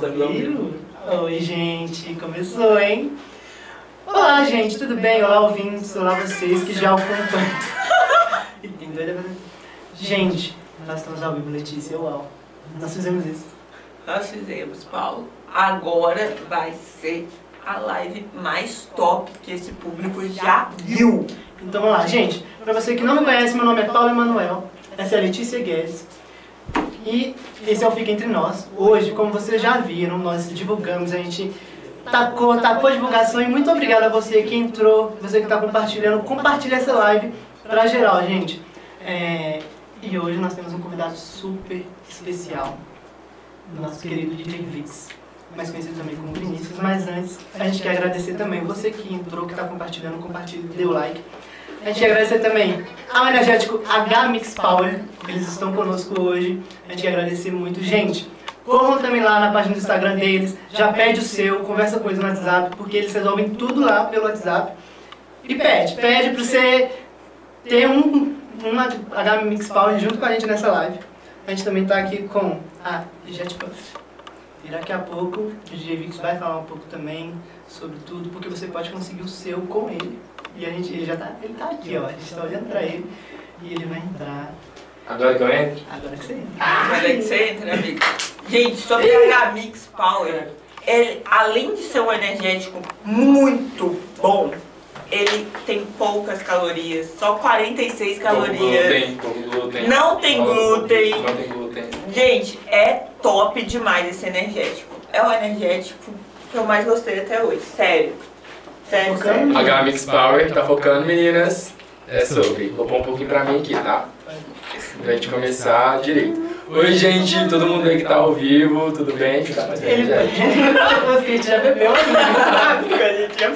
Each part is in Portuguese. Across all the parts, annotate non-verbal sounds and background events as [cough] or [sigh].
Tranquilo? Oi, gente, começou, hein? Olá, gente, tudo bem? Olá, ouvintes, olá vocês que já acompanham. Tem doida pra- Gente, nós estamos ao vivo, Letícia, uau. Nós fizemos isso. Nós fizemos, Paulo. Agora vai ser a live mais top que esse público já viu. Então vamos lá, gente. Pra você que não me conhece, meu nome é Paulo Emanuel. Essa é a Letícia Guedes. E esse é o Fica Entre Nós. Hoje, como vocês já viram, nós divulgamos, a gente tacou, tacou divulgação e muito obrigado a você que entrou, você que está compartilhando. Compartilha essa live pra geral, gente. É, e hoje nós temos um convidado super especial. Nosso querido DJ Vix. Mais conhecido também como Vinícius. Mas antes, a gente quer agradecer também você que entrou, que está compartilhando, compartilha, deu like. A gente agradecer também ao energético H Mix Power, eles estão conosco hoje. A gente agradecer muito. Gente, corram também lá na página do Instagram deles, já pede o seu, conversa com eles no WhatsApp, porque eles resolvem tudo lá pelo WhatsApp. E pede, pede pra você ter um, uma H Mix Power junto com a gente nessa live. A gente também tá aqui com a Jet Puff. E daqui a pouco o DJ Vix vai falar um pouco também sobre tudo, porque você pode conseguir o seu com ele. E a gente, ele já tá, ele tá aqui, ó. A gente tá olhando pra ele e ele vai entrar. Agora que eu entro? Agora que você entra. Mas é que você entra, amigo. Gente, sobre a H-Mix Power, ele, além de ser um energético muito bom, ele tem poucas calorias, só 46 calorias. Glúten. Não tem glúten. Não tem glúten. Gente, é top demais esse energético. É o energético que eu mais gostei até hoje, sério. Sério, Focando? sério. H Mix Power tá focando, meninas. É sobre. Vou pôr um pouquinho pra mim aqui, tá? Pra gente começar direito. Oi, gente, todo mundo aí que tá ao vivo, tudo bem? Tá mais bem, gente? A gente já bebeu?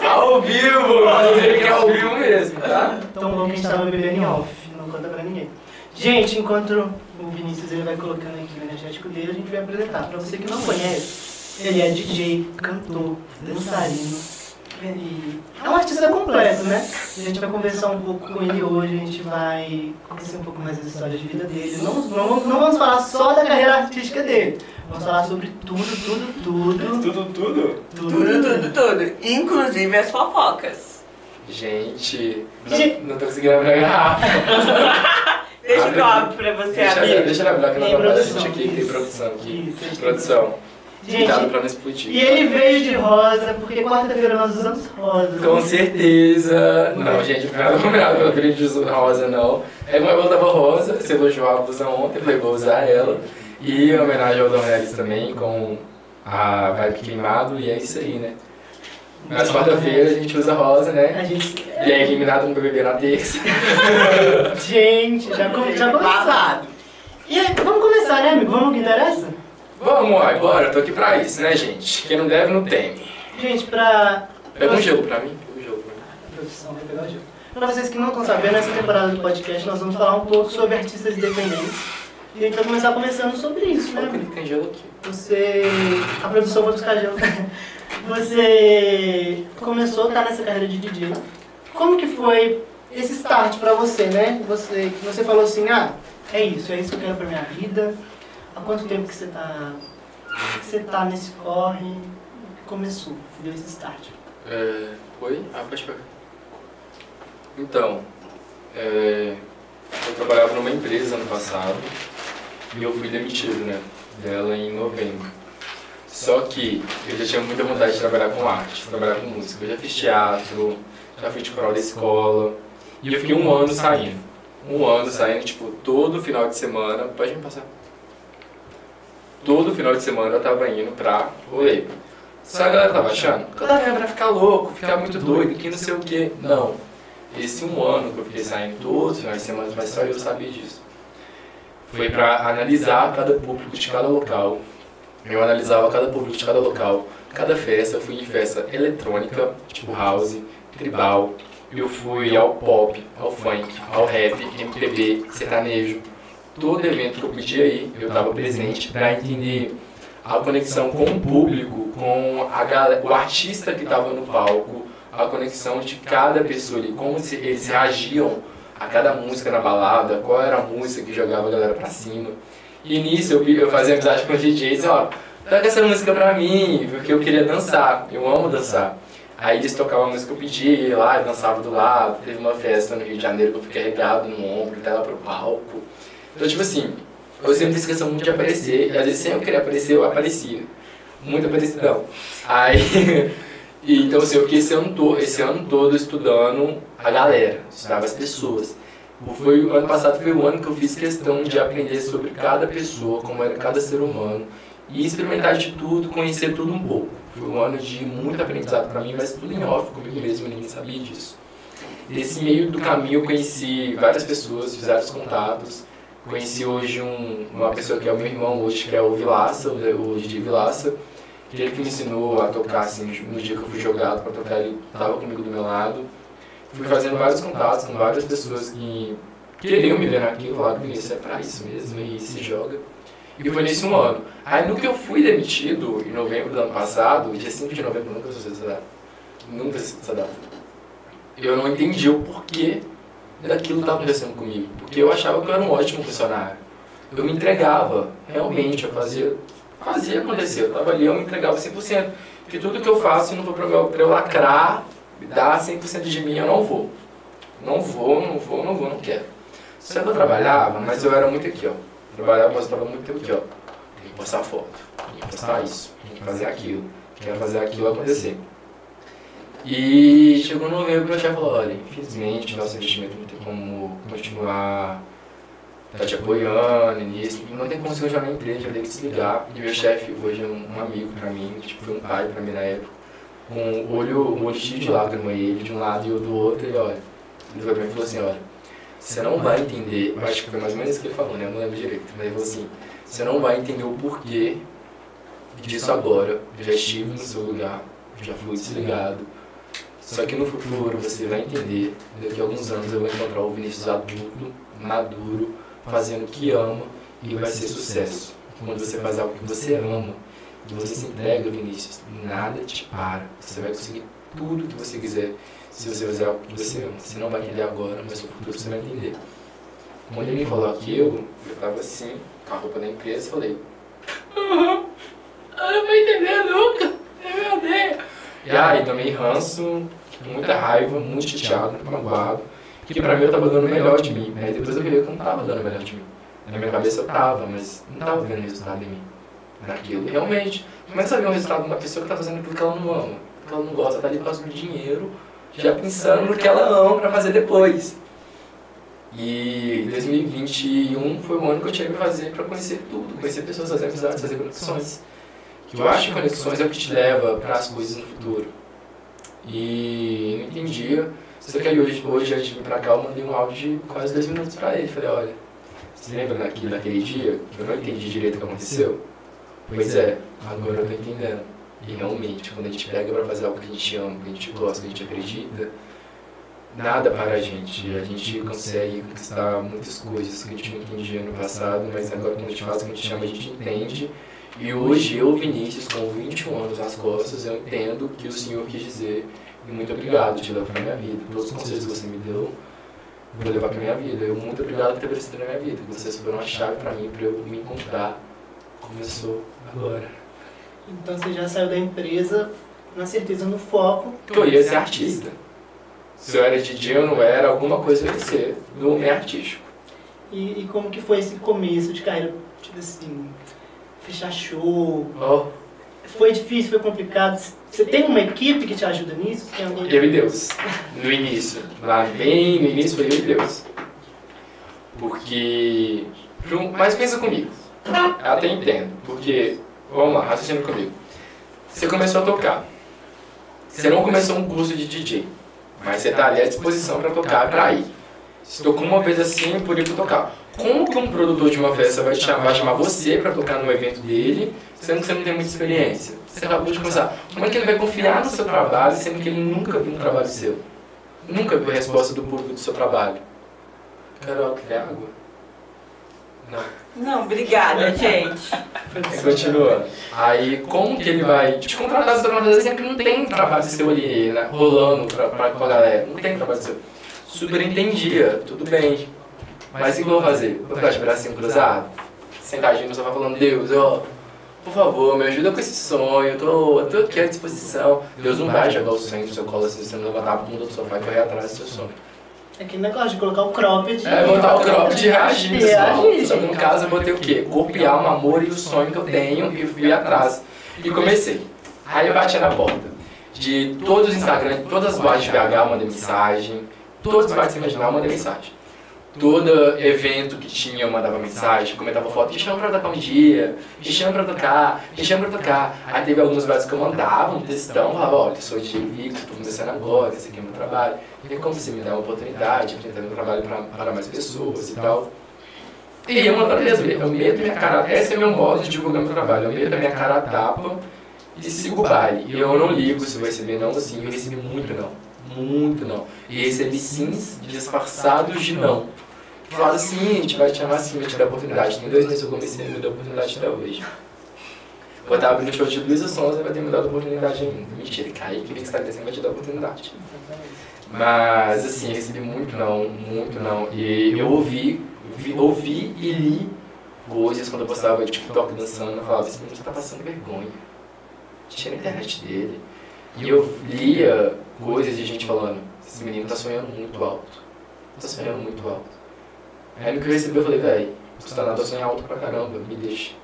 Ao vivo! Dizer que é ao vivo mesmo, tá? Tão bom que a gente tava bebendo em off, não conta pra ninguém. Gente, enquanto o Vinícius ele vai colocando aqui o energético dele, a gente vai apresentar. Pra você que não conhece, ele é DJ, cantor, dançarino. Ele é um artista completo, né? A gente vai conversar um pouco com ele hoje, a gente vai conhecer um pouco mais das histórias de vida dele. Não, não, não vamos falar só da carreira artística dele, vamos falar sobre tudo, tudo, tudo. Tudo, tudo? Tudo, tudo, tudo. Inclusive as fofocas. Gente, Gente. não, não tô conseguindo abrir a garrafa. [laughs] Deixa aqui. abrir pra você, Deixa, amigo. deixa eu abrir vai produção, gente aqui, tem produção aqui. Isso, a gente- Produção. Gente, Cuidado pra não explodir. E ele veio de rosa, porque quarta-feira nós usamos rosa. Com certeza. Não, gente, nada combinado pela filha de Jesus rosa, não. É como eu tava rosa, você elogiou a blusa ontem, eu falei, vou usar ela. E em homenagem ao Dom Harris também, com a vibe queimado, e é isso aí, né? Mas quarta-feira a gente usa rosa, A né? gente. E é eliminado um beber na terça. [laughs] Gente, já, com, já começaram. E aí, vamos começar, né, amigo? Vamos que interessa? Vamos lá, bora, eu tô aqui pra isso, né, gente? Quem não deve, não teme. Gente, pra. Pega um gelo pra mim, pega um gelo pra mim. A produção vai pegar o jogo. Pra vocês que não estão sabendo, nessa temporada do podcast nós vamos falar um pouco sobre artistas independentes. E a gente vai começar conversando sobre isso, né, Olha que tem gelo aqui. Você. A produção vai buscar gelo. [laughs] Você começou, tá nessa carreira de DJ. Como que foi esse start pra você, né? Você, que você falou assim, ah, é isso, é isso que eu quero pra minha vida. Há quanto tempo que você tá. que você tá nesse corre? Começou, deu esse start. É, oi? Ah, pode pegar. Então, é, eu trabalhava numa empresa ano passado e eu fui demitido, né? Dela em novembro. Só que eu já tinha muita vontade de trabalhar com arte, trabalhar com música. Eu já fiz teatro, já fui de coral da escola. E eu fiquei um ano saindo. Um ano saindo, tipo, todo final de semana. Pode me passar. Todo final de semana eu tava indo pra rolê. Só a galera tava achando? A galera vai ficar louco, ficar muito doido, que não sei o que. Não. Esse um ano que eu fiquei saindo todos os finais de semana, mas só eu sabia disso. Foi pra analisar cada público de cada local. Eu analisava cada público de cada local, cada festa. Eu fui em festa eletrônica, tipo house, tribal. Eu fui ao pop, ao funk, ao rap, MPB, sertanejo. Todo evento que eu podia ir, eu estava presente para entender a conexão com o público, com a galera, o artista que estava no palco, a conexão de cada pessoa ali, como se, eles reagiam a cada música na balada, qual era a música que jogava a galera pra cima. E nisso eu, eu fazia amizade com os DJs, ó, toca essa música pra mim, porque eu queria dançar, eu amo dançar. Aí eles tocavam a música que eu pedi, lá, eu dançava do lado, teve uma festa no Rio de Janeiro que eu fiquei carregado no ombro, lá pro palco. Então, tipo assim, eu sempre fiz questão muito de aparecer, e às vezes sempre eu queria aparecer, eu aparecia. Muito aparecidão. Aí, e, [laughs] então assim, eu fiquei esse ano, esse ano todo estudando a galera, estudava as pessoas. Foi, o ano passado foi o ano que eu fiz questão de aprender sobre cada pessoa, como era cada ser humano, e experimentar de tudo, conhecer tudo um pouco. Foi um ano de muito aprendizado para mim, mas tudo em off, comigo mesmo, ninguém sabia disso. Nesse meio do caminho eu conheci várias pessoas, fiz vários contatos. Conheci hoje um, uma pessoa que é o meu irmão hoje, que é o Vilaça, o Didi Vilaça, que ele que me ensinou a tocar, assim, no dia que eu fui jogado para tocar, ele estava comigo do meu lado. Fui fazendo vários contatos com várias pessoas que queriam me ver naquilo, falaram que isso é para isso mesmo, e se joga. E foi nesse um ano. Aí no que eu fui demitido, em novembro do ano passado, dia 5 de novembro, nunca sou essa data. Nunca sei essa data. Eu não entendi o porquê daquilo estava acontecendo comigo. Porque eu achava que eu era um ótimo funcionário. Eu me entregava, realmente, eu fazia, fazia acontecer. Eu estava ali, eu me entregava 100%. Porque tudo que eu faço, se não for para eu lacrar, dar 100% de mim, eu não vou. Não vou, não vou, não vou, não quero. Que eu trabalhava, mas eu era muito aqui, ó trabalhar, mas estava muito aqui, ó. Tem que postar foto, tem que postar isso, tem que fazer aquilo, quero fazer aquilo acontecer. E chegou no novembro meu chefe falou, olha, infelizmente nosso investimento não tem como continuar tá te apoiando nisso, não tem como você continuar na empresa, vai ter que desligar. E meu chefe hoje é um, um amigo pra mim, tipo, foi um pai pra mim na época, com o olho, o olho cheio de lágrimas, ele de um lado e o do outro, ele olha, ele foi pra mim e falou assim, olha, você não vai entender, eu acho que foi mais ou menos isso que ele falou, né? Eu não lembro direito, mas ele falou assim, você não vai entender o porquê disso agora. Eu já estive no seu lugar, já fui desligado. Só que no futuro você vai entender, daqui a alguns anos eu vou encontrar o Vinícius adulto, maduro, fazendo o que ama e vai ser sucesso. Quando você faz algo que você ama, e você se entrega, Vinícius, nada te para. Você vai conseguir tudo que você quiser se você fizer algo que você ama. Você não vai entender agora, mas no futuro você vai entender. Quando ele me falou aquilo, eu tava assim, com a roupa da empresa, falei, uhum, eu não vou entender nunca, é meu Deus. E aí tomei ranço, muita raiva, muito chateado, muito magoado, porque pra mim eu tava dando o melhor de mim, mas depois eu vi que eu não tava dando o melhor de mim. Na minha cabeça eu tava, mas não tava vendo resultado em mim, naquilo. Realmente, começa a ver o resultado de uma pessoa que tá fazendo aquilo que ela não ama, que ela não gosta, tá ali por causa do dinheiro, já pensando no que ela ama para fazer depois. E 2021 foi o ano que eu tive que fazer para conhecer tudo, conhecer pessoas, fazer amizades, fazer conexões. Que eu acho que conexões é o que te leva para as coisas no futuro. E não entendia. Só que aí hoje, hoje de vir pra cá, eu mandei um áudio de quase dois minutos para ele. Falei, olha, você lembra daquele, daquele dia eu não entendi direito o que aconteceu? Pois é, agora eu tô entendendo. E realmente, quando a gente pega para fazer algo que a gente ama, que a gente gosta, que a gente acredita, nada para a gente. A gente consegue conquistar muitas coisas que a gente não entendia no passado, mas agora quando a gente faz o que a gente chama, a gente entende. E hoje eu, Vinícius, com 21 anos nas costas, eu entendo o que o Senhor quis dizer. E muito obrigado te levar para minha vida. Todos os conselhos que você me deu, vou levar para minha vida. Eu muito obrigado por ter aparecido na minha vida. Vocês foram uma chave para mim, para eu me encontrar sou agora. Então você já saiu da empresa na certeza no foco. Que eu ia ser artista. Se eu era DJ ou não era, alguma coisa eu ia ser do meio artístico. E, e, como que foi esse começo de carreira? Tipo assim, fechar show. Oh. Foi difícil, foi complicado. Você tem uma equipe que te ajuda nisso? Tem alguém... Eu e Deus. No início. Lá bem no início foi eu e Deus. Porque. Mas pensa comigo. Eu até entendo. Porque Vamos lá, raciocina comigo. Você começou a tocar. Você não começou um curso de DJ, mas você está ali à disposição para tocar para ir. Você tocou uma vez assim por para tocar. Como que um produtor de uma festa vai, chamar, vai chamar você para tocar no evento dele, sendo que você não tem muita experiência? Você acabou de começar. Como é que ele vai confiar no seu trabalho, sendo que ele nunca viu um trabalho seu? Nunca viu a resposta do público do seu trabalho? Carol, quer água? Não. Não, obrigada, gente. [laughs] Continua. Aí, como que ele vai te contratar se uma vez que não tem trabalho seu ali, né, rolando pra, pra, com a galera? Não tem trabalho seu. Super entendia, tudo bem. Mas o que eu vou fazer? Vou ficar de bracinho cruzado? Sentadinho, só vai falando, Deus, ó, por favor, me ajuda com esse sonho, eu tô, tô aqui à disposição. Deus não vai jogar o sonho no seu colo assim, você não levantar a bunda do sofá e correr atrás do seu sonho. É aquele negócio de colocar o cropped. É, botar o cropped e reagir, pessoal. reagir, Só que no caso eu botei o quê? Copiar um amor e o sonho que eu tenho e fui atrás. E comecei. Aí eu bati na porta. De todos os Instagram, todas as boates de BH eu mandei mensagem. Todas as boates que você imaginar eu mandei mensagem. Todo evento que tinha eu mandava mensagem, comentava foto, me chama pra tocar um dia, me chama pra tocar, me chama pra tocar. Aí teve alguns boates que eu mandava um textão, falava, olha, sou Diego Victor, tô começando agora, esse aqui é meu trabalho. E como você me dá uma oportunidade, apresentar meu trabalho pra, para mais pessoas e tal. E eu mandando mesmo, eu meto minha cara, esse é meu modo de divulgar meu trabalho, eu meto a minha cara a tapa e sigo o baile. E eu não ligo se eu receber não, assim, eu recebi muito não, muito não. E recebi sims disfarçados de não. Falaram assim, a gente vai te chamar assim, vai te dar oportunidade. Tem dois meses que eu comecei a me dar oportunidade até hoje. Eu tava abrindo show de Luísa Sonza e vai ter me dado oportunidade ainda. Mentira, Kaique, que está crescendo vai te dar oportunidade. Mas assim, recebi muito não, muito não. E eu ouvi, vi, ouvi e li coisas quando eu postava TikTok dançando, eu falava, esse menino tá passando vergonha. Tinha na internet dele. E eu lia coisas de gente falando, esse menino tá sonhando muito alto. Tá sonhando muito alto. Aí no que eu recebi eu falei, véi, você tá nada a sonhar alto pra caramba, me deixa.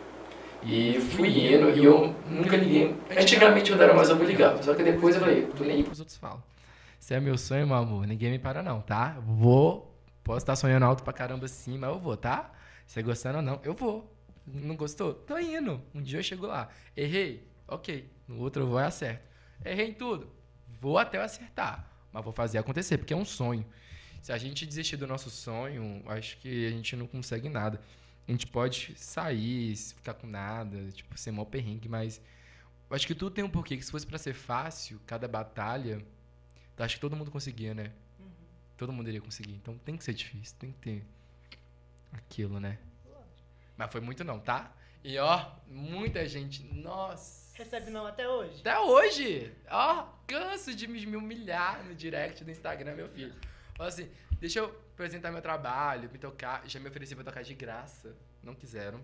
E fui indo e eu nunca liguei. Antigamente eu era mais eu vou ligar, só que depois eu falei, tô nem aí pros outros falam. Se é meu sonho, meu amor, ninguém me para não, tá? Vou, posso estar sonhando alto pra caramba sim, mas eu vou, tá? Se gostando ou não, eu vou. Não gostou? Tô indo. Um dia eu chego lá. Errei? Ok. No outro eu vou e acerto. Errei em tudo? Vou até eu acertar. Mas vou fazer acontecer, porque é um sonho. Se a gente desistir do nosso sonho, acho que a gente não consegue nada. A gente pode sair, ficar com nada, tipo, ser mó perrengue, mas acho que tudo tem um porquê. Que se fosse pra ser fácil, cada batalha, acho que todo mundo conseguia, né? Todo mundo iria conseguir. Então tem que ser difícil, tem que ter aquilo, né? Mas foi muito não, tá? E ó, muita gente, nossa. Recebe não até hoje. Até hoje! Ó, canso de me me humilhar no direct do Instagram, meu filho. Fala assim, deixa eu apresentar meu trabalho, me tocar. Já me ofereci pra tocar de graça. Não quiseram.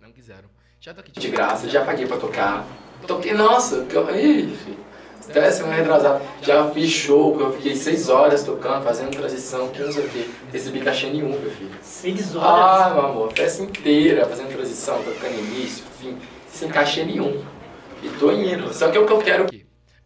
Não quiseram. Já toquei de graça, já paguei pra tocar. Toquei, nossa, que Ih, filho. Até semana retrasada. Já fiz show, que eu fiquei seis horas tocando, fazendo transição, que não sei o quê. Recebi cachê nenhum, meu filho. Seis Ah, horas. meu amor, festa inteira, fazendo transição, tocando início, fim, sem cachê nenhum. E tô indo. Só que é o que eu quero.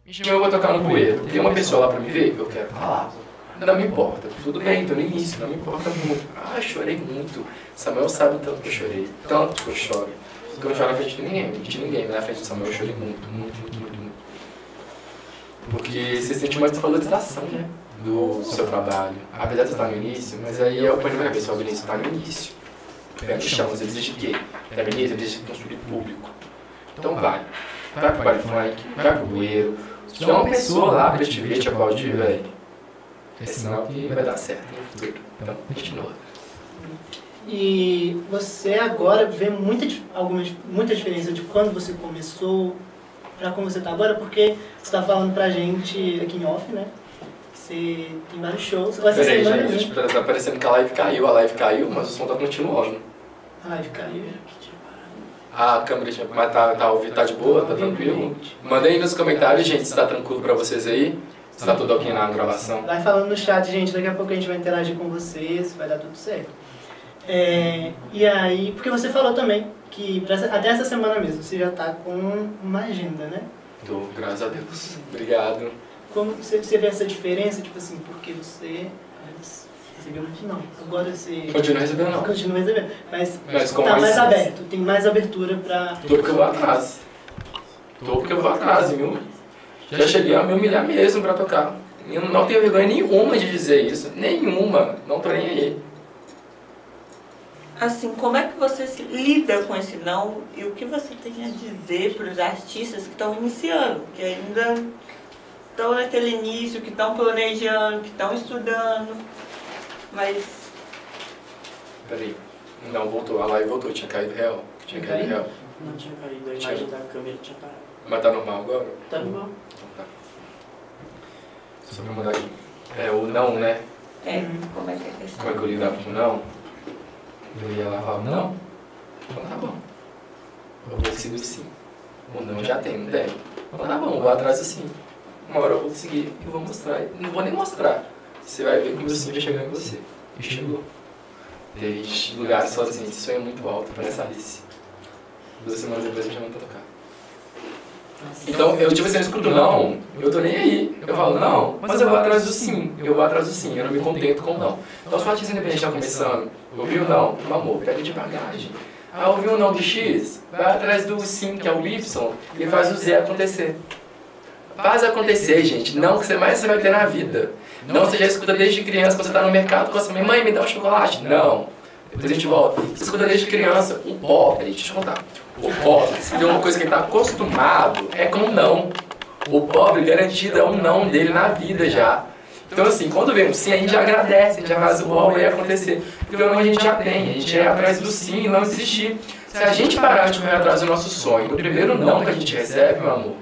Me chamou, eu vou tocar no bueiro. Tem uma pessoa lá pra me ver? Eu quero falar. Não me importa. Tudo bem, tô no início, não me importa muito. Ah, chorei muito. Samuel sabe tanto que eu chorei. Tanto que eu choro. Porque eu não choro na frente de ninguém, de ninguém. Mas na frente do Samuel eu chorei muito, muito, muito, muito, muito. Porque você sente uma desvalorização, né? Do seu trabalho. Apesar de você estar no início, mas aí eu ponho na minha cabeça, o Vinícius está no início. Pé no chão, você exige o quê? Da Vinícius, exige construir público. Então vai. Vai pro baile funk, vai pro bueiro. Se tiver uma pessoa lá pra te ver, te aplaudir, velho. É sinal que vai dar certo no futuro. Então, continua. E você agora vê muita, dif- alguma, dif- muita diferença de quando você começou pra como você tá agora, porque você tá falando pra gente aqui em off, né? Você tem vários shows. Vai ser Peraí, semana gente, mesmo. tá parecendo que a live caiu. A live caiu, mas o som tá continuando. A live caiu. A câmera, tinha- mas tá, tá, tá de boa, tá tranquilo? Manda aí nos comentários, gente, se tá tranquilo pra vocês aí. Se tá tudo ok na gravação. Vai falando no chat, gente. Daqui a pouco a gente vai interagir com vocês, vai dar tudo certo. É, e aí, porque você falou também que até essa semana mesmo você já tá com uma agenda, né? Tô, graças a Deus. Obrigado. Como você, você vê essa diferença, tipo assim, porque você recebeu muito não, agora você Continua recebendo não. continua recebendo, mas, Mas tá mais, mais- aberto, tem mais abertura pra... Tô porque eu vou atrás. Tô porque eu vou atrás, viu? Já cheguei a me humilhar mesmo pra tocar. Eu não tenho vergonha nenhuma de dizer isso. Nenhuma. Não tô nem aí. Assim, como é que você se lida com esse não e o que você tem a dizer para os artistas que estão iniciando, que ainda estão naquele início, que estão planejando, que estão estudando, mas Peraí. Não, voltou. A live voltou. Tinha caído real. Tinha caído real. Não tinha caído, a imagem da câmera tinha parado. Mas tá normal agora? Tá bom? Então tá. Só pra mandar aqui. É o não, né? é, como é que é a questão? Como é que eu lidava com o não? Eu ia lá e falava, não. Então tá bom. Eu vou seguir o sim. O não já tem, não tem. Então tá bom, eu vou atrás do sim. Uma hora eu vou seguir e vou mostrar. Não vou nem mostrar. Você vai ver que o meu sim vai chegar em você. E chegou. Teve lugares só assim, esse sonho é muito alto, parece Alice. Duas semanas depois me chamando pra tocar. Então, eu assim, eu escuto não, eu tô nem aí. Eu falo não, mas eu vou atrás do sim, eu vou atrás do sim, eu não me contento com não. Então, se o artista independente está começando, ouviu não, meu amor, pega de bagagem. Ah, ouviu não de X, vai atrás do sim, que é o Y, e faz o Z acontecer. Faz acontecer, gente. Não que você mais você vai ter na vida. Não você já escuta desde criança, quando você tá no mercado com a sua mãe, mãe, me dá um chocolate. Não. Depois a gente volta. Você escuta desde criança. O pobre, deixa eu contar. O pobre, se tem uma coisa que ele tá acostumado, é com não. O pobre garantido é um não dele na vida já. Então assim, quando vem um sim, a gente já agradece, a gente já faz o bom e acontecer. Porque o não a gente já tem, a gente é atrás do sim e não desistir. Se a gente parar de correr atrás do nosso sonho, no primeiro não que a gente recebe, meu amor,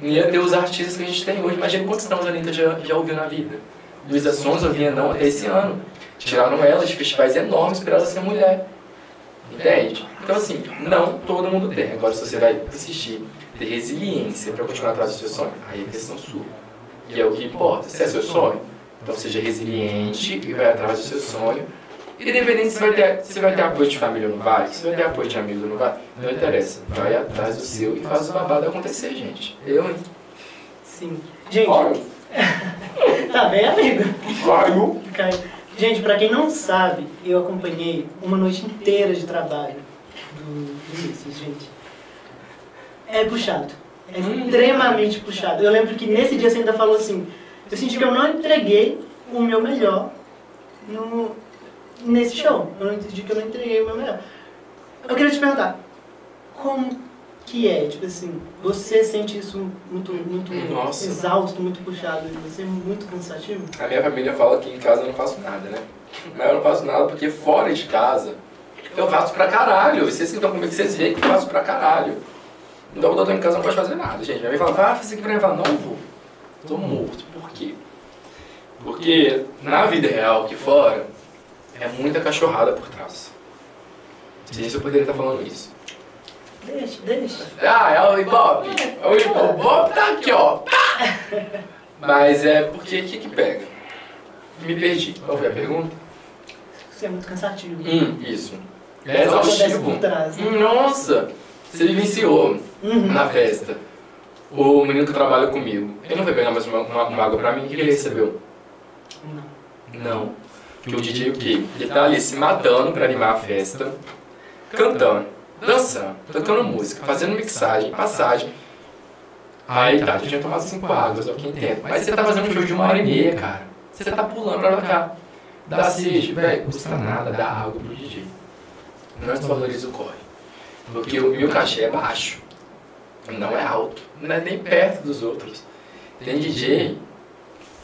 não ia ter os artistas que a gente tem hoje. Imagina quantos não a Anitta já, já ouviu na vida. Luísa Sonza ouvia não até esse ano. Tiraram ela de festivais enormes para ela ser mulher. Entende? Então, assim, não todo mundo tem. Agora, se você vai assistir, ter resiliência para continuar atrás do seu sonho, aí é questão sua. E é o que importa. Se é seu sonho, então seja resiliente e vai atrás do seu sonho. Independente se vai ter, se vai ter apoio de família ou não vai, se vai ter apoio de amigo ou não vai, não interessa. Vai atrás do seu e faz o babado acontecer, gente. Eu, hein? Sim. Gente, Claro. [laughs] tá bem, amigo? Claro. Caiu. Gente, pra quem não sabe, eu acompanhei uma noite inteira de trabalho do Vinícius, gente. É puxado. É extremamente puxado. Eu lembro que nesse dia você ainda falou assim, eu senti que eu não entreguei o meu melhor no, nesse show. Eu não entendi que eu não entreguei o meu melhor. Eu queria te perguntar, como que é? Tipo assim, você sente isso muito, muito Nossa. exausto, muito puxado, você é muito cansativo? A minha família fala que em casa eu não faço nada, né? Mas eu não faço nada porque fora de casa eu faço pra caralho. Vocês que estão comigo, vocês veem que eu faço pra caralho. Então quando eu tô em casa eu não posso fazer nada, gente. Minha mãe fala, faz isso aqui pra mim. Eu falo, não vou. Tô morto. Por quê? Porque na vida real aqui fora é muita cachorrada por trás. Não sei se eu poderia estar falando isso. Deixa, deixa. Ah, é o Ibope. O Ibope. O Bob tá aqui, ó. Mas é porque o que que pega? Me perdi. Qual foi a pergunta? Você é muito cansativo. Hum, isso. É exaustivo. né? Nossa! Você vivenciou Uhum. na festa. O menino que trabalha comigo. Ele não foi pegar mais uma, uma, uma água pra mim? O que ele recebeu? Não. Não. Que o DJ o quê? Ele tá ali se matando pra animar a festa, cantando, dançando, tocando música, fazendo mixagem, passagem. Aí tá, já tinha tomado cinco águas, ó, quem entende. Mas você tá fazendo um show de uma hora e meia, cara. Você tá pulando pra cá. Dá sede, velho, custa nada dar água pro DJ. Não desvaloriza o corre. Porque o meu cachê é baixo. Não é alto. Não é nem perto dos outros. Tem DJ,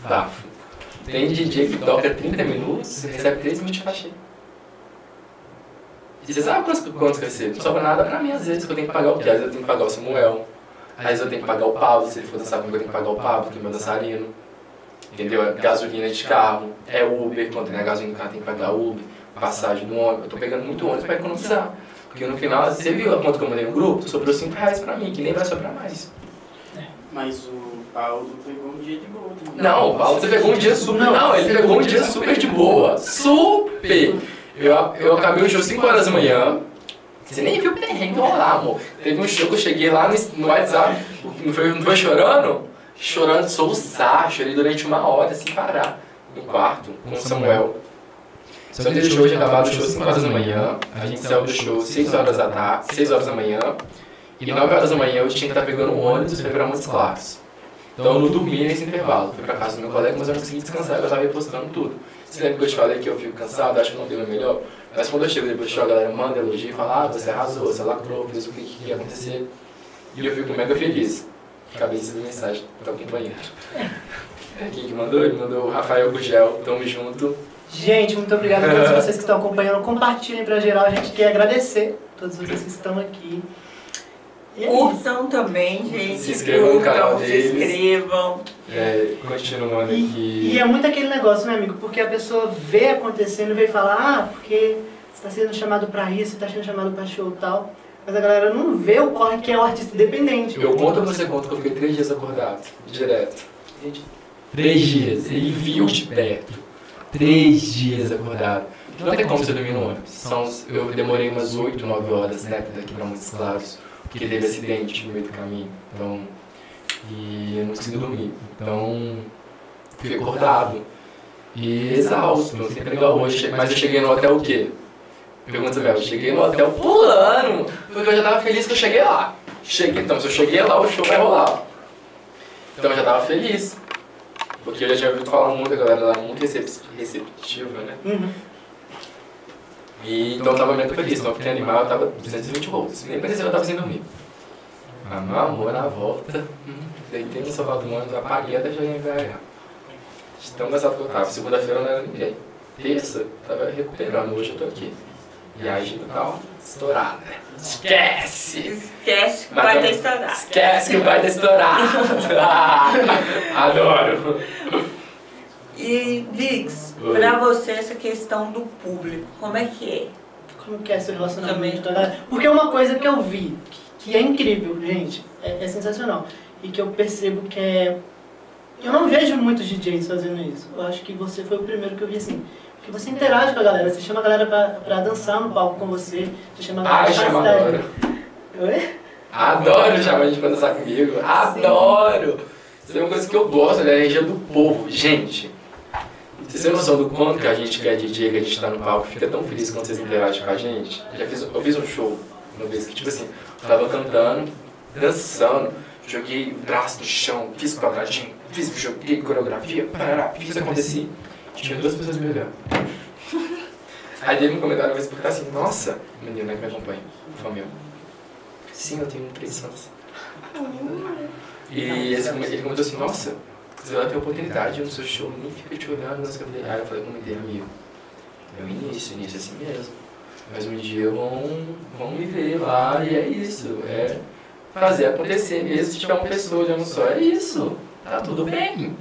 bafo. Tem DJ que toca 30 minutos e recebe 3 minutos de cachê. Você sabe quantos, quantos que eu recebo? Não sobra nada pra mim às vezes, que eu tenho que pagar o quê? Às vezes eu tenho que pagar o Samuel. Às vezes eu tenho que pagar o Pablo, se ele for dançar comigo eu tenho que pagar o Pablo, que é meu dançarino. Entendeu? É gasolina de carro, é Uber, quando tem a gasolina do carro tem que pagar Uber, passagem do ônibus. Eu tô pegando muito ônibus pra economizar. Porque no final, você viu a conta que eu mandei no grupo? Sobrou 5 reais pra mim, que nem vai sobrar mais. Mas o Paulo pegou um dia de boa também. Não, o Paulo, você pegou um dia super. Não, ele pegou um dia super de boa. Super! Eu, eu acabei o show 5 horas da manhã. Você nem viu o perrengue rolar, amor. Teve um show que eu cheguei lá no, no WhatsApp, não foi, não foi chorando? Chorando, soluçar, chorei durante uma hora sem parar. No quarto, com o Samuel. Só que show tinha acabado o show 5 horas da manhã, a gente saiu do show 6 horas da tarde, 6 horas da manhã, e 9 horas da manhã eu tinha que estar pegando o ônibus para ir pra Montes Claros. Então eu não dormi nesse intervalo. Fui pra casa do meu colega, mas eu não consegui descansar, eu tava repostando tudo. Você lembra que eu te falei que eu fico cansado, acho que não deu o melhor? Mas quando eu chego depois do show, a galera manda elogio e fala, ah, você arrasou, você lacrou, fez o que, que ia acontecer. E eu fico mega feliz. Acabei de receber mensagem do companheiro. [laughs] É, Quem que mandou? Ele mandou o Rafael Gugel, tamo junto. Gente, muito obrigado a todos [laughs] vocês que estão acompanhando. Compartilhem pra geral. A gente quer agradecer a todos vocês que estão aqui. Curtam também, gente. Se inscrevam no canal Curtam, Se deles. inscrevam. É, continuando E, aqui. e é muito aquele negócio, né, amigo? Porque a pessoa vê acontecendo e vem falar, ah, porque você está sendo chamado pra isso, você está sendo chamado pra show e tal. mas a galera não vê o corre que é o artista independente. Eu conto ou você conta que eu fiquei três dias acordado, direto. Gente, três dias, ele viu de perto. Três dias acordado. Não tem como você dormir no ônibus. São, eu demorei umas 8, 9 horas, né, daqui pra Montes Claros, porque teve acidente no meio do caminho. Então, e eu não consegui dormir. Então, fui acordado. E exausto, não sei legal hoje. Mas eu cheguei no hotel o quê? Pergunta Bel, eu cheguei no hotel pulando, porque eu já tava feliz que eu cheguei lá. Cheguei, então, se eu cheguei lá, o show vai rolar. Então eu já tava feliz. Porque eu já tinha ouvido falar muito, a galera lá muito recep- receptiva, né? Uhum. E, então eu tava muito feliz, então eu fiquei animado, eu tava 220 volts. Nem parecia que eu tava sem dormir. Mas meu amor, na volta, deitei no sofá do ônibus, apaguei até chegar em. De tão cansado que eu tava. Segunda-feira eu não era ninguém. Terça, tava recuperando, hoje eu tô aqui. E a agenda tá ó, estourada. Esquece! Esquece que vai ter estourado. Esquece que vai ter estourado! [laughs] Ah, adoro! E, Vix, Oi. pra você essa questão do público, como é que é? Como que é seu relacionamento com a galera? Porque é uma coisa que eu vi, que, é incrível, gente, é, é sensacional. E que eu percebo que é... Eu não vejo muitos DJs fazendo isso. Eu acho que você foi o primeiro que eu vi assim. Que você interage com a galera, você chama a galera pra, pra dançar no palco com você, você chama a galera Ai, pra chama adoro. Oi? Adoro chamar a gente pra dançar comigo. Adoro! Isso é uma coisa que eu gosto, né? A energia do povo. Gente, vocês têm noção do quanto que a gente que é DJ, que a gente tá no palco, fica tão feliz quando vocês interagem com a gente? Eu, já fiz, eu fiz um show uma vez que, tipo assim, eu tava cantando, dançando, joguei o braço no chão, fiz quadradinho, fiz, joguei coreografia, parará, fiz acontecer. Tinha duas pessoas me olhando. [laughs] Aí teve um comentário no Facebook tá assim, nossa, menino né, que me acompanha, fã meu. Sim, eu tenho três anos. [laughs] E ele comentou assim, nossa, vai ter oportunidade no seu show, nem fica te olhando, o que. Aí eu falei, comentei, amigo, é o início, início é assim mesmo. Mas um dia vão, vão me ver lá e é isso. É fazer acontecer mesmo se tiver uma pessoa olhando só. É isso. Tá tudo bem.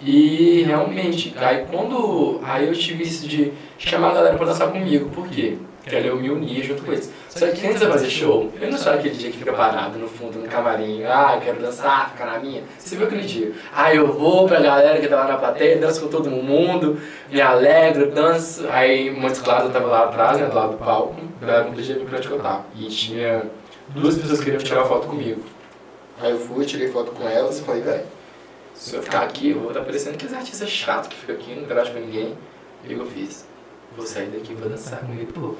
E realmente, aí quando. Aí eu tive isso de chamar a galera pra dançar comigo. Por quê? Porque eu me unia junto com eles. Só que antes de eu fazer show, eu não sou aquele dia que fica parado no fundo, no camarim. Ah, eu quero dançar, ficar na minha. Você viu aquele dia? Ah, eu vou pra galera que tá lá na plateia, danço com todo mundo, me alegro, danço. Aí, muito claro, eu tava lá atrás, né, do lado do palco, da DJ que eu tava. E tinha duas pessoas que queriam tirar foto comigo. Aí eu fui, tirei foto com elas e falei, velho, se eu ficar aqui, eu vou estar parecendo aqueles artistas chatos que ficam aqui, não interage com ninguém. E eu fiz? Vou sair daqui e vou dançar meio do povo.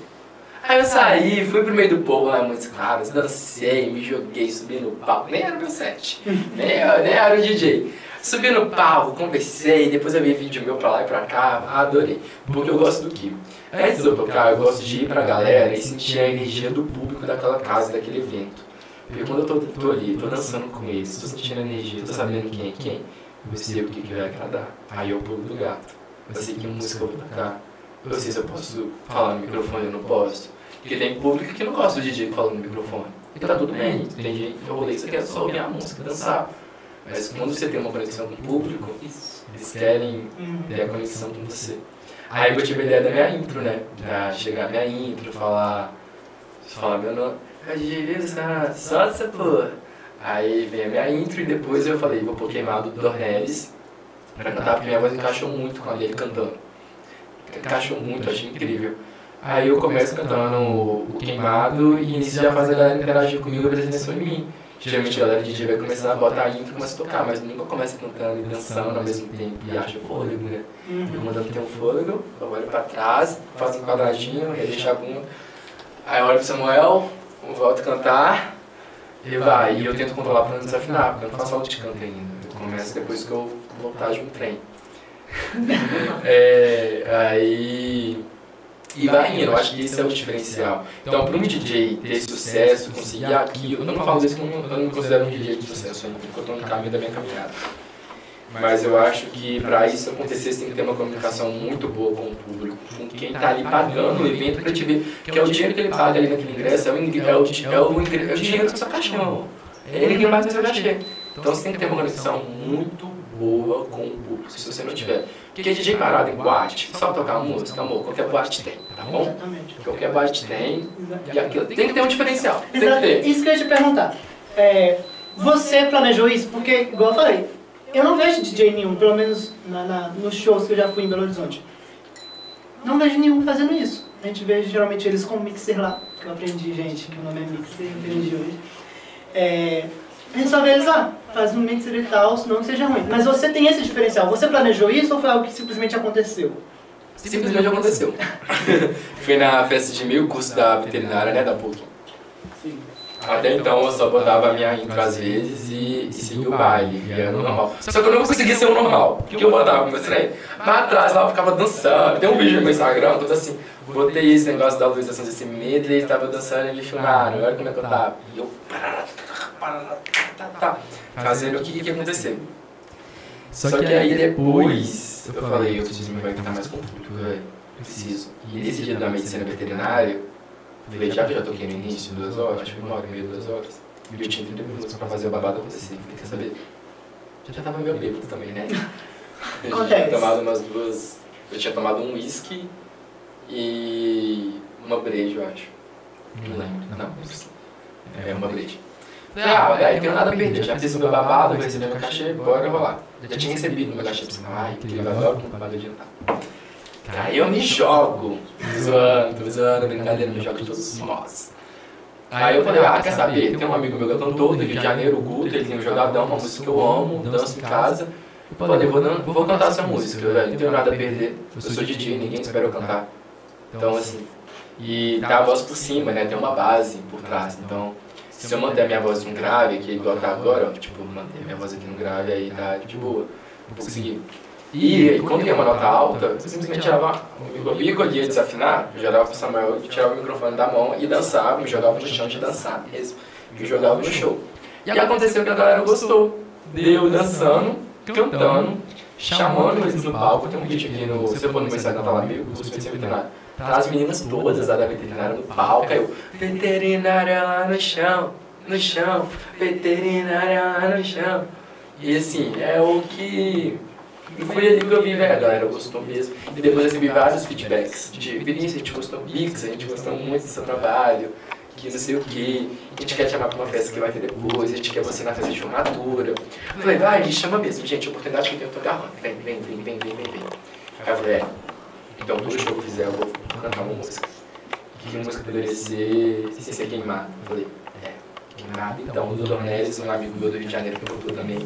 Aí eu saí, fui pro meio do povo lá, muitos caras, dancei, me joguei, subi no palco. Nem era meu set, [laughs] nem, eu- nem era o DJ. Subi no palco, conversei, depois eu vi vídeo meu pra lá e pra cá, adorei. Porque eu gosto do que? Antes de eu tocar, eu gosto de ir pra galera e sentir a energia do público daquela casa, daquele evento. Porque quando eu tô, tô ali, tô dançando com eles, tô sentindo a energia, tô sabendo quem é quem, eu sei o que, que vai agradar. Aí eu pulo do gato. Eu sei que música eu vou tocar. Eu sei se eu posso falar no microfone ou não posso. Porque tem público que não gosta do DJ falando no microfone. E tá tudo bem. Tem gente que eu rolei que você quer só ouvir a música, dançar. Mas quando você tem uma conexão com o público, eles querem ter a conexão com você. Aí eu tive a ideia da minha intro, né? Pra chegar a minha intro, falar. Falar meu nome. É DJ Wilson, só essa porra. Aí vem a minha intro e depois eu falei, vou pôr queimado do Dornelis pra cantar, porque minha voz encaixou muito com a dele cantando. Encaixou muito, achei incrível. Aí eu começo cantando o queimado e nisso já faz a galera interagir comigo e prestar atenção em mim. Geralmente a galera de DJ vai começar a botar a intro e começa a tocar, mas nunca começa cantando e dançando ao mesmo tempo e acha fôlego, né? Eu Uhum. mandando ter um fôlego, eu olho pra trás, faço um quadradinho, redeixo a bunda. Aí eu olho pro Samuel, volto a cantar e vai. E eu tento controlar pra não desafinar, porque eu não faço aula de canto ainda. Eu começo depois que eu voltar de um trem. É, aí. E vai indo, eu acho que esse é o diferencial. Então, para um DJ ter sucesso, conseguir aquilo, eu não falo isso porque eu não me considero um DJ de sucesso ainda, porque eu estou no caminho da minha caminhada. Mas eu acho que para isso acontecer, você tem que ter uma comunicação muito boa com o público, com quem está ali pagando o evento para te ver, que é o dinheiro que ele paga ali naquele ingresso, é o, ingre- é o, é o, é o dinheiro do seu cachê, amor. É ele que paga o seu cachê. Então você tem que ter uma conexão muito boa com o público, se você não tiver. Porque DJ parado em boate, só tocar música, amor, qualquer boate tem, tá bom? Exatamente. Qualquer boate tem, e aquilo tem que ter um diferencial, tem que ter. Isso que eu ia te perguntar. É, você planejou isso? Porque, igual eu falei, eu não vejo DJ nenhum, pelo menos na, na- nos shows que eu já fui em Belo Horizonte. Não vejo nenhum fazendo isso. A gente vê geralmente eles com mixer lá, que eu aprendi, gente, que o nome é mixer, eu aprendi hoje. É, a gente só vê eles lá, faz um mixer e tal, não que seja ruim. Mas você tem esse diferencial. Você planejou isso ou foi algo que simplesmente aconteceu? Simplesmente aconteceu. [laughs] Fui na festa de mil curso da veterinária, né, da PUC. Sim. Até então eu só botava a minha intro às vezes e, e seguia o baile, e era normal. Só que eu não conseguia ser o normal, porque eu botava meu trem. Mas atrás lá eu ficava dançando. Tem um vídeo no meu Instagram, tudo assim. Botei esse negócio da Luísa desse medley, ele tava dançando, eles filmaram, olha como é que eu tava. E eu. Tá, fazendo o que que ia acontecer. Só que aí depois eu falei, eu preciso me conectar mais com o público, velho. Preciso. E nesse dia da medicina veterinária, eu falei, já que eu já toquei no início, duas horas, acho que uma hora e meia, duas horas. E eu tinha 30 minutos pra fazer o babado acontecer. Falei, quer saber? Eu já tava meio bêbado também, né? Eu tinha tomado umas duas. Eu tinha tomado um whisky e uma breja, eu acho. Não lembro. Não, é uma breja. Falei, ah, olha, aí tenho nada a perder. Já fiz o meu babado, vou receber meu cachê, bora rolar. Já tinha recebido meu cachê. Pensei, ai, que legal, com babado adiantar. Aí eu me jogo, zoando, tô zoando, brincadeira, me jogo de todos os modos. Aí eu falei, ah, quer saber? Tem um amigo meu que é cantor do Rio de Janeiro, o Guto, ele tem o Jogadão, uma música que eu amo, danço em casa. Eu falei, vou, vou cantar essa música, velho, não tenho nada a perder. Eu sou DJ, ninguém espera eu cantar. Então, assim, e tá a voz por cima, né? Tem uma base por trás. Então, se eu manter a minha voz num grave aqui, igual tá agora, ó, tipo, manter a minha voz aqui no grave, aí tá de boa. Vou conseguir. E quando ia uma nota alta, eu simplesmente tirava, eu ia eu ia desafinar, eu jogava pro Samuel, eu tirava o microfone da mão e dançava, me jogava no chão de dançar mesmo. Me jogava no show. E aconteceu que a galera gostou. Deu dançando, cantando, chamando eles no palco. Tem um vídeo aqui no. Se você for no meu Instagram, tá lá, meu curso. Tá as meninas todas lá da veterinária no palco. Aí eu, veterinária lá no chão, no chão, veterinária lá no chão. E assim, é o que. Foi ali que eu vi, velho, a galera gostou mesmo. E depois eu recebi vários feedbacks de Vinícius, a gente gostou Pix, a gente gostou muito do seu trabalho, que não sei o que, a gente quer te chamar pra uma festa que vai ter depois, a gente quer você na festa de formatura. Eu falei, vai, me chama mesmo, gente, a oportunidade que eu tenho, eu tô agarrando. Vem, vem, vem, vem, vem, vem, vem. Aí eu falei, é, então todo show que eu fizer eu vou cantar uma música. Que música poderia ser sem ser queimada? Eu falei, é, queimada. Então, o Dr. Neres, um amigo meu do Rio de Janeiro que cantou também,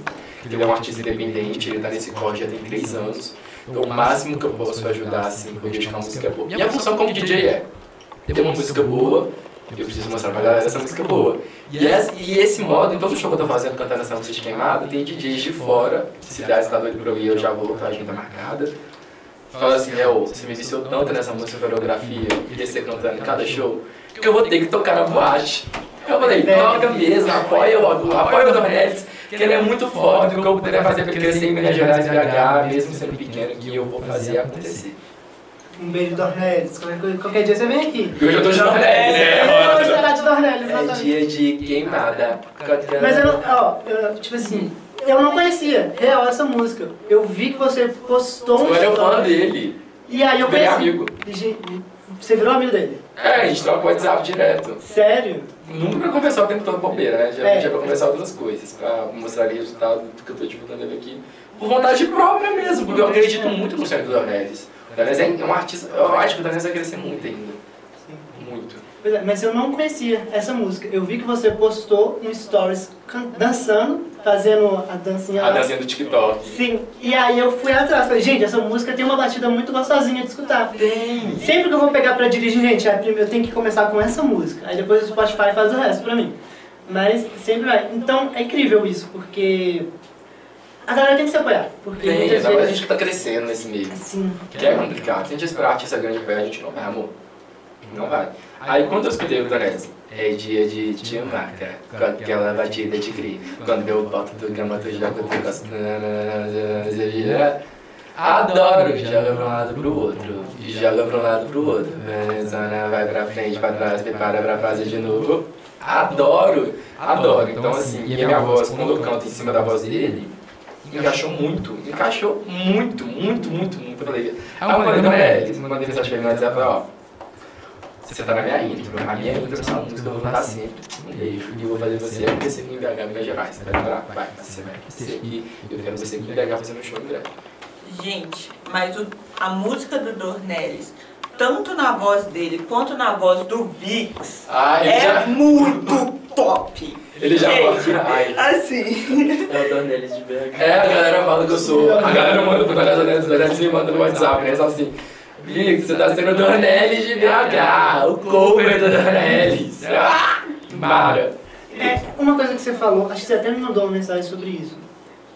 ele é um artista independente, ele tá nesse corre já tem três anos. Então, o máximo que eu posso ajudar, assim, eu deixar uma música boa. Minha função como DJ é ter uma música boa, eu preciso mostrar pra galera essa música boa. E esse, e esse modo, em todo show que eu tô fazendo, cantando essa música de queimada, tem DJs de fora, se der, tá doido pra eu ir, eu já vou com a agenda marcada. Fala assim, Léo, você me viciou tanto nessa música coreografia e você cantando em cada show, que eu vou ter que tocar na boate. Eu falei, toca mesmo, apoia o, apoia o que ele é muito foda, o que eu puder fazer pra ele crescer em Minas Gerais e BH, mesmo sendo pequeno, que eu vou fazer acontecer. Um beijo, Dornelis. Qualquer, dia você vem aqui. Hoje eu tô de Dornelis, É, né? você tá de Dornelis, É dia de queimada. Mas eu não, ó, eu, tipo assim, eu não conhecia real essa música. Eu vi que você postou um Eu era fã dele. E aí eu Virei conheci. amigo. E, Você virou amigo dele? É, a gente troca WhatsApp direto. Sério? Nunca pra conversar o tempo todo bobeira, né? Já É. já pra conversar outras coisas, pra mostrar o resultado do que eu tô divulgando ele aqui. Por vontade própria mesmo, porque eu acredito muito no do Dornelis. O Dornelis é um artista, eu acho que o Dornelis vai crescer muito ainda. Sim. Pois é, mas eu não conhecia essa música. Eu vi que você postou no Stories dançando, fazendo a dancinha A lá. dancinha do TikTok. Sim, e aí eu fui atrás. Falei, gente, essa música tem uma batida muito gostosinha de escutar. Tem! Sempre que eu vou pegar pra dirigir, gente, é, eu tenho que começar com essa música. Aí depois o Spotify faz o resto pra mim. Mas sempre vai. Então é incrível isso, porque a galera tem que se apoiar. Porque Tem, muitas ainda mais a vezes. gente que tá crescendo nesse meio. Assim, Que é complicado. Se a gente esperar artista grande pé, a gente não vai, amor. Não vai. Aí quando eu escutei o Dornelis, é dia de te amar, cara. Com aquela batida de gri. Quando eu boto do gama, tu joga, tu gosta. Adoro, joga pra um lado pro outro. E joga pra um lado pro outro. Venezuela vai pra frente, pra trás, prepara pra fazer de novo. Adoro, adoro. Então assim, e a minha voz, quando eu canto em cima da voz dele, encaixou muito, encaixou muito, muito, muito, muito. Eu falei, aí eu falei, Dornelis, mandei mensagem pra ele no WhatsApp, ó, você tá na minha intro, a minha intro é essa música, eu vou cantar sempre, um beijo, e eu vou fazer você acontecer aqui em BH, Minas Gerais, você vai demorar? Vai, você vai acontecer aqui, eu quero você aqui em BH fazendo um show em breve. Gente, mas o- a música do Dornelles, tanto na voz dele quanto na voz do Vix, Ah, ele é já, muito top. ele já Ai. assim. É o Dornelis de BH. É, a galera fala que eu sou. A galera manda pro Galera Dornelis, Dornelis me manda no WhatsApp, né? Só assim. Vic, você tá sendo Dornelis de BH, o cover do Dornelis. Ah, para. É, uma coisa que você falou, acho que você até me mandou uma mensagem sobre isso.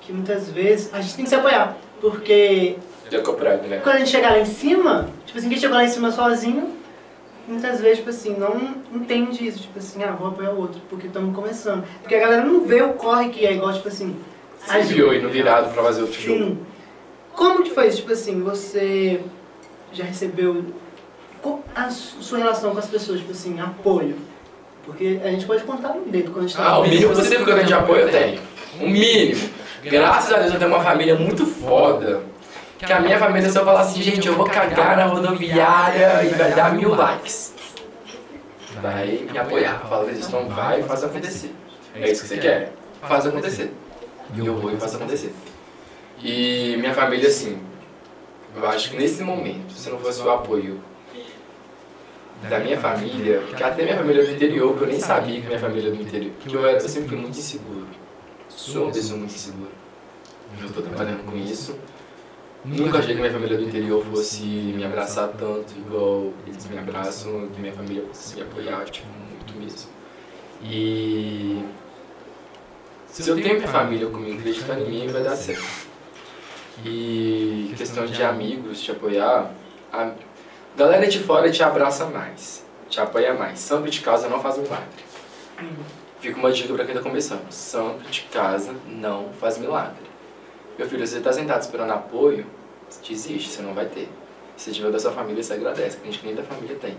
Que muitas vezes a gente tem que se apoiar. Porque Já comprado, né? quando a gente chegar lá em cima, tipo assim, quem chegou lá em cima sozinho, muitas vezes, tipo assim, não entende isso. Tipo assim, ah, vou apoiar o outro, porque estamos começando. Porque a galera não vê o corre que é igual, tipo assim. Você viu aí no virado pra fazer outro show. Sim. Como que foi isso? Tipo assim, você já recebeu a su- sua relação com as pessoas, tipo assim, apoio? Porque a gente pode contar no dedo quando a gente tá Ah, o mínimo que eu tenho de apoio eu tenho. O mínimo. Graças a Deus eu tenho uma família muito foda. Que a minha família, se eu falar assim, gente, eu vou cagar na rodoviária e vai dar mil likes. Vai me apoiar. Fala, então vai e faz acontecer. É isso que você quer? Faz acontecer. E eu vou e faço acontecer. E minha família, assim, eu acho que nesse momento, se não fosse o apoio da minha família, porque até minha família é do interior, eu nem sabia que minha família é do interior, que eu, eu sempre fui muito inseguro. Sou uma pessoa muito insegura. Eu estou trabalhando com isso. Nunca achei que minha família do interior fosse me abraçar tanto, igual eles me abraçam, que minha família fosse me apoiar, tipo, muito mesmo. E se eu tenho minha família comigo acreditando em mim, vai dar certo. E questão de amigos te apoiar, a galera de fora te abraça mais, te apoia mais. Santo de casa não faz milagre. Hum. Fica uma dica pra quem tá começando. Santo de casa não faz milagre. Meu filho, se você tá sentado esperando apoio, desiste, você não vai ter. Se tiver da sua família, você agradece, que a gente nem da família tem.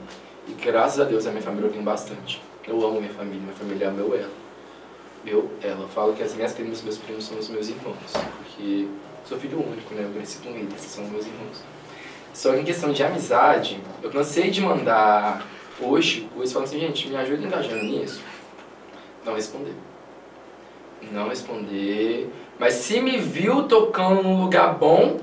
E graças a Deus a minha família eu tenho bastante. Eu amo minha família, minha família é meu ela. Eu, ela. Eu falo que as minhas primas e meus primos são os meus irmãos. Porque sou filho único, né? Eu cresci com eles, são meus irmãos. Só que em questão de amizade, eu cansei de mandar hoje coisas falando assim, gente, me ajuda engajando nisso. Não responder. Não responder. Mas se me viu tocando num lugar bom,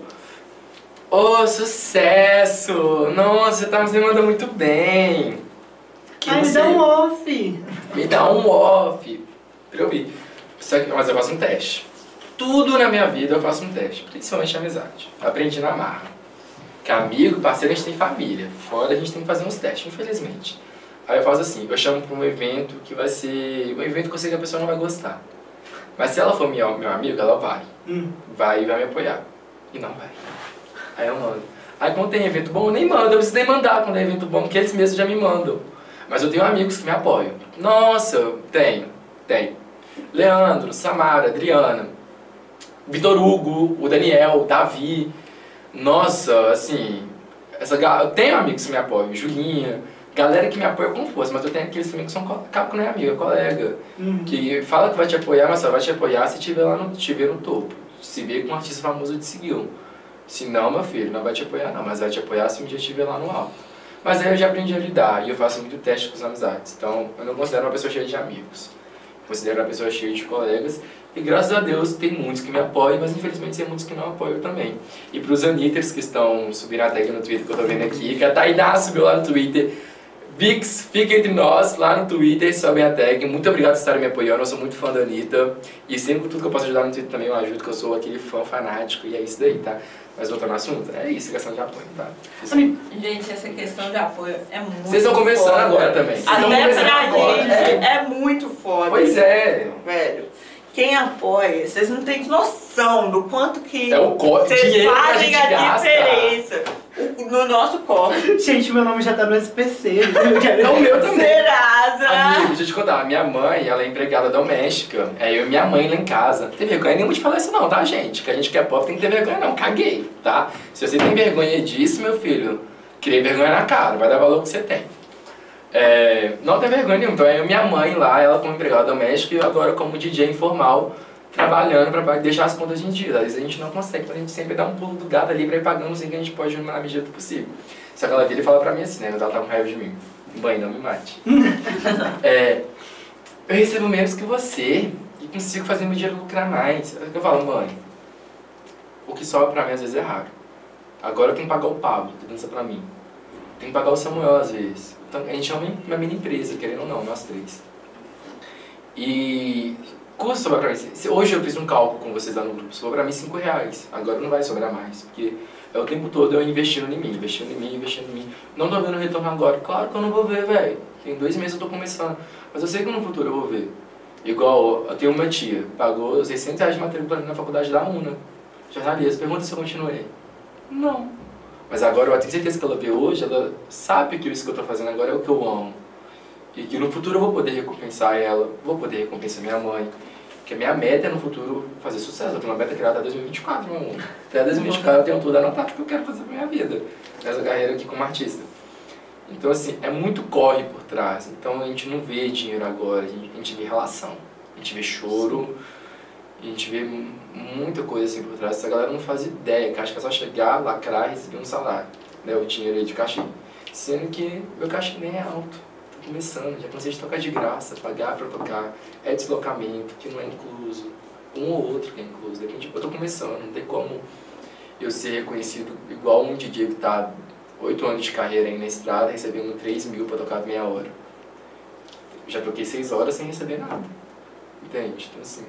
ô, sucesso! Nossa, você tá me mandando muito bem. Que Ai, me dá um off. me dá um off pra eu mas eu faço um teste. Tudo na minha vida eu faço um teste, principalmente amizade. Aprendi na marra. Que amigo, parceiro, a gente tem família. Fora a gente tem que fazer uns testes, infelizmente. Aí eu faço assim, eu chamo pra um evento que vai ser um evento que eu sei que a pessoa não vai gostar. Mas se ela for meu, meu amigo, ela vai. Hum. Vai e vai me apoiar. E não vai. Aí eu mando. Aí quando tem evento bom, eu nem mando, eu preciso nem mandar quando é evento bom, porque eles mesmos já me mandam. Mas eu tenho amigos que me apoiam. Nossa, tenho, tenho. Leandro, Samara, Adriana, Vitor Hugo, o Daniel, o Davi. Nossa, assim, essa eu tenho amigos que me apoiam, Julinha, galera que me apoia com força, mas eu tenho aqueles também que são acaba que não é amigo, é colega. Hum. Que fala que vai te apoiar, mas só vai te apoiar se tiver lá no, tiver no topo. Se vê que um artista famoso te seguiu. Se não, meu filho, não vai te apoiar não, mas vai te apoiar se um dia estiver lá no alto. Mas aí eu já aprendi a lidar e eu faço muito teste com as amizades. Então, eu não considero uma pessoa cheia de amigos. Considero uma pessoa cheia de colegas. E graças a Deus tem muitos que me apoiam, mas infelizmente tem muitos que não apoiam também. E para os Anitters que estão subindo a tag no Twitter que eu tô vendo aqui, que a Tainá subiu lá no Twitter. Vix, fica entre nós lá no Twitter, sobe a tag. Muito obrigado por estarem me apoiando, eu sou muito fã da Anitta. E sempre tudo que eu posso ajudar no Twitter também eu ajudo, que eu sou aquele fã fanático e é isso daí, tá? Mas voltando ao assunto, é isso, questão de apoio, tá? Gente, essa questão de apoio é muito Vocês estão começando foda. agora também. Vocês Até pra agora. gente É. é muito foda. Pois é. Velho, quem apoia, vocês não têm noção do quanto que É o vocês dinheiro que a fazem gente a, gasta. diferença o- no nosso corpo. gente, meu nome já tá no SPC. [laughs] É o meu também. Serasa! Amigo, deixa eu te contar, minha mãe, ela é empregada doméstica, é eu e minha mãe lá em casa. Tem vergonha nenhuma de falar isso não, tá, gente? Que a gente que é pobre tem que ter vergonha não, caguei, tá? Se você tem vergonha disso, meu filho, crie vergonha na cara, vai dar valor que você tem. É, não tem vergonha nenhuma, então é minha mãe lá, ela como empregada doméstica e agora como DJ informal, trabalhando para deixar as contas em dia. Às vezes a gente não consegue, a gente sempre dá um pulo do gato ali para ir pagando assim que a gente pode na medida do possível. Só que ela vira e fala pra mim assim, né? Ela tá com raiva de mim. Mãe, não me mate. [laughs] é, eu recebo menos que você e consigo fazer meu dinheiro lucrar mais. Eu falo, mãe, o que sobra pra mim às vezes é raro. Agora eu tenho que pagar o Pablo, que dança pra mim. Tem que pagar o Samuel às vezes. Então a gente é uma, mini empresa, querendo ou não, nós três. E custa sobrar pra mim. Hoje eu fiz um cálculo com vocês lá no grupo, sobrou pra mim 5 reais. Agora não vai sobrar mais, porque é o tempo todo eu investindo em mim, investindo em mim, investindo em mim. Não tô vendo retorno agora. Claro que eu não vou ver, velho. Tem dois meses eu tô começando. Mas eu sei que no futuro eu vou ver. Igual, eu tenho uma tia, pagou 600 reais de matrícula na faculdade da UNA. Jornalista, pergunta se eu continuei. Não. Mas agora eu tenho certeza que ela vê hoje, ela sabe que isso que eu tô fazendo agora é o que eu amo. E que no futuro eu vou poder recompensar ela, vou poder recompensar minha mãe. Porque a minha meta é no futuro fazer sucesso. Eu tenho uma meta criada até 2024, meu amor. Até 2024 eu tenho tudo anotado que eu quero fazer pra minha vida. Nessa carreira aqui como artista. Então, assim, é muito corre por trás. Então, a gente não vê dinheiro agora, a gente, vê relação. A gente vê choro, a gente vê muita coisa assim por trás. Essa galera não faz ideia, que acha que é só chegar, lacrar e receber um salário. Né, o dinheiro aí de cachê. Sendo que meu cachê nem é alto começando, já comecei a tocar de graça, pagar para tocar, é deslocamento, que não é incluso, um ou outro que é incluso, depende, eu tô começando, não tem como eu ser reconhecido igual um DJ que está oito anos de carreira aí na estrada, recebendo 3 mil para tocar meia hora. Já toquei seis horas sem receber nada, entende? Então assim...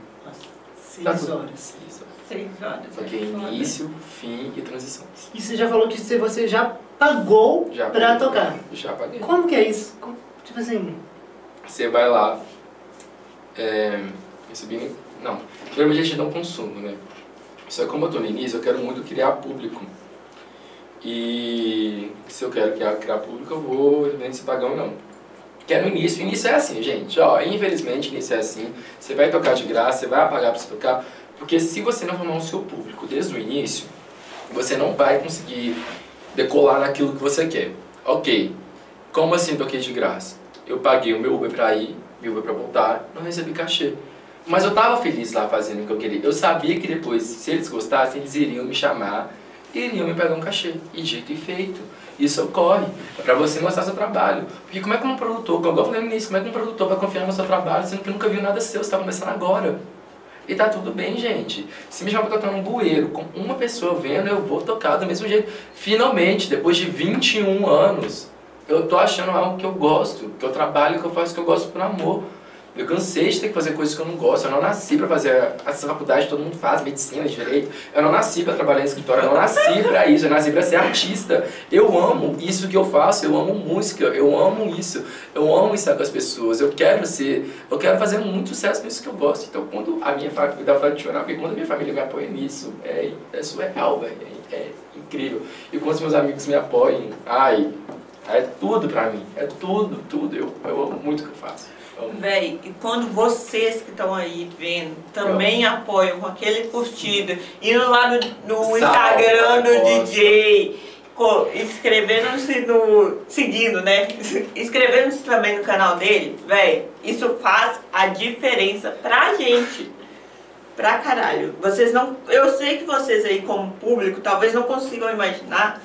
Seis tá horas. Seis horas. Seis horas. É foda. início, fim e transições. E você já falou que você- já pagou Já pra paguei. tocar. Já paguei. Como que é isso? Como- Tipo assim, Você vai lá, é, recebi, não, geralmente a gente não consumo, né? Só que como eu tô no início, eu quero muito criar público. E se eu quero criar, criar público, eu vou independente se pagar ou não. Que é no início, o início é assim, gente, ó, infelizmente início é assim, você vai tocar de graça, você vai pagar pra você tocar, porque se você não formar o seu público desde o início, você não vai conseguir decolar naquilo que você quer. Ok, como assim toquei de graça? Eu paguei o meu Uber pra ir, meu Uber pra voltar, não recebi cachê. Mas eu tava feliz lá fazendo o que eu queria. Eu sabia que depois, se eles gostassem, eles iriam me chamar e iriam me pagar um cachê. E dito e feito. Isso ocorre. É pra você mostrar seu trabalho. Porque como é que um produtor, como eu falei no início, como é que um produtor vai confiar no seu trabalho sendo que nunca viu nada seu, você tá começando agora? E tá tudo bem, gente. Se me chamar pra tocar num bueiro com uma pessoa vendo, eu vou tocar do mesmo jeito. Finalmente, depois de 21 anos, eu tô achando algo que eu gosto, que eu trabalho, que eu faço, que eu gosto por amor. Eu cansei de ter que fazer coisas que eu não gosto. Eu não nasci pra fazer essa faculdade todo mundo faz, medicina, direito. Eu não nasci pra trabalhar em escritório, eu não nasci pra isso. Eu nasci pra ser artista. Eu amo isso que eu faço, eu amo música, eu amo isso. Eu amo estar com as pessoas. Eu quero ser, eu quero fazer muito sucesso nisso que eu gosto. Então, quando a minha família, dá vontade de quando a minha família me apoia nisso, é, é surreal, velho. É, é incrível. E quando os meus amigos me apoiam, ai, é tudo pra mim. É tudo, tudo. Eu, eu amo muito o que eu faço. Véi, e quando vocês que estão aí vendo também apoiam com aquele curtido, indo lá no, no Instagram do gosto. DJ, inscrevendo-se no. seguindo, né? [laughs] Inscrevendo-se também no canal dele, véi, isso faz a diferença pra gente. Pra caralho. Vocês não. Eu sei que vocês aí, como público, talvez não consigam imaginar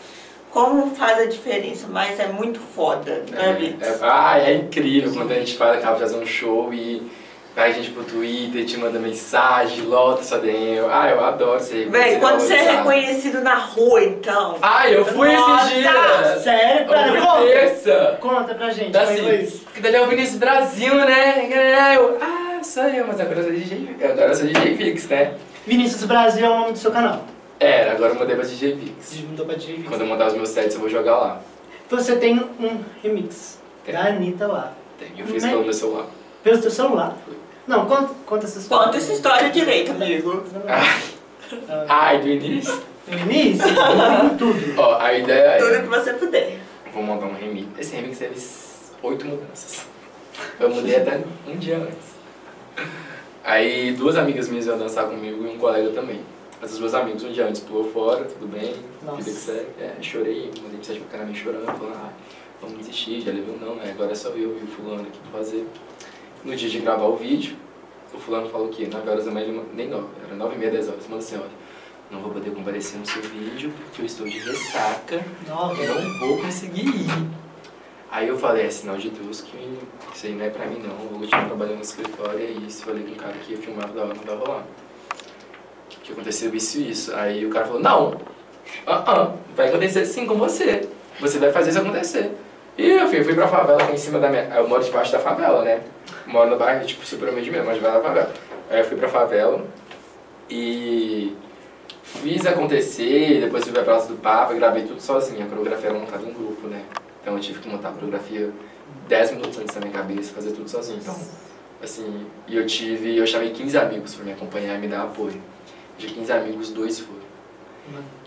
como faz a diferença, mas é muito foda, né, Vitor? É, ah, é incrível quando a gente faz, acaba de fazer um show e vai a gente pro Twitter, te manda mensagem, lota sua DM. Ah, eu adoro ser Véi, quando você é reconhecido na rua, então. Ah, eu fui Nossa! esses dias! sério? Pera, conta. terça! Conta pra gente, como foi assim, isso? que dali é o Vinícius Brasil, né? É, Eu, ah, sou eu, mas agora eu sou DJ, agora eu sou DJ Fix, né? Vinícius Brasil é o nome do seu canal. Era, agora eu mudei pra DJ. Você mudou pra DJ Quando eu montar os meus sets eu vou jogar lá. Você tem um remix Tem. da Anitta lá. Tem, Eu fiz Né? pelo meu celular. Pelo seu celular. Não, conta, conta essa história. Conta essa história direito, amigo. Ah, Ai, do início? No início, tudo. Ó, a ideia Tudo é... que você puder. Vou montar um remix. Esse remix teve oito mudanças. Eu mudei até um dia antes. Aí duas amigas minhas iam dançar comigo e um colega também. Essas duas amigas um dia antes pulou fora, tudo bem, Nossa. vida que segue. É, chorei, mandei mensagem pro cara me chorando, falando, ah, vamos desistir, já levou não, né? Agora é só eu e o fulano aqui pra fazer. No dia de gravar o vídeo, o fulano falou que 9 horas da manhã, ele, nem 9, era 9 e meia, 10 horas, manda assim, olha, não vou poder comparecer no seu vídeo porque eu estou de ressaca, eu não vou conseguir ir. Aí eu falei, é sinal de Deus que isso aí não é pra mim não, eu vou continuar trabalhando no escritório, é isso, falei com o cara que ia filmar, não vai- não vai rolar. Que aconteceu isso e isso. Aí o cara falou, não, ah, ah, vai acontecer sim com você, você vai fazer isso acontecer. E eu fui, fui pra favela aqui em cima da minha. Eu moro debaixo da favela, né? Moro no bairro, tipo, super humilde mesmo, mas debaixo da favela. Aí eu fui pra favela e fiz acontecer, depois fui pra Praça do Papa, gravei tudo sozinho. A coreografia era montada em grupo, né? Então eu tive que montar a coreografia 10 minutos antes da minha cabeça, fazer tudo sozinho. Então, assim, e eu tive, eu chamei 15 amigos pra me acompanhar e me dar apoio. De 15 amigos, dois foram.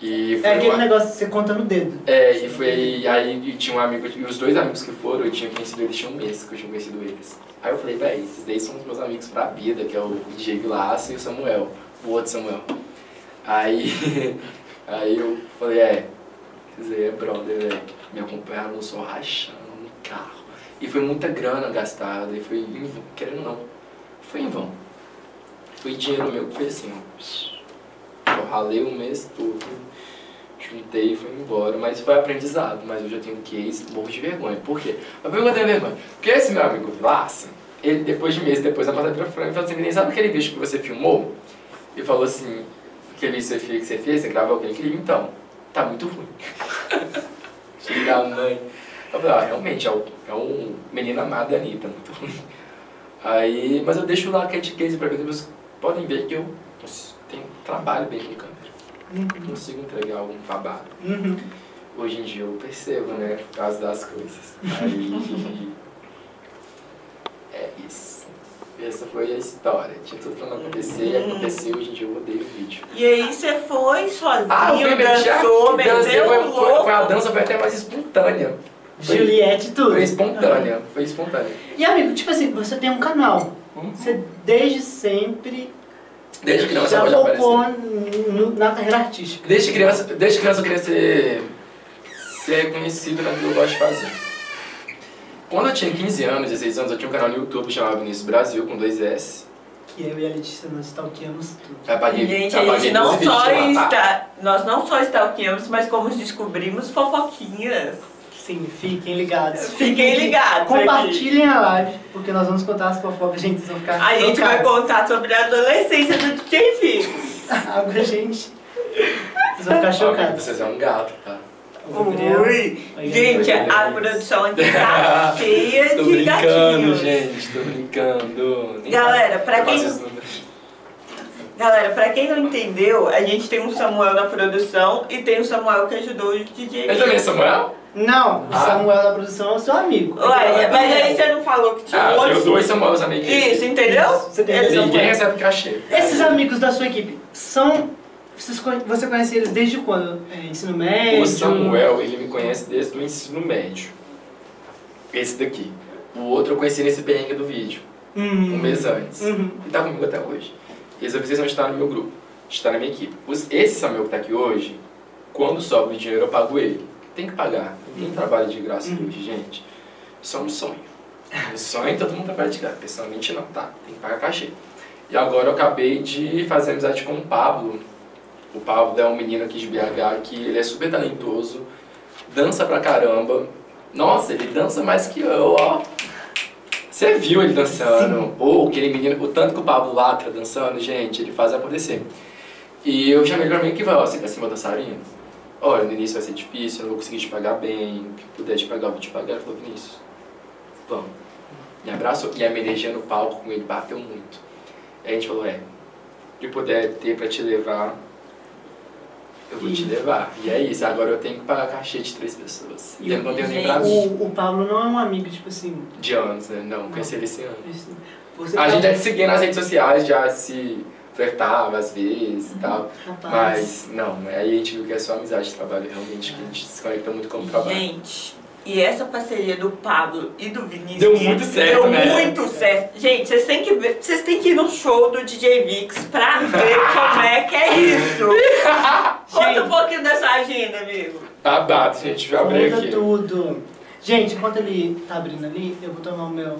E É aquele uma- negócio que você conta no dedo. é, e foi aí e tinha um amigo, e os dois amigos que foram, eu tinha conhecido eles, tinha um mês que eu tinha conhecido eles. Aí eu falei, véi, esses daí são os meus amigos pra vida, que é o DJ Vilaça e o Samuel, o outro Samuel. Aí, [laughs] aí eu falei, é, aí é brother, velho. Me acompanharam no sol rachando no carro. E foi muita grana gastada, e foi em vão, querendo ou não, foi em vão. Foi dinheiro meu que foi assim, ó. Eu ralei o mês todo, juntei e fui embora, mas foi aprendizado, mas eu já tenho case, morro de vergonha. Por quê? Mas por que eu tenho vergonha? Porque esse meu amigo Vilaça, ele depois de meses depois, a passada pra e falou assim, nem sabe aquele vídeo que você filmou? E falou assim, aquele vídeo que você fez, você, gravou aquele clipe, então, tá muito ruim. [laughs] Chega a mãe. Eu falei, ah, realmente, é um, é um menino amado da Anitta, muito ruim. Aí, mas eu deixo lá a cat case pra ver, vocês podem ver que eu trabalho bem com câmera. Uhum. Consigo entregar algum babado. Uhum. Hoje em dia eu percebo, né? Por causa das coisas. Aí. [laughs] é isso. Essa foi a história. Tinha tudo pra não acontecer e aconteceu. Hoje em dia eu odeio o vídeo. E aí você foi sozinho, Ah, eu fui dançou, dancei, foi, foi, foi a dança foi até mais espontânea. Foi- Juliette tudo. Foi espontânea, foi espontânea. E amigo, tipo assim, você tem um canal. Você desde sempre Desde criança já pode aparecer. na carreira artística. Desde criança, desde criança eu queria ser, ser reconhecido naquilo que eu gosto de fazer. Quando eu tinha 15 anos, 16 anos, eu tinha um canal no YouTube chamado Vinícius Brasil, com dois S. Que eu e a Letícia nós stalkeamos tudo. Apaguei, Gente, a apaguei gente não 12 só tá? está, nós não só stalkeamos, mas como descobrimos fofoquinhas. Sim, fiquem ligados. Fiquem ligados. Compartilhem a live, porque nós vamos contar as fofocas, gente, vocês vão ficar A gente vai contar sobre a adolescência do DJ Fix. [laughs] Água, gente. Vocês vão ficar chocados. Vocês é um gato, tá? Ui! Oi, Gente, a produção aqui tá [laughs] cheia Tô de brincando, gatinhos. gente, tô brincando. Nem Galera, pra quem- Galera, pra quem não entendeu, a gente tem um Samuel na produção e tem o Samuel que ajudou o DJ. Ele também é Samuel? Não, o Ah. Samuel da produção é o seu amigo. Ué, mas aí você não falou que tinha Ah, outro? eu dois Samuels na minha equipe. Isso, entendeu? Isso, você tem Eles não Ninguém recebe cachê. Esses amigos da sua equipe são. Você conhece eles desde quando? É, ensino médio? O Samuel, ele me conhece desde o ensino médio. Esse daqui. O outro eu conheci nesse perrengue do vídeo, Uhum. um mês antes. Uhum. E tá comigo até hoje. E essa vocês vão estar no meu grupo, estar na minha equipe. Os- Esse Samuel que tá aqui hoje, quando sobra o dinheiro eu pago ele. Tem que pagar. Ninguém trabalha de graça Uhum. hoje, gente. Isso é um sonho. Um sonho todo mundo trabalha de graça. Pessoalmente não, tá? Tem que pagar cachê. E agora eu acabei de fazer amizade com o Pablo. O Pablo é um menino aqui de BH que ele é super talentoso, dança pra caramba. Nossa, ele dança mais que eu, ó. Você viu ele dançando? Ou aquele menino, o tanto que o Pablo lacra dançando, gente, ele faz acontecer. E eu ele pra mim que vai, ó, você quer ser meu dançarino? Olha, no início vai ser difícil, eu não vou conseguir te pagar bem, o que puder te pagar, eu vou te pagar. Ele falou, Vinícius, vamos. Me abraçou e a minha energia no palco com ele bateu muito. Aí a gente falou, é, de puder ter pra te levar, eu vou te levar. E é isso, agora eu tenho que pagar cachê de três pessoas. E eu não tenho nem pra mim. O, o Pablo não é um amigo, tipo assim. De anos, né? Não, conheci ele esse ano. Você A tá- gente já se seguia nas redes sociais, já se flertava às vezes e tal. Rapaz. Mas não, aí a gente viu que é só amizade de trabalho, realmente, que a gente se conecta muito como trabalho. Gente, e essa parceria do Pablo e do Vinícius Deu muito certo, deu né? muito certo. Gente, vocês têm que ver, vocês têm que ir no show do DJ Vix pra ver como é que é isso. [laughs] Conta um pouquinho dessa agenda, amigo. Babado, gente, eu abrir Conta aqui. tudo. Gente, enquanto ele tá abrindo ali, eu vou tomar o meu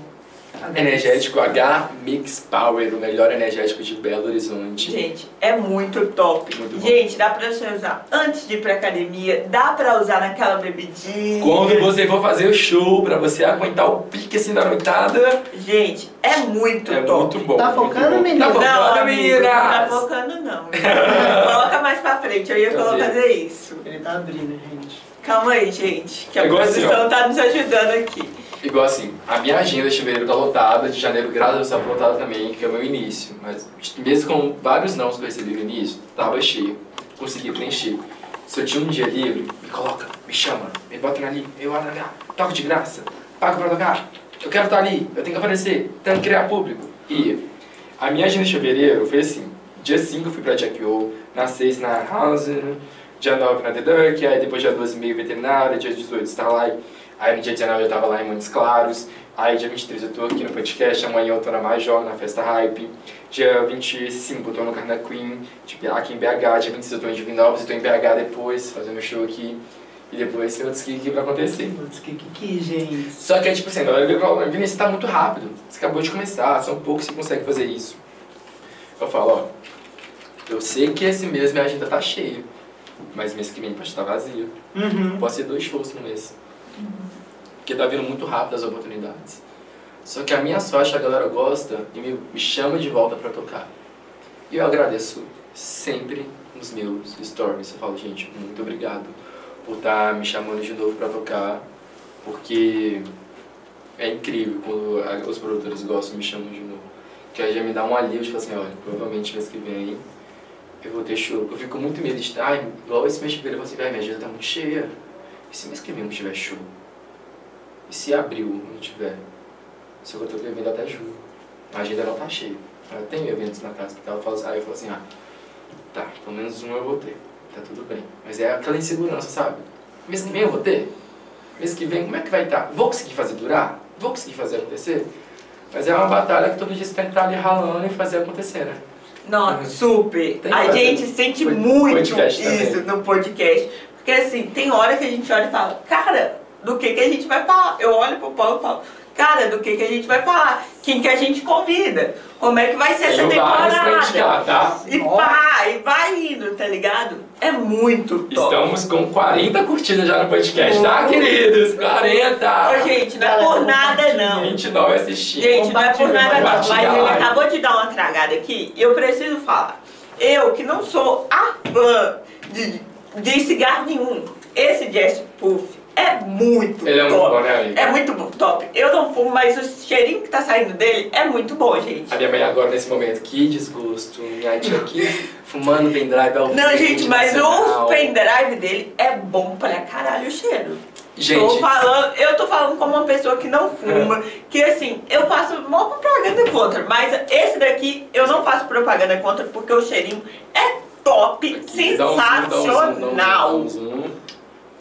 Energético H Mix Power, o melhor energético de Belo Horizonte. Gente, é muito top. Muito bom. Gente, dá pra você usar antes de ir pra academia, dá pra usar naquela bebidinha. Quando você for fazer o show, pra você aguentar o pique assim da noitada, Gente, é muito é top. muito bom. Tá focando, menina? Tá Não, focando, amigo, meninas? não tá focando não. [laughs] Coloca mais pra frente, eu ia Cadê? colocar fazer isso. Ele tá abrindo, gente. Calma aí, gente, que a É assim, produção tá nos ajudando aqui. Igual assim, a minha agenda de fevereiro tá lotada, de janeiro, graças a Deus, tá lotada também, que é o meu início. Mas mesmo com vários nãos que eu recebi no início, tava cheio. Consegui preencher. Se eu tinha um dia livre, me coloca, me chama, me bota ali, eu hora lá, toco de graça, pago pra tocar, eu quero estar ali, eu tenho que aparecer, tenho que criar público. E a minha agenda de fevereiro foi assim, dia 5 eu fui pra Jack O, na 6 na House, dia 9 na The Duck, aí depois dia 12 meio veterinária, dia 18 Starlight, aí no dia 19 eu tava lá em Montes Claros, aí dia 23 eu tô aqui no podcast, amanhã eu tô na Major, na Festa Hype, dia 25 eu tô no Carna Queen, tipo, aqui em BH, dia 26 eu tô em Divinópolis, eu tô em BH depois, fazendo show aqui, e depois tem outros que pra acontecer. Putz, que que gente? Só que é tipo assim, a galera fala, Vinícius, tá muito rápido. Você acabou de começar, são poucos que conseguem fazer isso. Eu falo, ó, eu sei que esse mês minha agenda tá cheia, mas mês que vem pode estar vazio. Uhum. Pode ser dois shows no mês. Porque tá vindo muito rápido as oportunidades. Só que a minha sorte, a galera gosta e me, chama de volta pra tocar. E eu agradeço sempre nos meus stories. Eu falo, gente, muito obrigado por estar me chamando de novo pra tocar, porque é incrível quando os produtores gostam e me chamam de novo. Que aí já me dá um alívio, tipo assim, olha, provavelmente mês que vem eu vou ter show. Eu fico muito medo de, ai, igual esse mês que vem, eu falo assim, minha agenda tá muito cheia. E se mês que vem não tiver show? E se abril não tiver? Só que eu tô prevendo até julho. A agenda não tá cheia. Eu tenho eventos na casa que tal, eu falo assim, aí eu falo assim, ah, tá, pelo menos um eu vou ter. Tá tudo bem. Mas é aquela insegurança, sabe? Mês que vem eu vou ter? Mês que vem como é que vai estar? Vou conseguir fazer durar? Vou conseguir fazer acontecer? Mas é uma batalha que todo dia você tem que estar ali ralando e fazer acontecer, né? Nossa, super. Tem a que fazer. gente sente Pod- muito isso também. no podcast. Porque assim, tem hora que a gente olha e fala, cara, do que, que a gente vai falar? Eu olho pro Paulo e falo, cara, do que, que a gente vai falar? Quem que a gente convida? Como é que vai ser essa temporada? tá? E pá, e vai indo, tá ligado? É muito top. Estamos com 40 curtidas já no podcast, tá, queridos? 40! Ô, gente, não é Galera, por nada não. 29 assistindo. Gente, não é por nada não, mas ele acabou de dar uma tragada aqui e eu preciso falar. Eu, que não sou a fã de, de cigarro nenhum, esse Jazz Puff é muito Ele é muito top. bom, né, amigo? É muito bom, top. Eu não fumo, mas o cheirinho que tá saindo dele é muito bom, gente. A minha mãe agora, nesse momento, que desgosto. Minha tia aqui [laughs] fumando pendrive ao Não, gente, mas o pendrive dele é bom pra caralho o cheiro. Tô Gente, falando, eu tô falando como uma pessoa que não fuma, [laughs] que assim, eu faço mó propaganda contra, mas esse daqui eu não faço propaganda contra porque o cheirinho é top, aqui, zoom, dá um zoom, dá um zoom, sensacional. dá um zoom.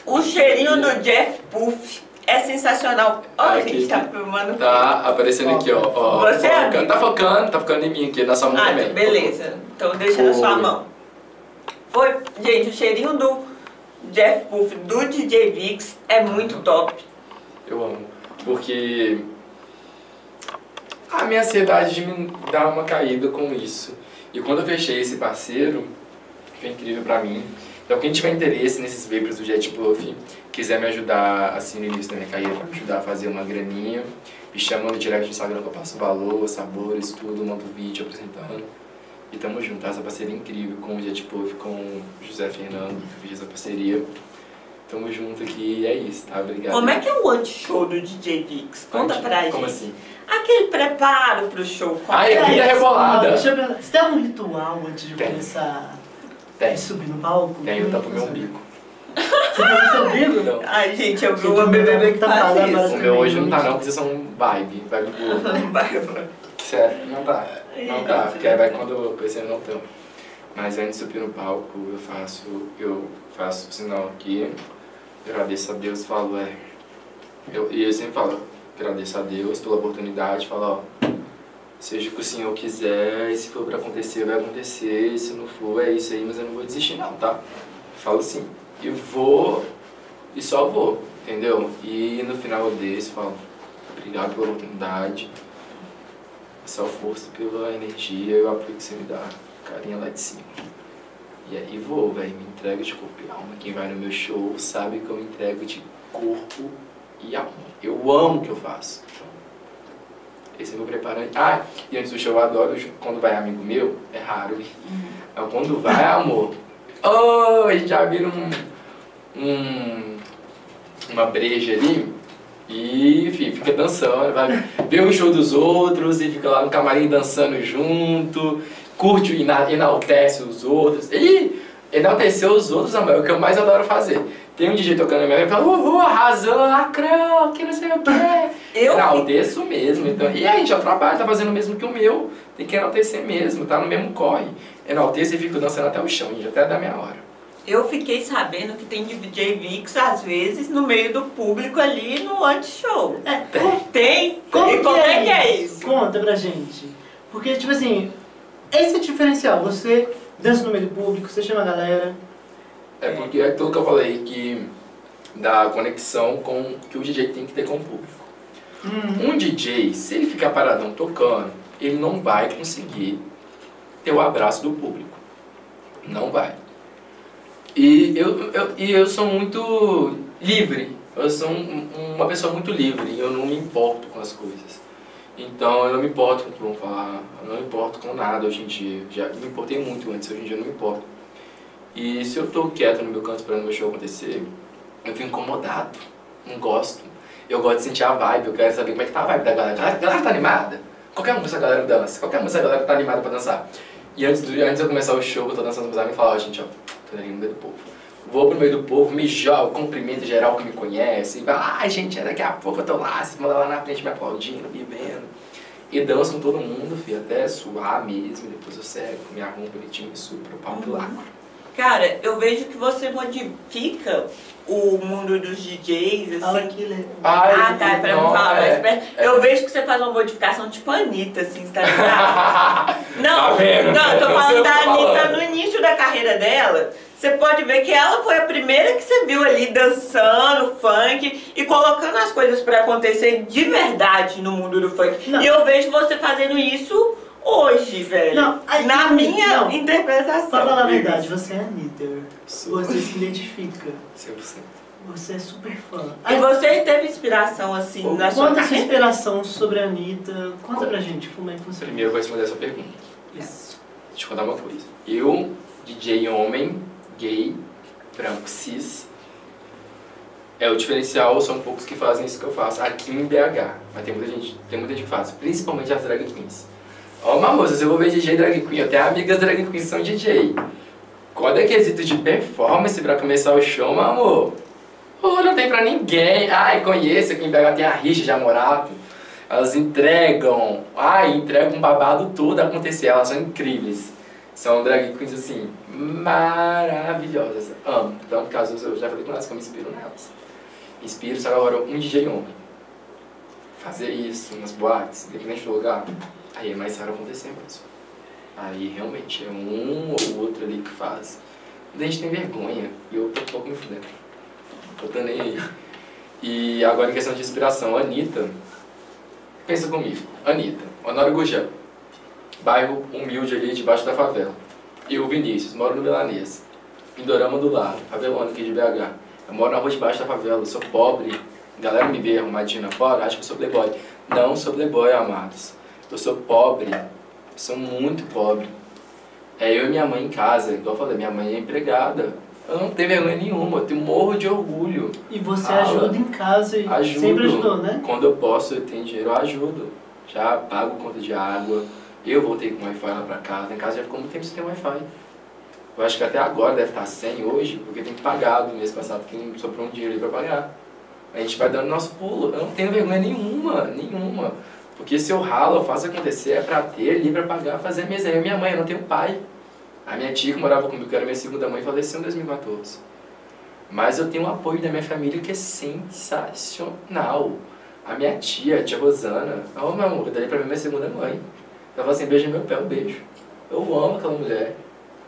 O cheirinho do Jeff Puff é sensacional. Olha, Aqui, gente, tá filmando. Tá aparecendo aqui, ó. ó Você é focando, amigo. tá focando, tá focando em mim aqui, na sua mão Ah, também. beleza. Então deixa na sua Foi. mão. Foi, gente, o cheirinho do Jeff Puff do DJ Vix é muito top. Eu amo. Porque a minha ansiedade de me dar uma caída com isso. E quando eu fechei esse parceiro, foi incrível pra mim. Então quem tiver interesse nesses vapors do Jet quiser me ajudar assim no início da minha carreira, me ajudar a fazer uma graninha, me chama no direct do Instagram que eu passo valor, sabores, tudo, mando vídeo apresentando. E tamo junto, essa parceria incrível com o Jet com o José Fernando, que fez essa parceria. Tamo junto aqui e é isso, tá? Obrigado. Como é que é o anti-show do DJ Vix? Conta pra gente. Como assim? Aquele preparo pro show. Ai, pra vida gente. rebolada. Ah, deixa eu perguntar, Você tem algum ritual antes de Tem. começar Tem. subir no palco? Tem, eu tapo meu umbigo. Você tá seu umbigo? Não. Ai, gente, eu vi uma o meu BBB bebê que tá falando. O meu hoje não tá não, porque vocês são vibe, vibe boa. [laughs] Vai, vai. Sério, não tá. Não tá, porque aí vai quando eu pensei não tão. Mas antes de subir no palco, eu faço, eu faço o sinal aqui, agradeço a Deus, falo, é. Eu, e eu sempre falo, agradeço a Deus pela oportunidade, falo, ó, seja o que o Senhor quiser, e se for pra acontecer, vai acontecer, e se não for, é isso aí, mas eu não vou desistir não, tá? Falo assim, e vou, e só vou, entendeu? E no final desse, falo, obrigado pela oportunidade, só força pela energia e o apoio que você me dá. Carinha lá de cima. E aí vou, velho. Me entrego de corpo e alma. Quem vai no meu show sabe que eu me entrego de corpo e alma. Eu amo o que eu faço. Então, esse é meu preparante. Ah, e antes do show eu adoro quando vai amigo meu. É raro. Mas quando vai, amor. Oh, a gente já vira um, um, uma breja ali. E enfim, fica dançando, vai ver o show dos outros e fica lá no camarim dançando junto, curte e ena- enaltece os outros. E enaltecer os outros amor, é o que eu mais adoro fazer. Tem um DJ tocando na minha frente e fala, uhul, arrasou, lacrão, que não sei o quê. [laughs] Eu Enalteço mesmo. Então, e aí, já trabalho, tá fazendo o mesmo que o meu. Tem que enaltecer mesmo, tá no mesmo corre. Enalteço e fico dançando até o chão, gente, até da minha hora. Eu fiquei sabendo que tem DJ Vix, às vezes, no meio do público ali no anti-show. É, Tem? Como, e como é é que é isso? Conta pra gente. Porque, tipo assim, esse é o diferencial. Você dança no meio do público, você chama a galera. É porque é aquilo que eu falei, que da conexão com que o DJ tem que ter com o público. Hum, Um DJ, se ele ficar paradão tocando, ele não vai conseguir ter o abraço do público. Não vai. E eu, eu, e eu sou muito livre. Eu sou um- uma pessoa muito livre e eu não me importo com as coisas. Então eu não me importo com o que vão falar, eu não me importo com nada hoje em dia. Já me importei muito antes, hoje em dia eu não me importo. E se eu tô quieto no meu canto esperando meu show acontecer, eu fico incomodado, não gosto. Eu gosto de sentir a vibe, eu quero saber como é que tá a vibe da galera. A galera tá animada? Qualquer música a galera dança, qualquer música a galera tá animada pra dançar. E antes, do, antes de eu começar o show, eu tô dançando com os amigos e falo, ó, gente, ó, tô ali no meio do povo. Vou pro meio do povo, me jogo, cumprimento geral que me conhece, e fala, ai gente, daqui a pouco eu tô lá, você manda lá na frente me aplaudindo, me vendo. E danço com todo mundo, filho, até suar mesmo, depois eu cego, me arrumo bonitinho e subo pro palco lá. Cara, eu vejo que você modifica o mundo dos DJs, fala assim. que ele Ai, Ah, tá, é pra não falar mais é. perto. Eu vejo que você faz uma modificação tipo a Anitta, assim, você tá ligado? [laughs] Não, Tá vendo? não, eu tô falando que da Anitta falando. no início da carreira dela. Você pode ver que ela foi a primeira que você viu ali dançando funk e colocando as coisas pra acontecer de verdade no mundo do funk. Não. E eu vejo você fazendo isso hoje, velho. Não, aí- Na minha não. interpretação. Pra falar a verdade, você é Anitta. Você se identifica. 100%. Você é super fã. E Aí, você teve inspiração assim na sua conta a sua inspiração sobre a Anitta. Conta pra gente como é que funciona. Primeiro eu vou responder essa pergunta. Isso. Deixa eu contar uma coisa. Eu, DJ homem, gay, branco, cis, é o diferencial, são poucos que fazem isso que eu faço aqui em BH. Mas tem muita gente, tem muita gente que faz, principalmente as drag queens. Ó, uma moça, se eu vou ver DJ drag queen, até amigas drag queens são DJ. Quando é quesito de performance pra começar o show, meu amor, oh, não tem pra ninguém. Ai, conheço, aqui em BH tem a rixa de Amorato. Elas entregam, ai, entregam um babado todo a acontecer, elas são incríveis. São drag queens, assim, maravilhosas. Amo. Então, caso, eu já falei com elas que eu me inspiro nelas. Inspiro, só agora um DJ homem. Fazer isso nas boates, independente do lugar, aí é mais raro acontecer mesmo. Aí realmente é um ou outro ali que faz. A gente tem vergonha e eu tô um pouco me fudendo. Eu tô nem aí. E agora em questão de inspiração, Anitta, pensa comigo, Anitta, Honório Gugel, bairro humilde ali debaixo da favela. Eu, Vinícius, moro no Milanês, Pindorama do lado, favelona aqui de BH. Eu moro na rua debaixo da favela, sou pobre, a galera me vê arrumadinho na fora, acha que eu sou playboy. Não sou playboy, amados. Eu sou pobre, sou muito pobre. É eu e minha mãe em casa, igual eu falei, minha mãe é empregada. Eu não tenho vergonha nenhuma, eu tenho morro de orgulho. E você Fala. ajuda em casa e Ajudo. sempre ajudou, né? Quando eu posso, eu tenho dinheiro, eu ajudo. Já pago conta de água. Eu voltei com Wi-Fi lá pra casa. Em casa já ficou muito tempo sem ter Wi-Fi. Eu acho que até agora deve estar sem hoje, porque tem que pagar do mês passado, porque não sobrou um dinheiro aí pra pagar. A gente vai dando nosso pulo. Eu não tenho vergonha nenhuma, nenhuma. Porque se eu ralo, eu faço acontecer, é pra ter ali pra pagar, fazer a mesa. Eu e minha mãe, eu não tenho pai. A minha tia que morava comigo, que era minha segunda mãe, faleceu em 2014. Mas eu tenho o apoio da minha família que é sensacional. A minha tia, a tia Rosana, oh meu amor, eu dei pra mim minha segunda mãe. Ela falou assim, beija meu pé, um beijo. Eu amo aquela mulher.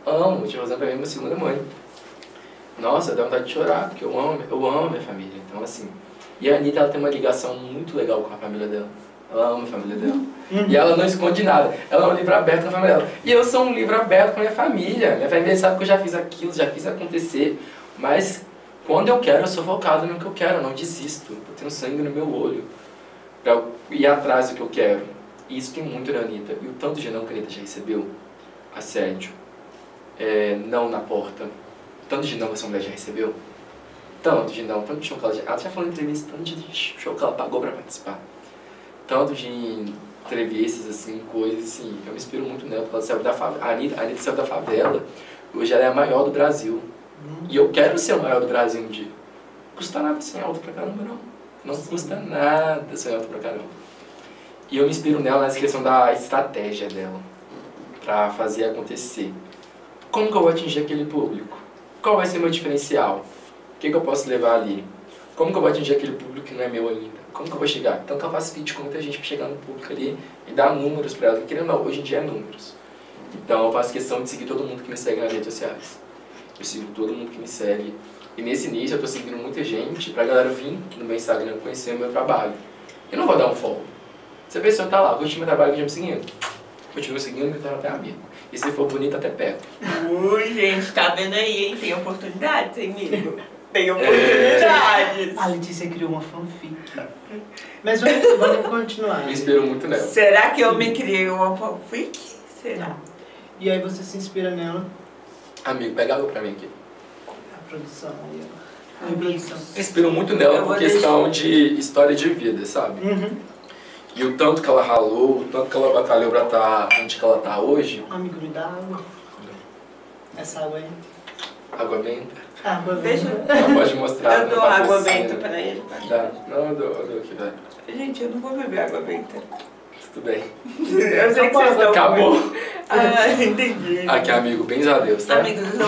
Amo, a tia Rosana pra mim é minha segunda mãe. Nossa, dá vontade de chorar, porque eu amo, eu amo a minha família. Então assim, e a Anitta ela tem uma ligação muito legal com a família dela. Ela ama a família dela. Uhum. E ela não esconde nada. Ela é um livro aberto com a família dela. E eu sou um livro aberto com a minha família. Minha família sabe que eu já fiz aquilo, já fiz acontecer. Mas quando eu quero, eu sou focado no que eu quero, eu não desisto. Eu tenho sangue no meu olho pra eu ir atrás do que eu quero. E isso tem muito na Anitta. E o tanto de não que a Anitta já recebeu, assédio, é, não na porta, tanto de não que essa mulher já recebeu, tanto de não, tanto de que ela já, falou em entrevista, tanto de ela pagou pra participar, tanto de entrevistas, assim, coisas assim, eu me inspiro muito nela, porque ela da favela, a Anitta, a Anitta saiu da favela, hoje ela é a maior do Brasil, Uhum. e eu quero ser o maior do Brasil um dia. Custa nada ser alto pra caramba, não. Não Sim. custa nada ser alto pra caramba. E eu me inspiro nela nessa questão da estratégia dela pra fazer acontecer. Como que eu vou atingir aquele público? Qual vai ser meu diferencial? O que, que eu posso levar ali? Como que eu vou atingir aquele público que não é meu ainda? Como que eu vou chegar? Então que eu faço vídeo com muita gente pra chegar no público ali e dar números pra ela. Querendo ou não, hoje em dia é números. Então eu faço questão de seguir todo mundo que me segue nas redes sociais. Eu sigo todo mundo que me segue. E nesse início eu tô seguindo muita gente pra galera vir no meu Instagram conhecer o meu trabalho. Eu não vou dar um follow. Se pessoa tá lá, curte meu trabalho e já me seguindo, continua seguindo que eu até amigo. E se for bonito, até perto. Ui, gente, tá vendo aí, hein? Tem oportunidades, hein, amigo? Tem É. oportunidades. A Letícia criou uma fanfic. Mas vamos, vamos continuar. Me inspiro muito nela. Será que eu me criei uma fanfic? Será? Não. E aí você se inspira nela, Amigo, pega água pra mim aqui. a produção aí, ó. Produção. Me inspiro muito nela por questão de história de vida, sabe? Uhum. E o tanto que ela ralou, o tanto que ela batalhou pra estar onde que ela tá hoje. Amigo, me dá água. Essa água aí. Água benta. Água Deixa- pode mostrar. Eu no dou água benta pra ele. Dá. Não, eu dou, eu dou aqui, vai. Gente, eu não vou beber água benta. Tudo bem. [laughs] Eu sei que vocês estão... Acabou. Ah, [laughs] entendi. Aqui, amigo, bens a Deus, tá? Amigos, eu não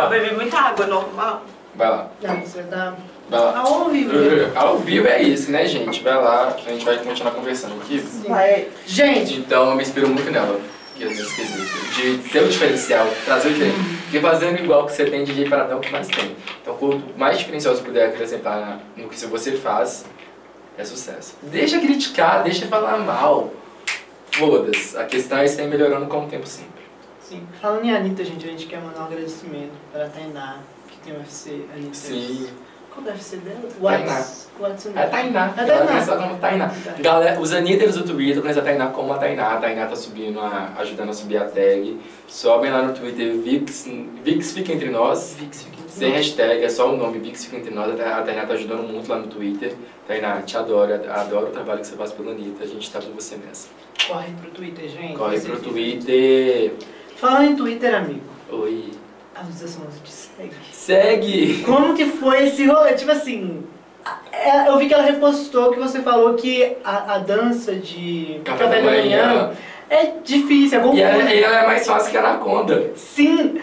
vou beber, muita água normal. Vai lá. Não, você tá Vai lá. ao vivo. né? Ao vivo é isso, né, gente? Vai lá, a gente vai continuar conversando aqui. Vai. Gente, Então, eu me inspiro muito nela, que é nesse quesito. De ser o diferencial, trazer o diferencial. Porque fazendo igual que você tem, DJ para dar o que mais tem. Então, quanto mais diferencial você puder acrescentar no que você faz, é sucesso. Deixa criticar, deixa falar mal. Foda-se. A questão é estar melhorando com o tempo sempre. sim. Falando em Anitta, gente, a gente quer mandar um agradecimento para a Tainá, que tem o UFC Anitta. Sim. Qual deve ser dela? Whats, what's É a Tainá. É Tainá. ela como Tainá. Galera, os Anitters do Twitter conhecem a Tainá como a Tainá. A Tainá tá subindo, a, ajudando a subir a tag. Sobem lá no Twitter, Vix, Vix fica entre nós. Vix, fica entre Sem nós. hashtag, é só o nome, Vix fica entre nós. A Tainá tá ajudando muito lá no Twitter. Tainá, te adoro, adoro o trabalho que você faz pela Anitta. A gente tá com você nessa. Corre pro Twitter, gente. Corre pro. Twitter. Falando em Twitter, amigo, Oi. A Luísa Sonza te segue. Segue! Como que foi esse rolê? Tipo assim, é, eu vi que ela repostou que você falou que a, a dança de Café da manhã. é difícil, é E ela, e ela é mais fácil que a Anaconda. Sim.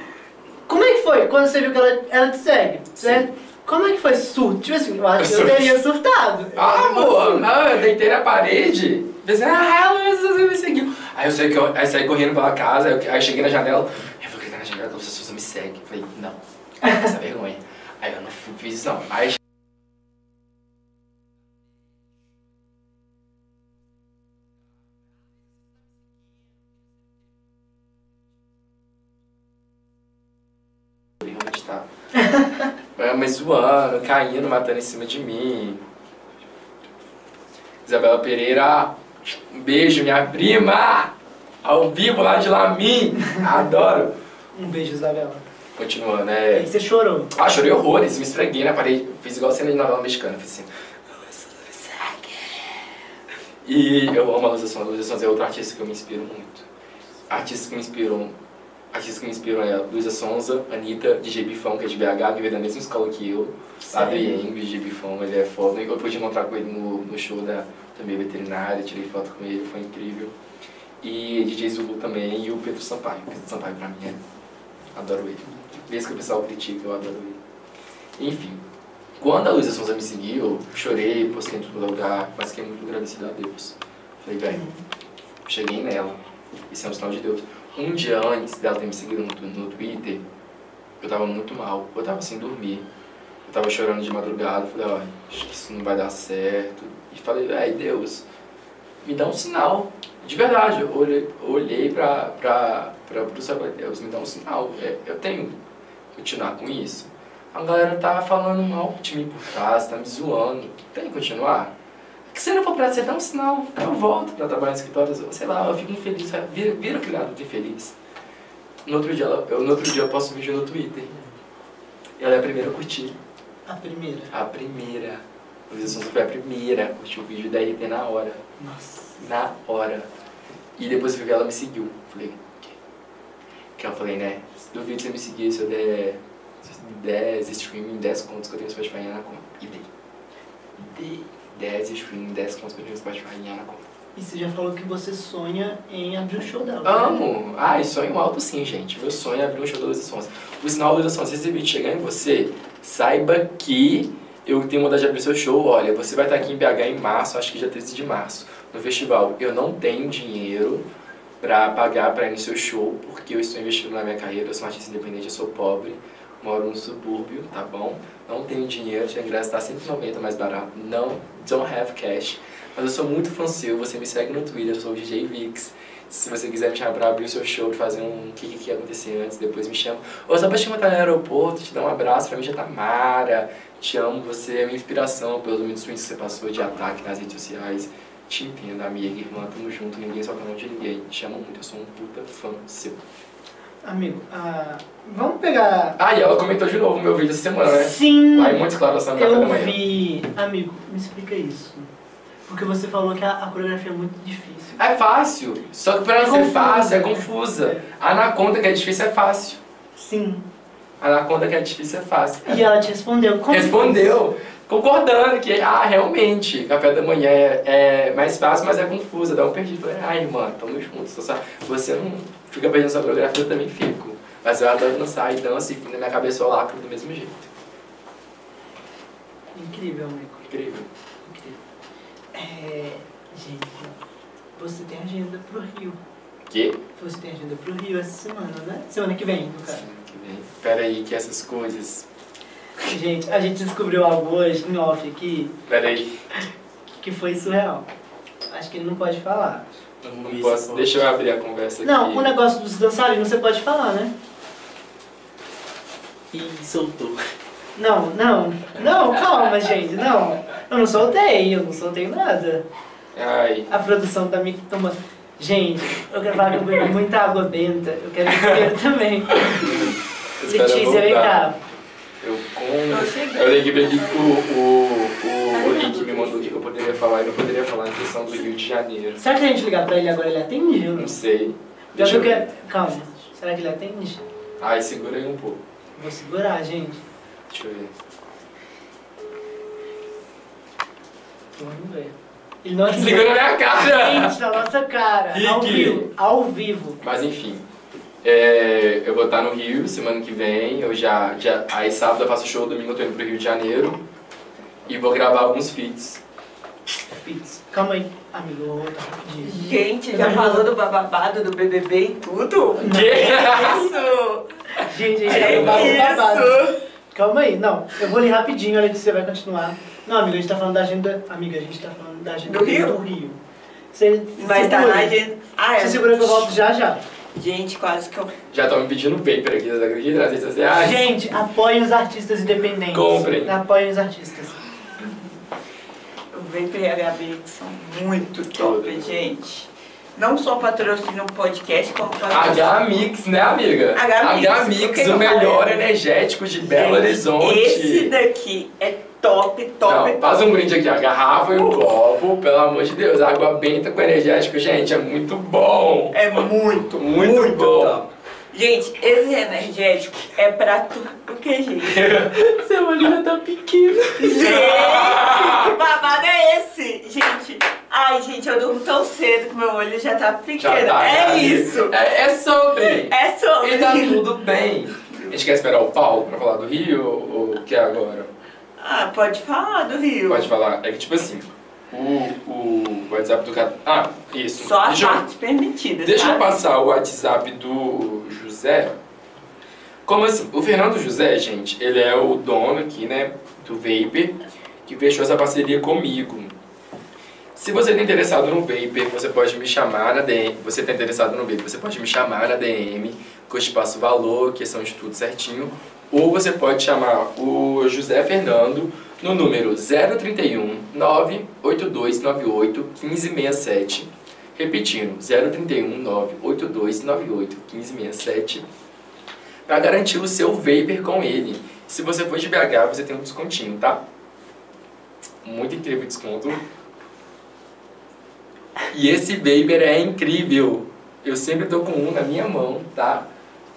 Como é que foi quando você viu que ela, ela te segue, certo? Como é que foi surto? Tipo assim, eu acho que eu teria surtado. Ah, amor, não, eu deitei na parede. Pensei, ah, ela você me seguiu. Aí eu saí, aí saí correndo pela casa, aí eu, aí eu cheguei na janela, eu que as pessoas me seguem. Falei, não, [laughs] essa vergonha. Aí eu não fiz isso não. Aí tá. [laughs] É, Mas zoando, caindo, matando em cima de mim. Isabela Pereira, um beijo, minha prima! Ao vivo lá de Lamin! [laughs] Adoro! Um beijo, Isabela. Continuando, E né? aí você chorou. Ah, chorei horrores, me esfreguei na parede, fiz igual cena de novela mexicana, fiz assim. E eu amo a Luísa Sonza, a Luísa Sonza é outra artista que eu me inspiro muito. Artistas que me inspiram, artistas que me inspiram é a Luísa Sonza, Anitta, DJ Bifão, que é de BH, que veio da mesma escola que eu? IEM, DJ Bifão, ele é foda. Eu pude encontrar com ele no, no show da, minha veterinária, tirei foto com ele, foi incrível. E DJ Zulu também, e o Pedro Sampaio. O Pedro Sampaio pra mim é, adoro ele. Mesmo que o pessoal critique, eu adoro ele. Enfim, quando a Luísa Sonza me seguiu, chorei, postei em todo lugar, mas fiquei muito agradecido a Deus. Falei, velho, cheguei nela. Isso é um sinal de Deus. Um dia antes dela ter me seguido no, no Twitter, eu tava muito mal. Eu tava sem dormir. Eu tava chorando de madrugada. Falei, ó, acho que isso não vai dar certo. E falei, ai Deus, me dá um sinal. De verdade, eu olhei, olhei pra, pra, céu e falei, Deus, me dá um sinal. É, Eu tenho que continuar com isso. A galera tá falando mal de mim por trás, tá me zoando. Tem que continuar? Que se não for pra você dar um sinal, eu volto pra trabalhar em escritório, sei lá, eu fico infeliz, sabe? vira, vira aquele lado infeliz. No outro dia, eu, no outro dia eu posto um vídeo no Twitter. E ela é a primeira a curtir. A primeira. A primeira. A visualização foi a primeira a curtir o vídeo da RT na hora. Nossa. Na hora. E depois eu vi que ela me seguiu. Falei, que? Eu falei, né? Duvido você me seguir se eu der 10 streaming, 10 contos que eu tenho no Spotify na conta. E dei. Dei 10 streaming, 10 contos que eu tenho no Spotify na conta. E você já falou que você sonha em abrir o show dela. né? Amo! Ai, sonho alto sim, gente. Meu sonho é abrir um show da Luísa Sonza. O sinal Luísa Sonza, se esse vídeo chegar em você, saiba que eu tenho vontade de abrir seu show. Olha, você vai estar aqui em BH em março, acho que dia 13 de março, no festival. Eu não tenho dinheiro pra pagar pra ir no seu show, porque eu estou investindo na minha carreira. Eu sou um artista independente, eu sou pobre, moro no subúrbio, tá bom? Não tenho dinheiro, o ingresso tá 190 mais barato. Não, don't have cash. Mas eu sou muito fã seu, você me segue no Twitter, eu sou o DJ Vix. Se você quiser me chamar pra abrir o seu show, fazer um que, que ia acontecer antes, depois me chama. Ou só pra te encontrar no aeroporto, te dar um abraço, pra mim já tá Mara. Te amo, você é minha inspiração pelos momentos ruins que você passou de ataque nas redes sociais. Te entendo, amiga, irmã, tamo junto, ninguém solta mão de ninguém. Te amo muito, eu sou um puta fã seu. Amigo, ah, vamos pegar. Ah, e ela comentou de novo meu vídeo essa semana, né? Sim! Claros, no café da Eu vi. Amigo, me explica isso. Porque você falou que a, a coreografia é muito difícil. É fácil, só que pra ela É ser confusa. fácil, é confusa. A Anaconda que é difícil é fácil. Sim. A Anaconda que é difícil é fácil. E ela te respondeu. Como Respondeu, concordando que, ah, realmente, café da manhã é, é mais fácil, mas é confuso, dá um perdido. Falei, ai, irmã, tamo juntos. Você, você não fica perdendo sua coreografia, eu também fico. Mas eu adoro dançar e danço, e na minha cabeça eu lacro do mesmo jeito. Incrível, amigo. Incrível. Incrível. É. Gente, você tem agenda pro Rio. Que? Você tem agenda pro Rio essa semana, né? Semana que vem, no caso. Semana que vem. Pera aí, que essas coisas. Gente, a gente descobriu algo hoje em off aqui Pera aí. que foi surreal. Acho que ele não pode falar. Não posso. Deixa eu abrir a conversa aqui. Não, o negócio dos dançarinos você pode falar, né? E soltou. Não, não, não, calma, gente, não. Eu não soltei, eu não soltei nada. Ai. A produção tá me tomando. Gente, eu quero falar que eu bebi muita água benta. Eu quero beber também. [laughs] Letícia, vem cá. Eu chegando. Eu lembrei que o, o, o, o link me mandou o que eu poderia falar e não poderia falar em questão do Rio de Janeiro. Será que a gente ligar pra ele agora ele atende? ou não? Não sei. Já viu eu que. Calma. Será que ele atende? Ai, segura aí um pouco. Vou segurar, gente. Deixa eu ver. Vamos ver. Ele não atende. Segura minha cara! Gente, na nossa cara. Ao Rick. vivo. Ao vivo. Mas enfim. É, eu vou estar no Rio semana que vem. Eu já, já. Aí sábado eu faço show, domingo eu tô indo pro Rio de Janeiro. E vou gravar alguns feats. Fitz. Calma aí, amigo. Rapidinho. Gente, já falou do bababado do BBB e tudo? [laughs] Que? Isso! Gente, a gente É tá babado. isso! Calma aí, não. Eu vou ler rapidinho, a Letícia vai continuar. Não, amiga, a gente tá falando da agenda. Amiga, a gente tá falando da agenda Do Rio? do Rio. Você, Mas tá segura. na agenda. Ah, é. Você segura que eu volto já já. Gente, quase que eu. Já estão me pedindo paper aqui das acreditas nas redes sociais. Gente, apoiem os artistas independentes. Comprem. Apoiem os artistas. O Vapor e a Gabi que são muito top, Tudo. gente. Não só patrocina o podcast, como patrocina. H-Mix, né, amiga? H-Mix. O melhor falei? energético de Belo Horizonte. Esse daqui é top, top, Não, top. faz um brinde aqui, a garrafa e um copo, pelo amor de Deus. Água benta com energético, gente, é muito bom. É muito, Muito muito, bom. top. Gente, esse energético é pra tu. O que, gente? [laughs] Seu olhinho tá pequeno. Gente, que babado é esse? Gente, ai, gente, eu durmo tão cedo que meu olho já tá pequeno. Já tá, é Gabi. isso. É, é sobre. É sobre. E tá tudo bem. A gente quer esperar o Paulo pra falar do Rio ou ou quer agora? Ah, pode falar do Rio. Pode falar. É que tipo assim, o, o WhatsApp do cara. Ah, isso. Só as Deixa eu- partes permitidas. Deixa tá? eu passar o WhatsApp do José. Como assim? O Fernando José, gente, ele é o dono aqui, né, do Vapor, que fechou essa parceria comigo. Se você está interessado no Vapor, você pode me chamar na DM. Você está interessado no Vapor, você pode me chamar na DM, passo o valor, questão de tudo certinho. Ou você pode chamar o José Fernando no número 031 98298 1567. Repetindo, 031 98298 1567. Para garantir o seu Vapor com ele. Se você for de BH, você tem um descontinho, tá? Muito incrível o desconto. E esse Vapor é incrível. Eu sempre tô com um na minha mão, tá?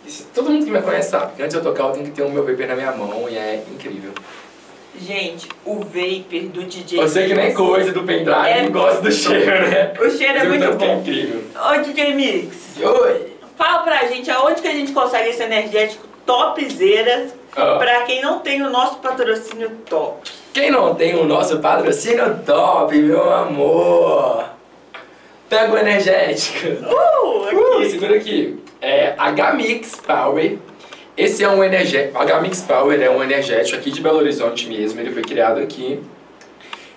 Isso- todo mundo que me conhece sabe que antes de eu tocar eu tenho que ter o meu Vapor na minha mão e é incrível. Gente, o vapor do DJ Eu sei que nem Mix. coisa do pendrive, É não gosta do cheiro, né? O cheiro é muito É bom. incrível. Ô DJ Mix, Oi! fala pra gente aonde que a gente consegue esse energético topzera Ó, pra quem não tem o nosso patrocínio top. Quem não tem o nosso patrocínio top, meu amor? Pega o energético. Uh, Uh, aqui. segura aqui. É H-Mix Power. Esse é um energético. H-Mix Power é um energético aqui de Belo Horizonte mesmo. Ele foi criado aqui.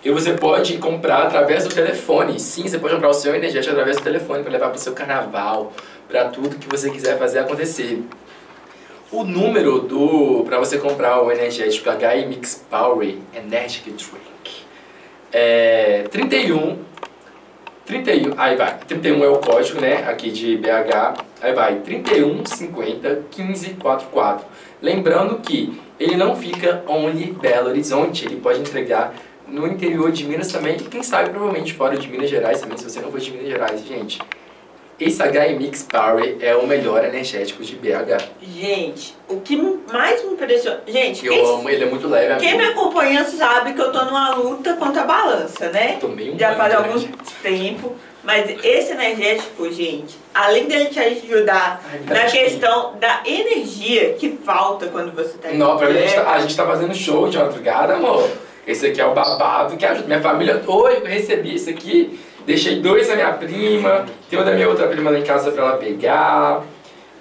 E você pode comprar através do telefone. Sim, você pode comprar o seu energético através do telefone para levar para o seu carnaval, para tudo que você quiser fazer acontecer. O número do para você comprar o energético H-Mix Power Energy Drink é 31 31, aí vai, 31 é o código, né, aqui de BH, aí vai, 31 50 15 44. Lembrando que ele não fica only Belo Horizonte, ele pode entregar no interior de Minas também, e quem sabe provavelmente fora de Minas Gerais também, se você não for de Minas Gerais, gente. Esse HMX Power é o melhor energético de BH. Gente, o que mais me impressiona. Gente, Eu quem, amo, ele é muito leve, quem me amigo. acompanha sabe que eu tô numa luta contra a balança, né? Tomei um Já faz algum tempo. Mas esse energético, gente, além dele te ajudar Ai, na questão da energia que falta quando você tá Não, pra mim a gente, dieta. tá, a gente tá fazendo show de madrugada, amor. Esse aqui é o babado que ajuda. Minha família, oi, eu recebi esse aqui, deixei dois da minha prima, tem um da minha outra prima lá em casa pra ela pegar.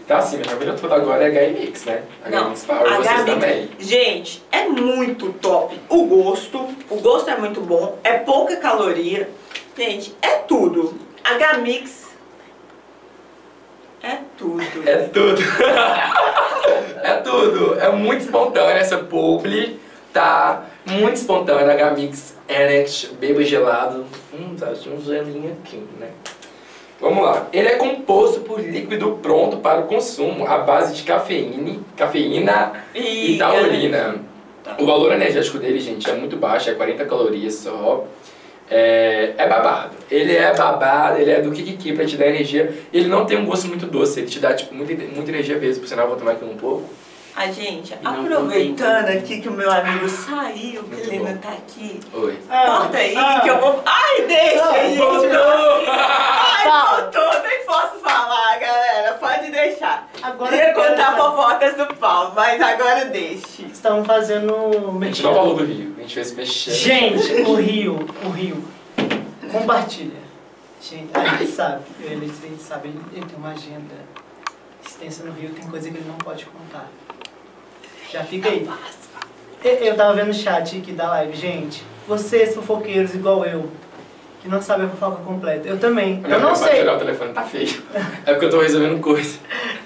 Tá assim, minha família toda agora é HMX, né? HMX Power, vocês HMX. também. Gente, é muito top. O gosto, o gosto é muito bom, é pouca caloria. Gente, é tudo. H-Mix é tudo. É tudo. [laughs] é tudo. É muito espontânea essa publi, tá? Muito espontânea. HMix Energy, beba gelado. Hum, tá um gelinho aqui, né? Vamos lá. Ele é composto por líquido pronto para o consumo, à base de cafeína, cafeína e taurina. O valor energético dele, gente, é muito baixo, é 40 calorias só. É, é babado. Ele é babado, ele é do Kikiki pra te dar energia. Ele não tem um gosto muito doce, ele te dá tipo, muita, muita energia mesmo. Por sinal, vou tomar aqui um pouco. A gente, não aproveitando aqui que o meu amigo saiu, que ele não tá aqui. Oi. Corta aí ah, que eu vou. Ai, deixa, Ah, gente. voltou. Ai, Fala. voltou, nem posso falar, galera. Pode deixar. Agora Ia contar fofocas do pau, mas agora deixe. Estão fazendo A gente não falou do Rio, a gente fez mexer. Gente, o Rio, o Rio. Compartilha. Gente, a gente sabe, ele, ele sabe, ele, ele tem uma agenda extensa no Rio, tem coisa que ele não pode contar. Já fica aí. Eu, tava vendo o chat aqui da live, gente. Vocês fofoqueiros igual eu, que não sabem a fofoca completa. Eu também. Minha Eu não sei. tirar o telefone, tá feio. É porque eu tô resolvendo coisa.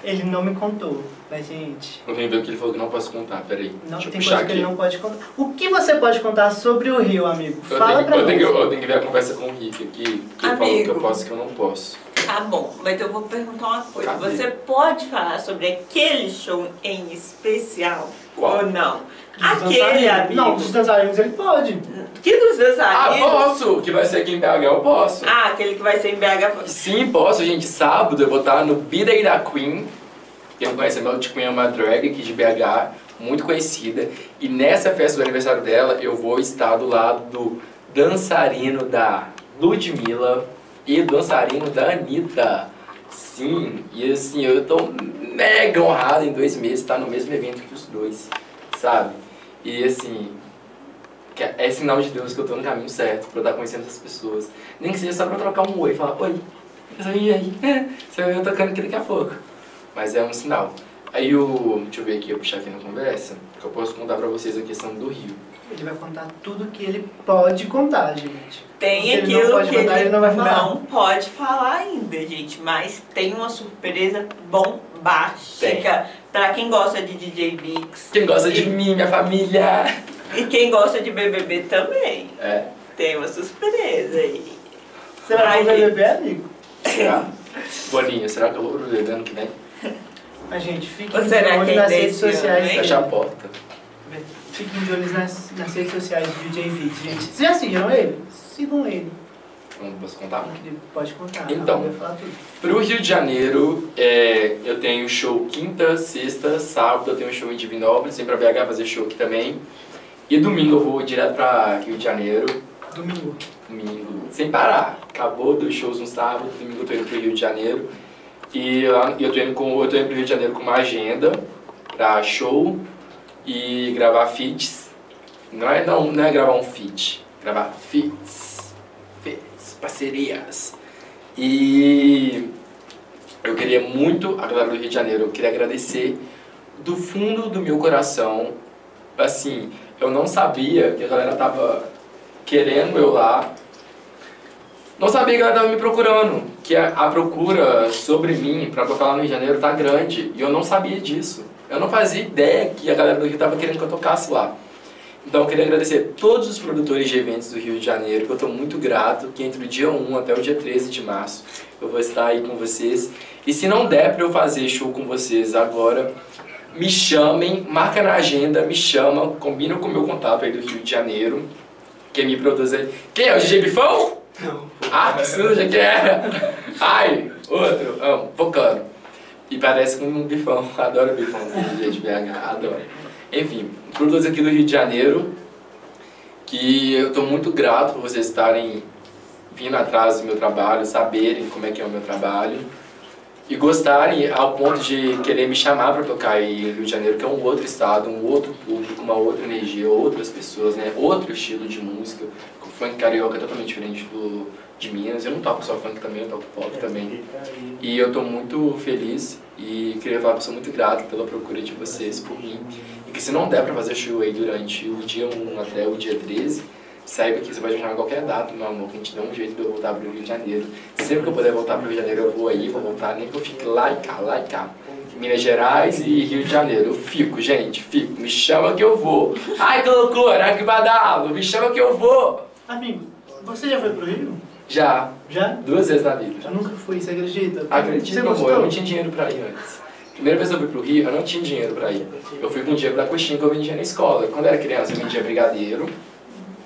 Ele não me contou, mas gente. Não entendeu que ele falou que não posso contar, peraí. Não, Deixa tem coisa que aqui. ele não pode contar. O que você pode contar sobre o Rio, amigo? Eu Fala tenho, pra eu, nós. tenho, que- eu tenho que ver a conversa com o Rick aqui, que ele falou que Amigo. eu posso e que eu não posso. Tá bom, mas eu vou perguntar uma coisa. Cadê? Você pode falar sobre aquele show em especial Qual? ou não? Aquele dançarinos. amigo. Não, dos dançarinos ele pode. Que dos meus Ah, posso! Que vai ser aqui em BH, eu posso. Ah, aquele que vai ser em BH. Sim, posso, gente. Sábado eu vou estar no B-Day da Queen. Quem não conhece, a Melt Queen é uma drag aqui de BH, muito conhecida. E nessa festa do aniversário dela, eu vou estar do lado do dançarino da Ludmilla e dançarino da Anitta. Sim, e assim, eu tô mega honrado em dois meses estar no mesmo evento que os dois, sabe? E assim, é é sinal de Deus que eu tô no caminho certo pra eu estar conhecendo essas pessoas. Nem que seja só pra trocar um oi, falar, oi, e aí, você vai ver eu tocando aqui daqui a pouco. Mas é um sinal. Aí o. Deixa eu ver aqui, eu puxar aqui na conversa, que eu posso contar pra vocês a questão do Rio. Ele vai contar tudo que ele pode contar, gente. Tem ele não aquilo pode que contar, ele ele não vai falar. não pode falar ainda, gente. Mas tem uma surpresa bombástica pra quem gosta de DJ Vix. Quem gosta de mim, minha família? E quem gosta de BBB também. É. Tem uma surpresa aí. Ai, pro gente. BBB, amigo? Será? Boninho, será que eu vou pro BBB ano que vem? Mas, gente, fiquem de será olho que nas redes sociais. Fechar a porta. Fiquem de olho nas, nas redes sociais do DJ Vix, gente. Vocês já seguiram ele? Sigam ele. Não posso contar? Que ele pode contar. Então. Tudo. Pro Rio de Janeiro, é, eu tenho show quinta, sexta, sábado, eu tenho show em Divinópolis, vem pra BH fazer show aqui também. E domingo eu vou direto pra Rio de Janeiro, Domingo. domingo, sem parar. Acabou dois shows no sábado, domingo eu tô indo pro Rio de Janeiro. E lá- eu tô indo, com, eu tô indo pro Rio de Janeiro com uma agenda pra show e gravar feats. Não é, não, não é gravar um feat, gravar feats, feats, parcerias. E eu queria muito, a galera do Rio de Janeiro, eu queria agradecer do fundo do meu coração. Assim, eu não sabia que a galera tava querendo eu lá. Não sabia que ela tava me procurando. Que a, a procura sobre mim pra tocar lá no Rio de Janeiro tá grande. E eu não sabia disso. Eu não fazia ideia que a galera do Rio tava querendo que eu tocasse lá. Então eu queria agradecer todos os produtores de eventos do Rio de Janeiro, que eu estou muito grato, que entre o dia 1 até o dia 13 de março eu vou estar aí com vocês. E se não der para eu fazer show com vocês agora, me chamem, marca na agenda, me chama, combina com o meu contato aí do Rio de Janeiro, quem me produz aí. Quem é o DJ Bifão? Não. Ah, que suja que é! Ai, outro, amo, focando. E parece com um bifão, [laughs] adoro bifão, gente, BH, adoro. Enfim, produtos aqui do Rio de Janeiro, que eu estou muito grato por vocês estarem vindo atrás do meu trabalho, saberem como é que é o meu trabalho e gostarem ao ponto de querer me chamar para tocar aí no Rio de Janeiro, que é um outro estado, um outro público, uma outra energia, outras pessoas, né? Outro estilo de música. O funk carioca é totalmente diferente do de Minas. Eu não toco só funk também, eu toco pop também. E eu tô muito feliz e queria falar que sou muito grato pela procura de vocês por mim. E que se não der pra fazer show aí durante o dia 1 até o dia 13, saiba que você pode me chamar qualquer data, meu amor, que a gente dá um jeito de eu voltar pro Rio de Janeiro. Sempre que eu puder voltar pro Rio de Janeiro, eu vou aí, vou voltar, nem que eu fique lá e cá, lá e cá. Minas Gerais e Rio de Janeiro. Eu fico, gente, fico. Me chama que eu vou. Ai, que loucura, que badalo. Me chama que eu vou. Amigo, você já foi pro Rio? Já, Já? duas vezes na vida. Eu nunca fui, você acredita? Acredito, amor, eu não tinha dinheiro pra ir antes. Primeira vez que eu fui pro Rio, eu não tinha dinheiro pra ir. Eu fui com dinheiro da coxinha que eu vendia na escola. Quando eu era criança, eu vendia brigadeiro,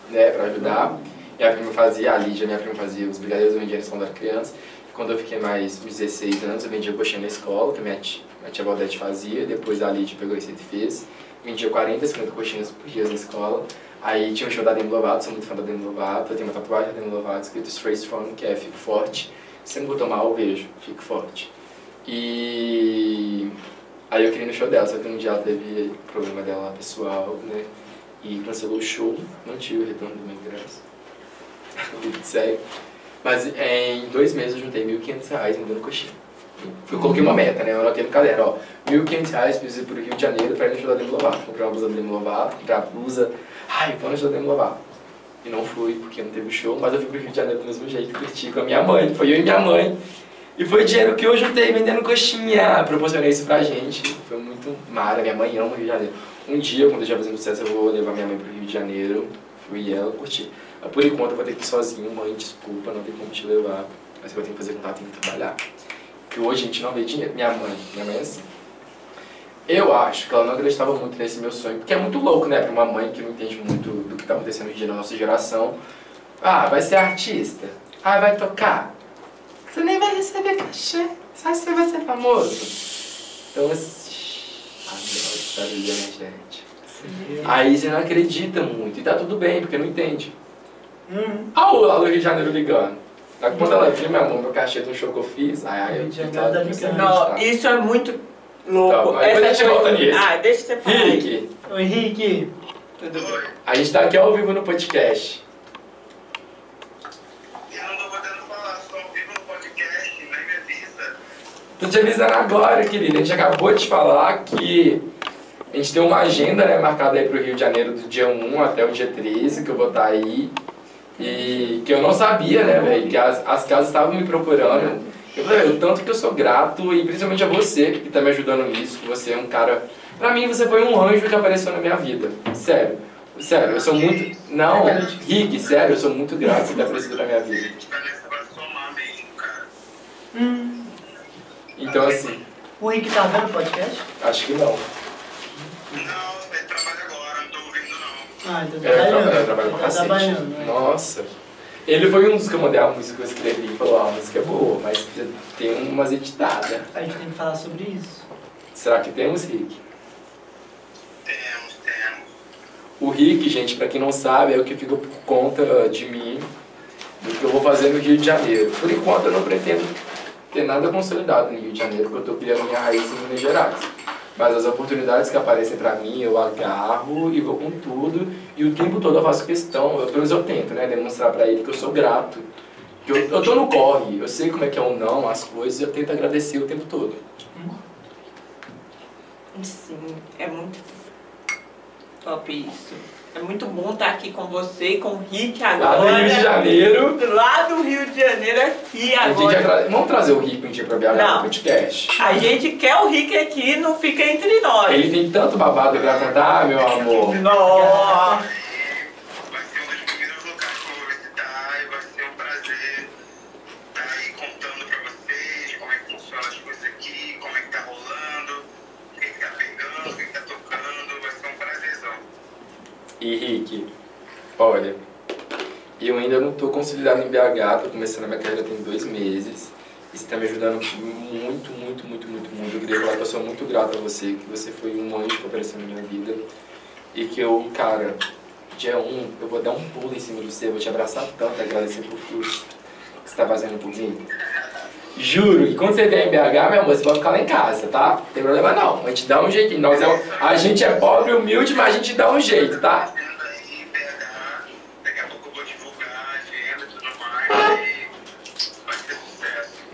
né, pra ajudar. Minha prima fazia, a Lídia, minha prima fazia os brigadeiros, eu vendia escola quando eu era criança. Quando eu fiquei mais uns 16 anos, eu vendia coxinha na escola, que minha tia, minha tia Valdete fazia. Depois a Lídia pegou isso e fez. Vendia 40, 50 coxinhas por dia na escola. Aí tinha um show da Demi Lovato, sou muito fã da Demi Lovato. Eu tenho uma tatuagem da Demi Lovato escrito Straight Strong, que é Fico Forte. Sempre vou tomar o beijo, Fico Forte. E aí eu queria ir no show dela, só que um dia ela teve problema dela pessoal, né? E cancelou o show, não tive o retorno do meu ingresso. [laughs] Segue. Mas é, em dois meses eu juntei 1.500 reais me dando coxinha. Eu coloquei uma meta, né? Eu anotei no caderno, ó. 1.500 reais pra ir pro Rio de Janeiro pra ir no show da Demi Lovato. Comprei uma blusa da Demi Lovato, comprei a blusa. Ai, vou no show da Demi Lovato. E não fui, porque não teve show, mas eu fui pro Rio de Janeiro do mesmo jeito, curti com a minha mãe. Foi eu e minha mãe. E foi dinheiro que eu juntei vendendo coxinha. Proporcionei isso pra gente. Foi muito mara. Minha mãe ama o Rio de Janeiro. Um dia, quando eu já fazendo sucesso, eu vou levar minha mãe pro Rio de Janeiro. Fui ela curti. Por enquanto eu vou ter que ir sozinho. Mãe, desculpa, não tem como te levar. Mas eu vou ter que fazer contato, tem que trabalhar. Porque hoje a gente não vê dinheiro. Minha mãe, minha mãe é assim. Eu acho que ela não acreditava muito nesse meu sonho. Porque é muito louco, né? Pra uma mãe que não entende muito do que tá acontecendo hoje na nossa geração. Ah, vai ser artista. Ah, vai tocar. Você nem vai receber cachê. Só você vai ser famoso. Então, assim... Ai, meu, tá ligando, gente. Aí você não acredita muito. E tá tudo bem, porque não entende. Hum. Ah, o lá do Rio de Janeiro ligando. Aí quando ela viu, meu amor, meu cachê do show que eu fiz, ai, ai, eu tá a ligando. Não, isso é muito louco. Tá, mas depois a gente volta nisso. Ah, deixa você falar. Rick, Ô Henrique, Tudo bem. a gente tá aqui ao vivo no podcast. Eu não tô podendo falar, só ao vivo no podcast, nem me avisa. Tô te avisando agora, querida. A gente acabou de falar que a gente tem uma agenda né, marcada aí pro Rio de Janeiro do dia 1 até o dia 13, que eu vou estar aí. E que eu não sabia, né, velho? Que as, as casas estavam me procurando. Eu falei, o tanto que eu sou grato e principalmente a você que tá me ajudando nisso, que você é um cara. Pra mim, você foi um anjo que apareceu na minha vida. Sério. Sério, eu sou muito. Não, Rick, sério, eu sou muito grato por ter aparecido na minha vida. Tá. Hum, Então, assim, o Rick tá vendo o podcast? acho que não. Não, ele trabalha agora, não tô ouvindo não. Ah, então tá É, trabalhando. trabalho, eu trabalho pra tá cacete. trabalhando, né? Nossa. Ele foi um dos que eu mandei a música que eu escrevi e falou, ah, a música é boa, mas tem umas editadas. A gente tem que falar sobre isso. Será que temos, Rick? Temos, temos. O Rick, gente, pra quem não sabe, é o que fica por conta de mim do que eu vou fazer no Rio de Janeiro. Por enquanto eu não pretendo ter nada consolidado no Rio de Janeiro, porque eu tô criando minha raiz em Minas Gerais. Mas as oportunidades que aparecem pra mim, eu agarro e vou com tudo. E o tempo todo eu faço questão, eu, pelo menos eu tento, né, demonstrar pra ele que eu sou grato. Que eu, eu tô no corre, eu sei como é que é o não, as coisas, eu tento agradecer o tempo todo. Sim, é muito top isso. É muito bom estar aqui com você e com o Rick Lá agora. no Rio de Janeiro, Lá do Rio de Janeiro aqui agora. agra- vamos trazer o Rick um dia pra BH no podcast. A gente quer o Rick aqui, não fica entre nós. Ele tem tanto babado pra contar, meu amor. Nossa. [laughs] E Rick, olha, eu ainda não tô consolidado em BH, tô começando a minha carreira tem dois meses. E você tá me ajudando muito, muito, muito, muito, muito. Eu queria falar que eu sou muito grato a você, que você foi um anjo que apareceu na minha vida. E que eu, cara, dia um, eu vou dar um pulo em cima de você, vou te abraçar tanto, agradecer por tudo que você tá fazendo por mim. Juro que quando você vier em BH, meu amor, você pode ficar lá em casa, tá? Não tem problema não. A gente dá um jeitinho. Nós é, a gente é pobre e humilde, mas a gente dá um jeito, tá?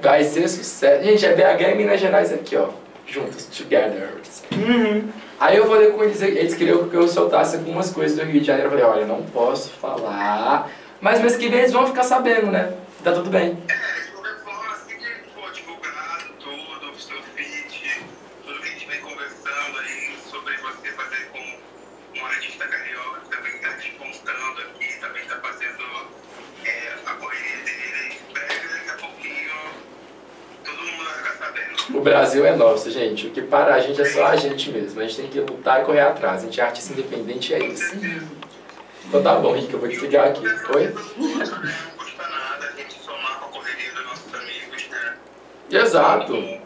Vai ser sucesso. Gente, é BH e Minas Gerais aqui, ó. Juntos, together. Uhum. Aí eu falei com eles, eles queriam que eu soltasse algumas coisas do Rio de Janeiro. Eu falei, olha, não posso falar. Mas mês que vem eles vão ficar sabendo, né? Tá tudo bem. Brasil é nosso, gente. O que para a gente é só a gente mesmo. A gente tem que lutar e correr atrás. A gente é artista independente e é isso. Então tá bom, Rick, eu vou desligar aqui. Oi? Não custa nada a gente somar com a correria dos nossos amigos, né? Exato.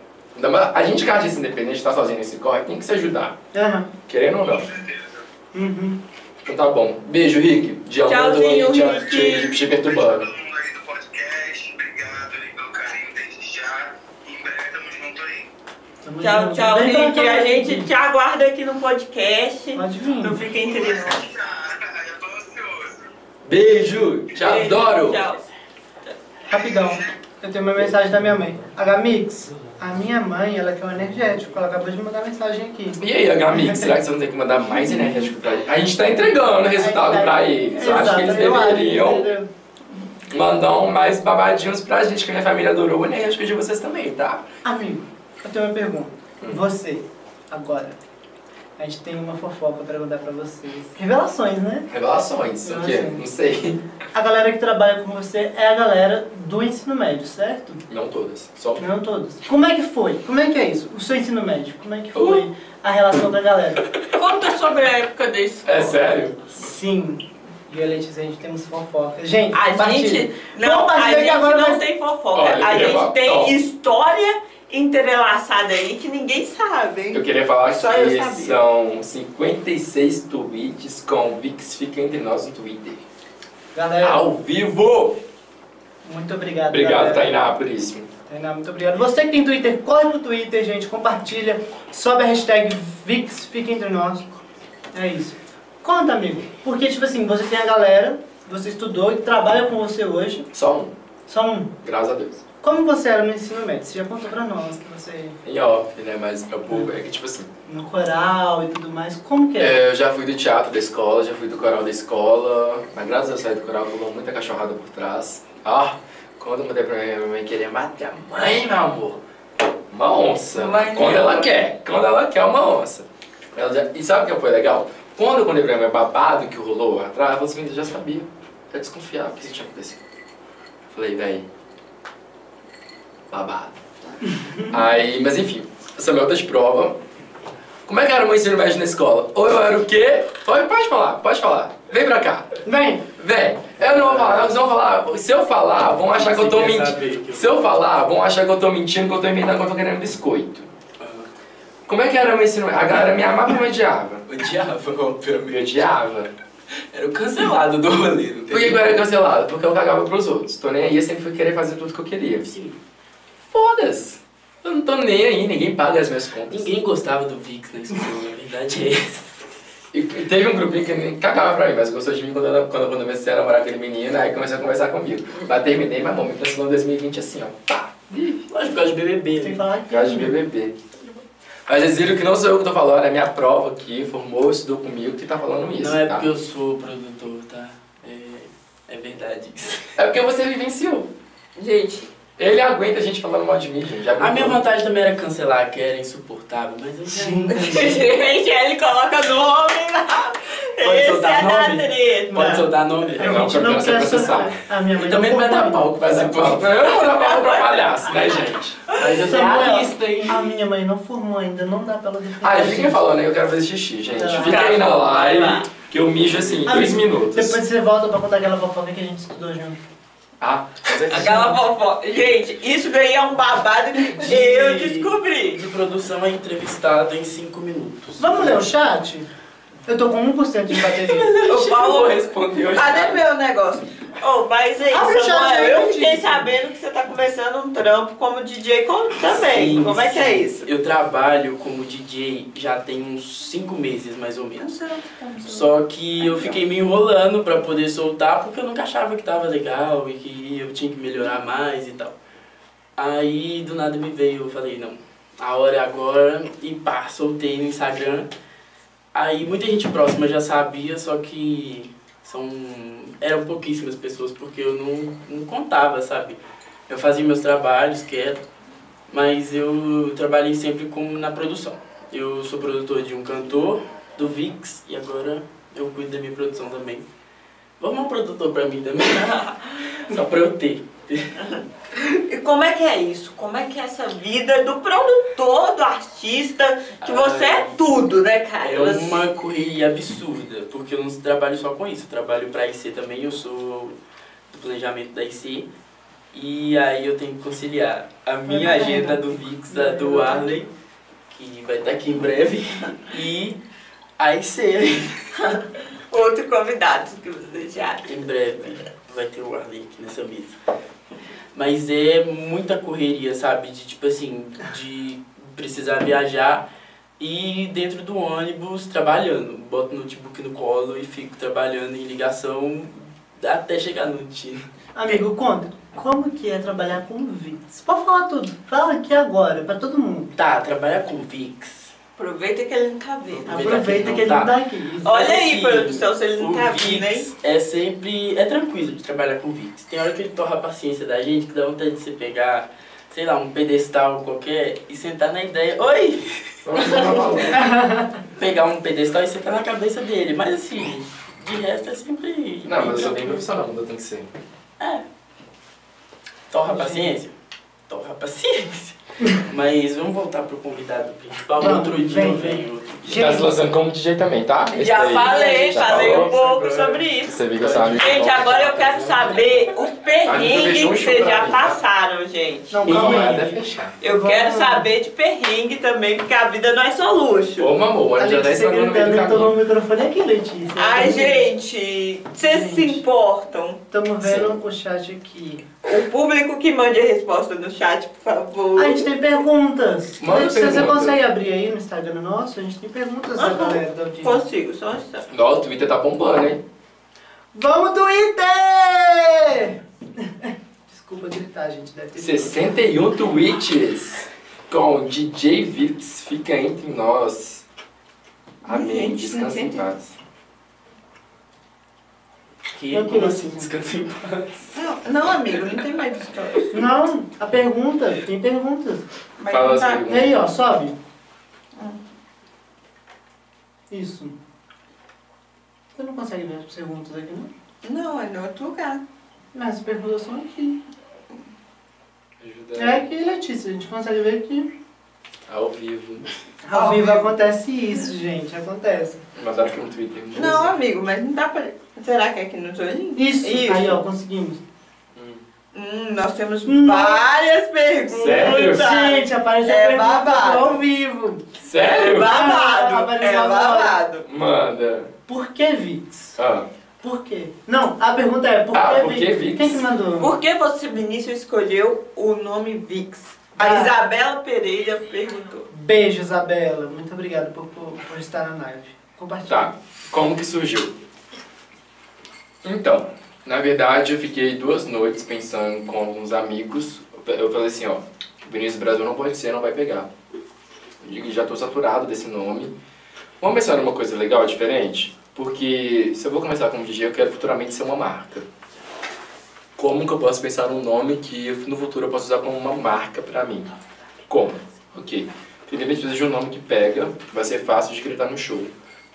A gente que é artista independente, tá sozinho nesse corre, tem que se ajudar. Aham. Querendo ou não. Com certeza. Uhum. Então tá bom. Beijo, Rick. Tchauzinho, Rick. te perturbando. Tchau, junto. tchau, Rick. A gente te aguarda aqui no podcast. Pode vir. Não fica entre nós. Eu tô ansioso. Beijo. Te Beijo, adoro. Tchau. Rapidão. Eu tenho uma mensagem da minha mãe. H-Mix, a minha mãe, ela quer um energético. Ela acabou de mandar mensagem aqui. E aí, H-Mix, [laughs] será que você não tem que mandar mais energético pra eles? A gente tá entregando o resultado pra eles. Eu acho que eles deveriam mandar um mais babadinhos pra gente, que a minha família adorou o energético de vocês também, tá? Amigo, eu tenho uma pergunta. Você, agora, a gente tem uma fofoca pra perguntar pra vocês. Revelações, né? Revelações, o quê? Não sei. A galera que trabalha com você é a galera do ensino médio, certo? Não todas, só Não todos. Como é que foi? Como é que é isso? O seu ensino médio, como é que foi a relação da galera? Conta sobre a época da escola. É sério? Sim. E eu e a gente temos fofoca. Gente, A compartilha. gente não, a Compartilha que gente agora não nós- tem fofoca. Olha, a gente tem ó. história entrelaçada aí que ninguém sabe, hein? Eu queria falar Só que são 56 tweets com Vix Fica Entre Nós no Twitter. Galera, Ao vivo! muito obrigado. Obrigado, galera. Tainá, por isso. Tainá, muito obrigado. Você que tem Twitter, corre pro Twitter, gente, compartilha, sobe a hashtag VIX, fica entre nós. É isso. Conta, amigo. Porque, tipo assim, você tem a galera, você estudou e trabalha com você hoje, Só um, só um. graças a Deus. Como você era no ensino médio? Você já contou pra nós que você Em off, né? Mas é pouco, é que tipo assim. no coral e tudo mais. Como que é? É, eu já fui do teatro da escola, já fui do coral da escola, mas graças a Deus saí do coral, rolou muita cachorrada por trás. Ah, quando eu mudei pra minha mãe queria matar a mãe, meu amor. Uma onça. Mãe quando ela quer, quando ela quer uma onça. Ela já- e sabe o que foi legal? Quando eu contei pra minha mãe babado que rolou atrás, ela falou assim, eu já sabia, já desconfiava que isso tinha acontecido. Falei, véi, babado. Aí, mas enfim, essa é minha outra de prova. Como é que era o meu ensino médio na escola? Ou eu era o quê? Pode, pode falar, pode falar. Vem pra cá. Vem! Vem. Eu não vou falar, não, vocês vão falar. Se eu falar, vão achar que eu tô mentindo. Se eu falar, vão achar que eu tô mentindo, que eu tô inventando, que eu tô querendo biscoito. Como é que era o meu ensino médio? A galera me amava ou me odiava? Odiava, Me obviamente. odiava. Era o cancelado do rolê, Por que que eu era cancelado? Porque eu cagava pros outros. Tô nem aí, eu sempre fui querer fazer tudo que eu queria. Sim. Foda-se. Eu não tô nem aí, ninguém paga as minhas contas. Ninguém gostava do Vix na escola, a verdade é essa. E, teve um grupinho que nem cagava pra mim, mas gostou de mim quando eu, quando, eu comecei a namorar aquele menino, aí começou a conversar comigo. Mas terminei, mas bom, me impressionou em 2020 assim, ó. Pá! Lógico, por causa de BBB. Tem que né? de BBB. Mas vocês viram que não sou eu que tô falando, é minha prova aqui, formou, estudou comigo, que tá falando isso, Não é tá? porque eu sou produtor, tá? É, é verdade isso. É porque você vivenciou. Gente, Ele aguenta a gente falando mal de mim, gente. A minha vantagem também era cancelar, que era insuportável, mas eu já [laughs] gente, ele coloca nome lá. Pode Esse soltar é nome? treta. Pode soltar nome? A Não, gente porque eu não quer processado. A minha mãe E também não vai dar formou pau, que vai ser pau. Eu [laughs] não vou dar palco pra palhaço, né, gente? Mas eu tenho Samuel, a lista, hein? A minha mãe não formou ainda, não dá pra ela defender. Ah, a fiquem gente. falando aí, eu quero fazer xixi, gente. Tá. Fica aí na live, que eu mijo assim, dois minutos. Depois você volta pra contar aquela fofoca que a gente estudou junto. Ah, mas é que- Aquela fofoca. Gente, isso daí é um babado que eu descobri. De produção é entrevistado em 5 minutos. Vamos ler o chat? Eu tô com 1% de bateria. [laughs] O Eu vou Paulo. responder hoje. Cadê meu negócio? Oh, mas aí, Abre o chat Samuel, eu fiquei sabendo que você tá começando um trampo como DJ também. Sim, como é que é sim. isso? Eu trabalho como DJ já tem uns 5 meses, mais ou menos. Só que eu fiquei me enrolando pra poder soltar porque eu nunca achava que tava legal e que eu tinha que melhorar mais e tal. Aí do nada me veio, eu falei, não, a hora é agora e pá, soltei no Instagram. Aí muita gente próxima já sabia, só que são eram pouquíssimas pessoas porque eu não, não contava, sabe? Eu fazia meus trabalhos quieto, mas eu trabalhei sempre como na produção. Eu sou produtor de um cantor, do Vix, e agora eu cuido da minha produção também. Vamos um produtor pra mim também, [laughs] só pra eu ter. E como é que é isso? Como é que é essa vida do produtor, do artista, que você é tudo, né, cara? É uma correria absurda, porque eu não trabalho só com isso, eu trabalho pra IC também, eu sou do planejamento da IC. E aí eu tenho que conciliar a minha agenda do Vix, a do Arley, que vai estar aqui em breve, [laughs] e a IC. [laughs] Outro convidado que você já. Em breve vai ter o Arley aqui nessa mesa. Mas é muita correria, sabe? De tipo assim, de precisar viajar e dentro do ônibus trabalhando. Boto o notebook no colo e fico trabalhando em ligação até chegar no destino. Amigo, conta. Como que é trabalhar com VIX? Pode falar tudo. Fala aqui agora, pra todo mundo. Tá, trabalhar com VIX. Aproveita que ele não tá vendo. Aproveita que ele tá. não tá aqui. Olha Mas, aí, assim, produção, se ele não o tá vindo, hein? É sempre. É tranquilo de trabalhar com VIX. Tem hora que ele torra a paciência da gente, que dá vontade de você pegar, sei lá, um pedestal qualquer e sentar na ideia. Oi! [laughs] Pegar um pedestal e sentar na cabeça dele. Mas assim, de resto é sempre. Não, mas eu sou bem profissional, não tem que ser. É. Torra a paciência? Torra a paciência. [laughs] Mas vamos voltar pro convidado principal. Vamos, outro dia vem, vem. venho. Outro dia. Tá se lançando como DJ também, tá? Esse Já daí. falei, Já falei falou? um pouco sobre isso. Você viu que eu sou amigo Gente, agora eu quero saber os perrengues que vocês já passaram, gente. Não, calma aí. até fechar. Eu Vamos- quero saber de perrengue também, porque a vida não é só luxo. Ô, mamô, A já dá esse Letícia bagulho no meio do caminho. microfone aqui, Letícia. Ai, gente, vocês se Gente. importam? Estamos vendo o chat aqui. O público que mande a resposta no chat, por favor. A gente tem perguntas. Manda você pergunta. consegue abrir aí no Instagram nosso? A gente tem perguntas da Aham. galera da audiência. Consigo, só um instante. Ó, o Twitter tá bombando, hein? Vamos, Twitter! [laughs] Desculpa. Gritar, gente. Deve ter 61 tweets com DJ Vix fica entre nós. Amém. Gente, Descansa em 60. paz. Que, Eu como assim? sim. Descansa em paz. Não, não, amigo, não tem mais história. Não, a pergunta, tem perguntas. Vai Fala as contar. perguntas. E aí, ó, sobe. Hum. Isso. Você não consegue ver as perguntas aqui, não? Não, é no outro lugar. Mas as perguntas são aqui. Ajuda É aqui, Letícia, a gente consegue ver aqui. ao vivo. Ao vivo acontece isso, gente, acontece. Mandaram aqui no Twitter. Não, amigo, mas não dá pra. Será que é aqui no olhinhos? Isso, Isso. aí ó, conseguimos. Hum. Hum, nós temos Hum. várias perguntas. Sério? Gente, apareceu É pergunta babado. ao vivo. É Sério? babado. Apareceu É agora. babado. Manda. Por que Vix? Ah, Por quê? Não, a pergunta é, por Ah, que por que Vix? Quem que mandou? Por que você, Vinícius, escolheu o nome Vix? A Ah. Isabela Pereira perguntou. Beijo, Isabela. Muito obrigado por, por, por estar na live. Compartilha. tá. Como que surgiu? Então, na verdade eu fiquei duas noites pensando com alguns amigos. Eu falei assim, ó, Vinícius Brasil não pode ser, não vai pegar. Eu já tô saturado desse nome. Vamos pensar numa coisa legal, diferente? Porque se eu vou começar como DJ, eu quero futuramente ser uma marca. Como que eu posso pensar num nome que no futuro eu posso usar como uma marca pra mim? Como? Ok. A gente precisa de um nome que pega, que vai ser fácil de gritar no show.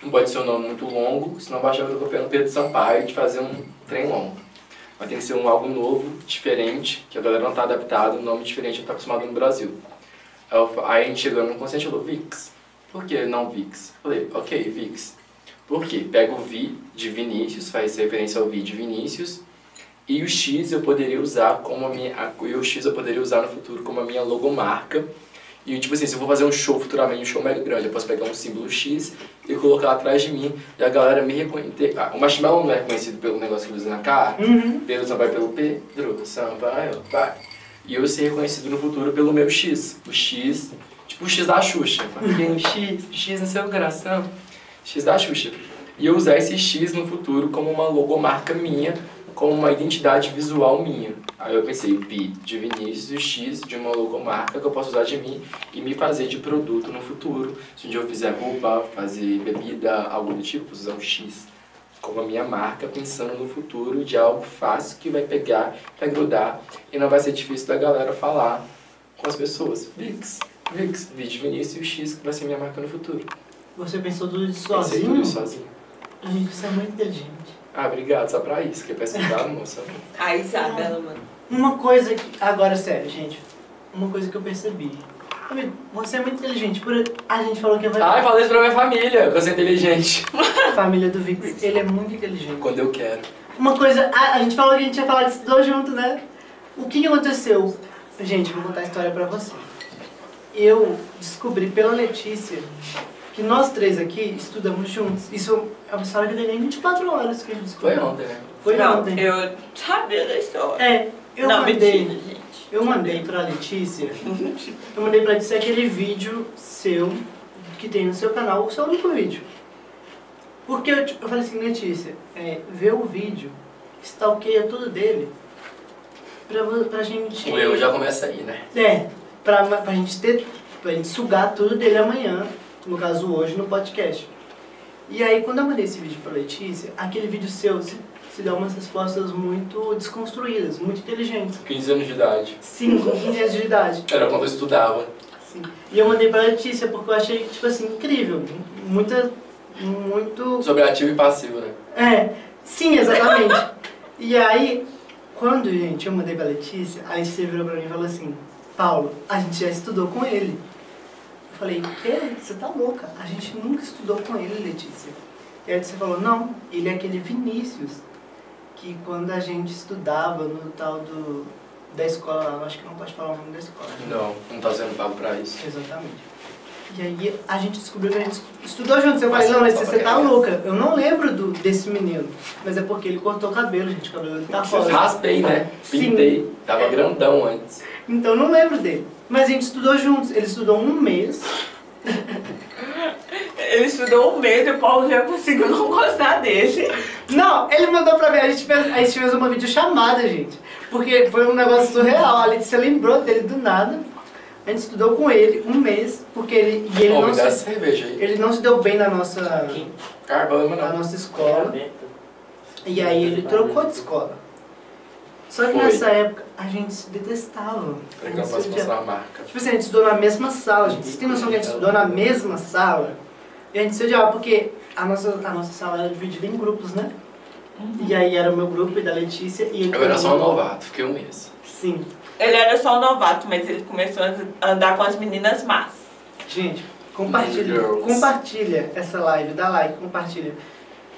Não pode ser um nome muito longo, senão vai achar que eu copiando Pedro Sampaio de fazer um trem longo. Mas tem que ser um algo novo, diferente, que a galera não tá adaptada, um nome diferente, não tá acostumado no Brasil. Aí, a gente chegou num consenso e falou, Vix. Por que não Vix? Falei, ok, Vix. Por quê? Pega o Vi de Vinícius, faz referência ao Vi de Vinícius, e o X eu poderia usar como a minha. E o X eu poderia usar no futuro como a minha logomarca. E tipo assim, se eu vou fazer um show futuramente, um show mega grande, eu posso pegar um símbolo X e colocar atrás de mim e a galera me reconhecer. Ah, o Marshmallow não é reconhecido pelo negócio que ele usa na cara. Uhum. Pedro Sampaio pelo Pedro Sampaio, vai. E eu ser reconhecido no futuro pelo meu X. O X, tipo o X da Xuxa. Porque o X, o X no seu coração. X da Xuxa. E eu usar esse X no futuro como uma logomarca minha, como uma identidade visual minha. Aí eu pensei, V de Vinícius e X de uma logomarca que eu posso usar de mim e me fazer de produto no futuro. Se um dia eu fizer roupa, fazer bebida, algo do tipo, usar o X como a minha marca, pensando no futuro de algo fácil que vai pegar, vai grudar e não vai ser difícil da galera falar com as pessoas. Vix, Vix, V de Vinícius e X que vai ser minha marca no futuro. Você pensou tudo isso Pensei sozinho? tudo isso sozinho. Gente, você é muito inteligente. Ah, obrigado, só pra isso, que é pra estudar, [laughs] moça. A Isabela, mano. Uma coisa que. Agora, sério, gente. Uma coisa que eu percebi. Amigo, Você é muito inteligente. Por... A gente falou que vai. Ai, falei isso pra minha família, que eu sou inteligente. A [laughs] família do Vix, ele é muito inteligente. Quando eu quero. Uma coisa. A, a gente falou que a gente ia falar de estudou junto, né? O que que aconteceu? Gente, vou contar a história pra você. Eu descobri pela Letícia que nós três aqui estudamos juntos. Isso é uma história que tem nem 24 horas que a gente Foi descobriu. ontem, né? Foi não, ontem. eu sabia da história. É, eu não, mandei. mentira, gente. Eu mandei pra Letícia. [laughs] Eu mandei pra Letícia aquele vídeo seu que tem no seu canal, o seu único vídeo. Porque eu, eu falei assim, Letícia, é, vê o vídeo, stalkeia tudo dele, pra, pra gente. O eu já começa aí, né? É, pra, pra gente ter. Pra gente sugar tudo dele amanhã, no caso hoje, no podcast. E aí quando eu mandei esse vídeo pra Letícia, aquele vídeo seu se, se dá umas respostas muito desconstruídas, muito inteligentes. 15 anos de idade. Sim, com 15 anos de idade. Era quando eu estudava. Sim. E eu mandei pra Letícia porque eu achei, tipo assim, incrível. Muita. Muito. Sobre ativo e passivo, né? É, sim, exatamente. e aí, quando, gente, eu mandei pra Letícia, a Letícia virou pra mim e falou assim: Paulo, a gente já estudou com ele. Falei: Quê? Você tá louca? A gente nunca estudou com ele, Letícia. E a Letícia falou: Não, ele é aquele Vinícius que quando a gente estudava no tal do. da escola, eu acho que não pode falar o nome da escola. né? Não, não tá sendo pago pra isso. Exatamente. E aí a gente descobriu que a gente estudou juntos. Eu Mas falei, não, Letícia, você tá quem é. louca. Eu não lembro do, desse menino. Mas é porque ele cortou o cabelo, gente. O cabelo dele tá rosa. Raspei, né? Sim. Pintei. Tava grandão antes. Então não lembro dele. Mas a gente estudou juntos. Ele estudou um mês. Ele estudou um mês e o Paulo já conseguiu não gostar dele. Não, ele mandou pra mim, a gente fez, a gente fez uma videochamada, gente. Porque foi um negócio surreal. A Letícia lembrou dele do nada. A gente estudou com ele um mês, porque ele. E ele, Pô, não me dá se, cerveja aí. ele não se deu bem na nossa, Caramba, na não. nossa escola. E aí ele trocou de escola. Só que Foi. nessa época a gente se detestava. Peraí A que eu posso mostrar a marca. Tipo assim, a gente estudou na mesma sala, gente. Vocês têm noção que a gente estudou na mesma sala? E a gente se odiava, porque a nossa, a nossa sala era dividida em grupos, né? E aí era o meu grupo e da Letícia e ele Eu era só um novato, fiquei um mês. Sim. Ele era só um novato, mas ele começou a andar com as meninas más. Gente, compartilha, Girls. compartilha essa live, dá like, compartilha.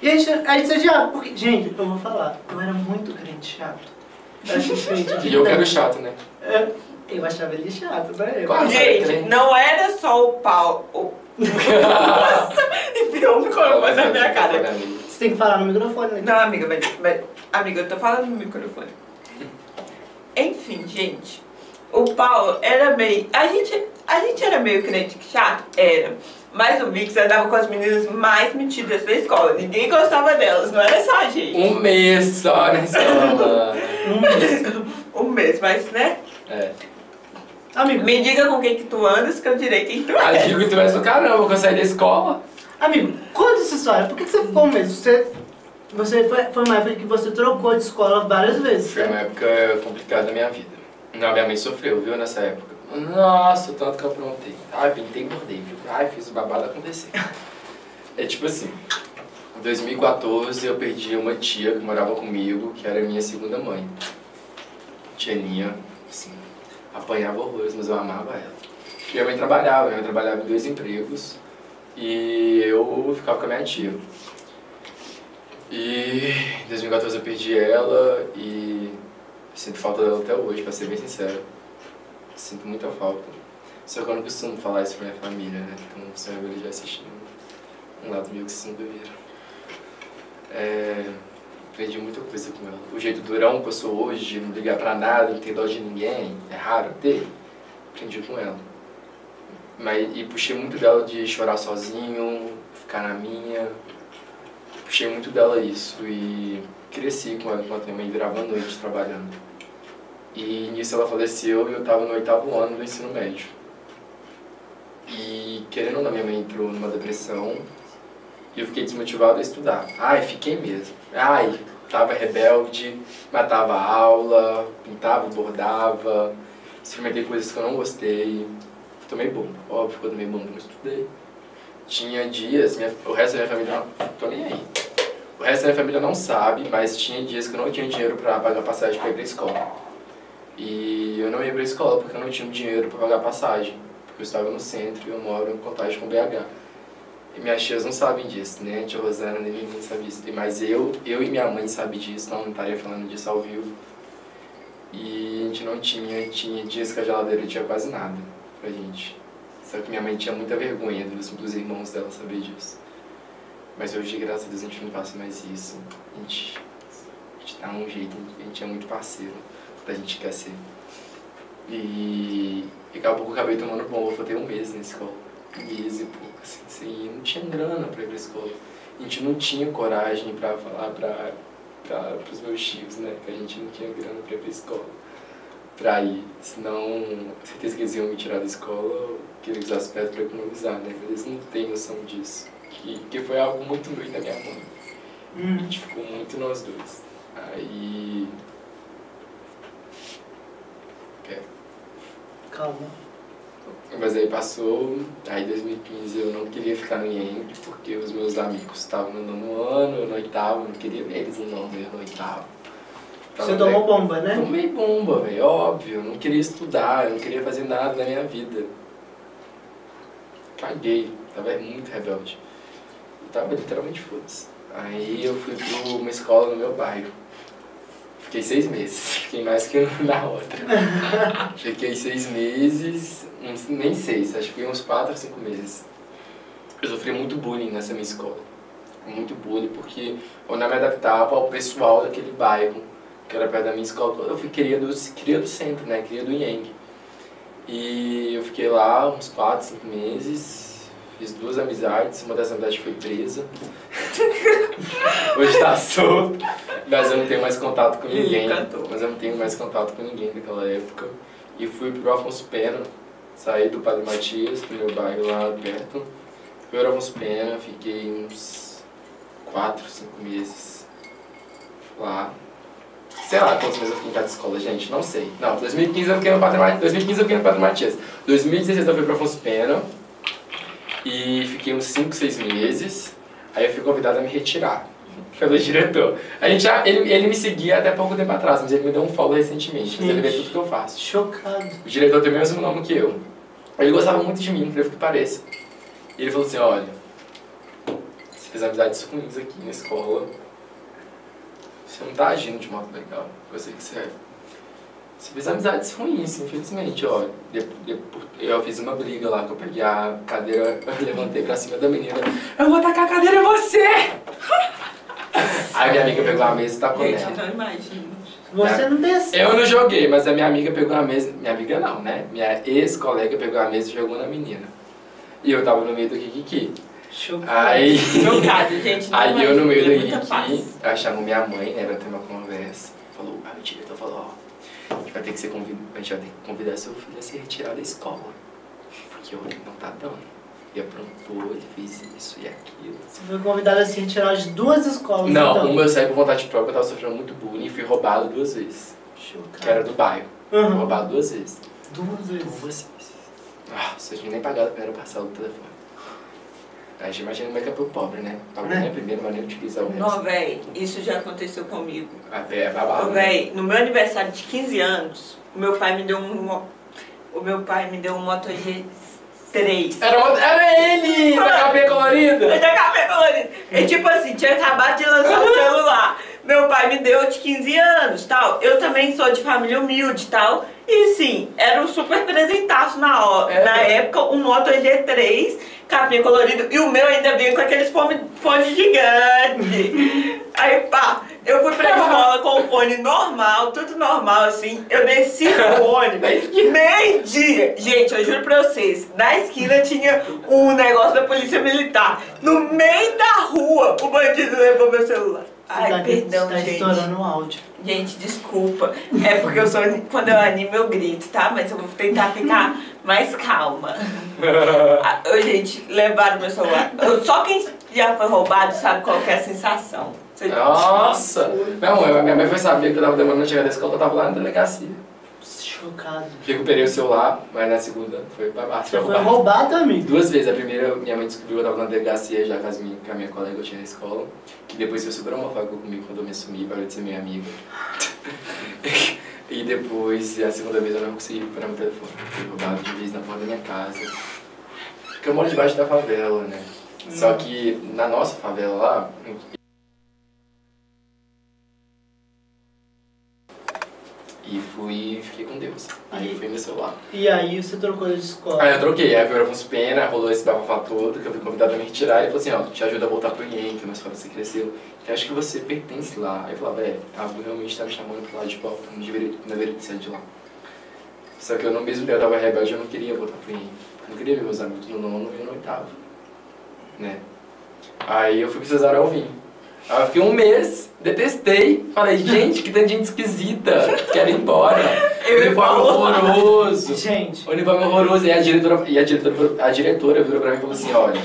E a gente, a gente se odiava, porque, gente, eu vou falar, eu era muito crente chato. De E eu quero chato, né? É, Eu achava ele chato, né? Eu- Quase. Gente, crente. não era só o pau. O... Nossa, [laughs] enfiou o microfone na minha cara. Você tem que falar no microfone, né? Não, amiga, mas, mas- Amiga, eu tô falando no microfone. Enfim, gente. O Paulo era meio. A gente, a gente era meio crente chato? Era. Mas o Mix andava com as meninas mais metidas da escola. Ninguém gostava delas, não era só a gente. Um mês só na [laughs] escola. Um mês, mas né? É. Amigo, Me diga com quem que tu andas, que eu direi quem tu Aí é. digo que tu és do caramba, que eu saí da escola. amigo, conta essa história. Por que, que você ficou um mês? Você, você foi, foi uma época que você trocou de escola várias vezes. Foi uma né? época complicada da minha vida. Não, minha mãe sofreu, viu, nessa época. Nossa, tanto que eu aprontei. Ai, pintei e bordei, viu? Ai, fiz o babado acontecer. É tipo assim, em 2014 eu perdi uma tia que morava comigo, que era minha segunda mãe. Tia Ninha, assim, apanhava horrores, mas eu amava ela. Minha mãe trabalhava, minha mãe trabalhava em dois empregos e eu ficava com a minha tia. E em 2014 eu perdi ela e sinto falta dela até hoje, pra ser bem sincero. Sinto muita falta. Só que eu não costumo falar isso pra minha família, né? Então o senhor já assistindo um lado meu que vocês nunca viram. É, aprendi muita coisa com ela. O jeito durão que eu sou hoje, não ligar pra nada, não ter dó de ninguém, é raro ter. Aprendi com ela. Mas, e puxei muito dela de chorar sozinho, ficar na minha. Puxei muito dela isso e cresci com ela enquanto minha mãe virava a noite trabalhando. E nisso ela faleceu e eu estava no oitavo ano do ensino médio. E querendo ou não, minha mãe entrou numa depressão e eu fiquei desmotivado a estudar. Ai, fiquei mesmo. Ai, tava rebelde, matava a aula, pintava, bordava, experimentei coisas que eu não gostei. Tomei bomba, óbvio que eu tomei bomba, não estudei. Tinha dias, minha- o resto da minha família não tô nem aí. O resto da minha família não sabe, mas tinha dias que eu não tinha dinheiro pra pagar passagem pra ir pra escola. E eu não ia pra escola porque eu não tinha dinheiro pra pagar passagem. Porque eu estava no centro e eu moro em Contagem com BH. E minhas tias não sabem disso, né? A tia Rosana nem ninguém sabe disso. Mas eu, eu e minha mãe sabem disso, não estaria falando disso ao vivo. E a gente não tinha, tinha dias que a geladeira tinha quase nada pra gente. Só que minha mãe tinha muita vergonha dos, dos irmãos dela saber disso. Mas hoje, graças a Deus, a gente não passa mais isso. A gente, a gente dá um jeito, a gente é muito parceiro da gente quer ser. E, e daqui a pouco eu acabei tomando bomba, eu faltei um mês na escola. Um mês e pouco, assim, assim, não tinha grana pra ir pra escola. A gente não tinha coragem pra falar pra, pra, pros meus tios, né, que a gente não tinha grana pra ir pra escola. Pra ir, senão, certeza que eles iam me tirar da escola, que eles usassem perto pra economizar, né, mas eles não têm noção disso. Que, que foi algo muito doido da minha mãe. A Hum. gente ficou muito nós dois. Aí. Calma. Mas aí passou, aí em 2015 eu não queria ficar no IENG porque os meus amigos estavam no nono ano, eu no oitavo, não queria ver eles no nono, eu no oitavo. Você Tava tomou bomba, né? Tomei bomba, velho, óbvio. Eu não queria estudar, eu não queria fazer nada na minha vida. Caguei, tava muito rebelde. Eu tava literalmente foda-se. Aí eu fui pra uma escola no meu bairro. Fiquei seis meses, [laughs] fiquei mais que na outra. [laughs] Fiquei seis meses, uns, nem seis, acho que foi uns quatro, cinco meses. Eu sofri muito bullying nessa minha escola. Muito bullying, porque eu não me adaptava ao pessoal daquele bairro que era perto da minha escola, eu fui queria do, queria do centro, né? Queria do Yang. E eu fiquei lá uns 4, 5 meses, fiz duas amizades, uma das amizades foi presa. [laughs] Hoje tá solto. Mas eu não tenho mais contato com ninguém. Mas eu não tenho mais contato com ninguém daquela época. E fui pro Afonso Pena. Saí do Padre Matias, do meu bairro lá perto. Fui pro Afonso Pena, fiquei uns 4, 5 meses lá. Sei lá quantos meses eu fiquei em cada escola, gente, não sei. Não, 2015 eu fiquei no Padre Matias. 2015 eu fiquei no Padre Matias. 2016 eu fui pro Afonso Pena. E fiquei uns 5, 6 meses. Aí eu fui convidado a me retirar pelo diretor. A gente já, ele, ele me seguia até pouco tempo atrás, mas ele me deu um follow recentemente. Mas ele vê tudo que eu faço. Chocado. O diretor tem o mesmo nome que eu. Ele gostava muito de mim, incrível que pareça. E ele falou assim, olha, você fez amizades ruins aqui na escola. Você não tá agindo de modo legal. Eu sei que você é. Você fez amizades ruins, infelizmente, ó. De- de- eu fiz uma briga lá, que eu peguei a cadeira, eu [laughs] levantei pra cima da menina. Eu vou tacar a cadeira em você! [laughs] Aí minha amiga pegou a mesa e tacou Gente, nela. não imagino. Você não essa. Eu não joguei, mas a minha amiga pegou a mesa. Minha amiga não, né? Minha ex-colega pegou a mesa e jogou na menina. E eu tava no meio do Kikiki. Chocado. Aí. Trocado, [laughs] gente. não Aí eu no meio do é Kikiki, paz. ela chamou minha mãe, né, pra ter uma conversa. Falou, aí o diretor falou, ó, a gente vai ter que ser convid... a gente vai ter que convidar seu filho a se retirar da escola. Porque o não tá dando. Ele aprontou, ele fez isso e aquilo. Você foi convidado a se retirar de duas escolas, Não, então. uma eu saí por vontade própria, eu tava sofrendo muito bullying e fui roubado duas vezes. Chocado. Que era do bairro. Fui Uhum. roubado duas vezes. Duas vezes. Duas vezes. Ah, você tinha nem pagado a primeira parcela do telefone. Aí já imagina como é que é pro pobre, né? Pagou É. nem a primeira, mas nem utiliza o resto. Não, véi, isso já aconteceu comigo. Até é babado. Ô, né? véi, no meu aniversário de 15 anos, o meu pai me deu um. O meu pai me deu um Moto G3. Era, uma- era ele! Da capinha Eu colorida! já acabei colorido. E tipo assim, tinha acabado de lançar o [laughs] celular. Meu pai me deu de 15 anos, tal. Eu também sou de família humilde, tal. E sim, era um super presentaço na, hora, É. na época, um Moto G3, capinha colorido. E o meu ainda vinha com aqueles fone, fone gigante. [laughs] Aí, pá, eu fui pra [laughs] escola com o fone normal, tudo normal, assim. Eu desci no [laughs] ônibus, meio dia. Gente, eu juro pra vocês, na esquina tinha um negócio da polícia militar. No meio da rua, o bandido levou meu celular. Ai, tá, perdão, tá gente. estourando o áudio. Gente, desculpa. É porque eu sou. Quando eu animo, eu grito, tá? Mas eu vou tentar ficar mais calma. [laughs] Ah, gente, levaram meu celular. Eu- Só quem já foi roubado sabe qual que é a sensação. Você- Nossa! Minha mãe, minha mãe foi saber que eu tava demorando a chegar da escola, eu tava lá na delegacia. Chocado. Recuperei o celular, mas na segunda foi. Você foi roubado, amigo. Duas vezes. A primeira, minha mãe descobriu que eu tava na delegacia já com, as minhas, com a minha colega que eu tinha na escola. Que depois foi super homofóbico comigo quando eu me assumi, parou de ser minha amiga. [laughs] e depois, a segunda vez eu não consegui recuperar meu telefone. Fui roubado de vez na porta da minha casa. Porque eu moro debaixo da favela, né? Só que na nossa favela lá, E fui fiquei com Deus. Aí E- fui no celular. E aí você trocou de escola. Aí eu troquei, aí veio Afonso Pena, rolou esse bafafá todo, que eu fui convidado a me retirar, e falou assim, ó, te ajuda a voltar pro IEM, que a escola você cresceu, eu acho que você pertence lá. Aí eu falava, é, algo realmente tá me chamando pro lado de volta, não deveria, não deveria saído de lá. Só que eu no mesmo eu tava rebelde, eu não queria voltar pro IEM. Eu não queria ver meus amigos no nono e no oitavo, né? Aí eu fui pro Cesar Alvim. Aí eu fiquei um mês, detestei, falei, gente, que tanta gente esquisita, quero ir embora. [laughs] Uniforme horroroso. Gente, O uniforme é horroroso. E a diretora, e a diretora, a diretora virou pra mim e falou assim, olha,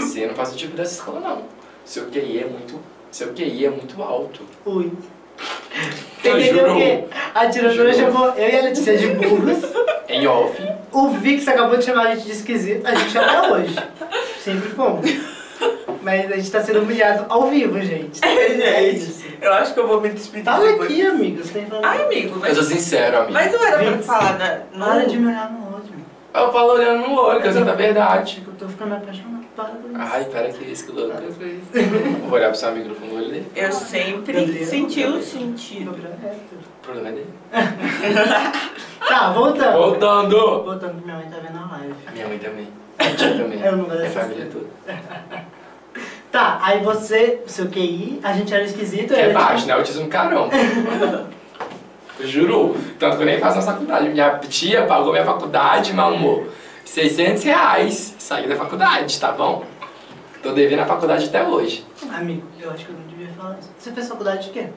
você não faz o tipo dessa escola não. Seu QI é muito. Seu QI é muito alto. ui. Você Eu entendeu juro. o quê? A diretora chamou eu e a Letícia de burros. Em off. O Vix acabou de chamar a gente de esquisito. A gente até hoje. Sempre fomos. Mas a gente tá sendo humilhado ao vivo, gente. É isso. Eu acho que eu vou me despedir. Fala depois. aqui, amigo. Você tem. Ai, amigo, Eu mas, sou sincero, amigo. mas não era pra falar na, no... Para de me olhar no olho. Eu falo olhando no olho, que eu sinto a verdade. Eu tô ficando apaixonado. Para com isso. Ai, pera que isso, que louco. Para com isso. [laughs] Vou olhar pro seu amigo no fundo do olho dele. Eu sempre senti o sentido. O problema é dele. [laughs] Tá, voltando. Voltando! Voltando que minha mãe tá vendo a live. Minha mãe também. Minha tia também. Eu não gosto Minha família toda. [laughs] Tá, aí você, o seu QI, a gente era esquisito. Que é baixo, né? Autismo carão. [laughs] Eu Juro. Tanto que eu nem faço na faculdade. Minha tia pagou minha faculdade, meu amor. 600 reais. Saí da faculdade, tá bom? Tô devendo a faculdade até hoje. Amigo, eu acho que eu não devia falar isso. Você fez faculdade de quê?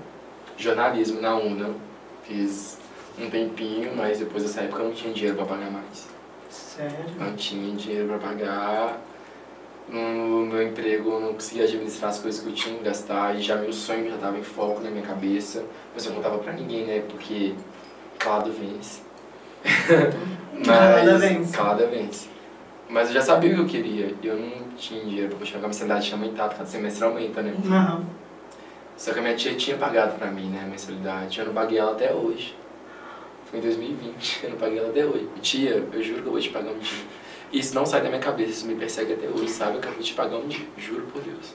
Jornalismo na UNA. Fiz um tempinho, mas depois dessa época eu não tinha dinheiro pra pagar mais. Sério? Não tinha dinheiro pra pagar. No meu emprego eu não conseguia administrar as coisas que eu tinha que gastar e já meu sonho já tava em foco na minha cabeça. Mas eu não contava pra ninguém, né? Porque calado vence. Calada Mas vence. calada vence. Mas eu já sabia o que eu queria. E eu não tinha dinheiro pra continuar com a mensalidade tinha aumentado, cada semestre aumenta, né? Não. Só que a minha tia tinha pagado pra mim, né, a mensalidade. Eu não paguei ela até hoje. Foi em 2020, [laughs] eu não paguei ela até hoje. Tia, eu juro que eu vou te pagar um dia. Isso não sai da minha cabeça, isso me persegue até hoje, sabe? Eu vou te pagar um dia, juro por Deus.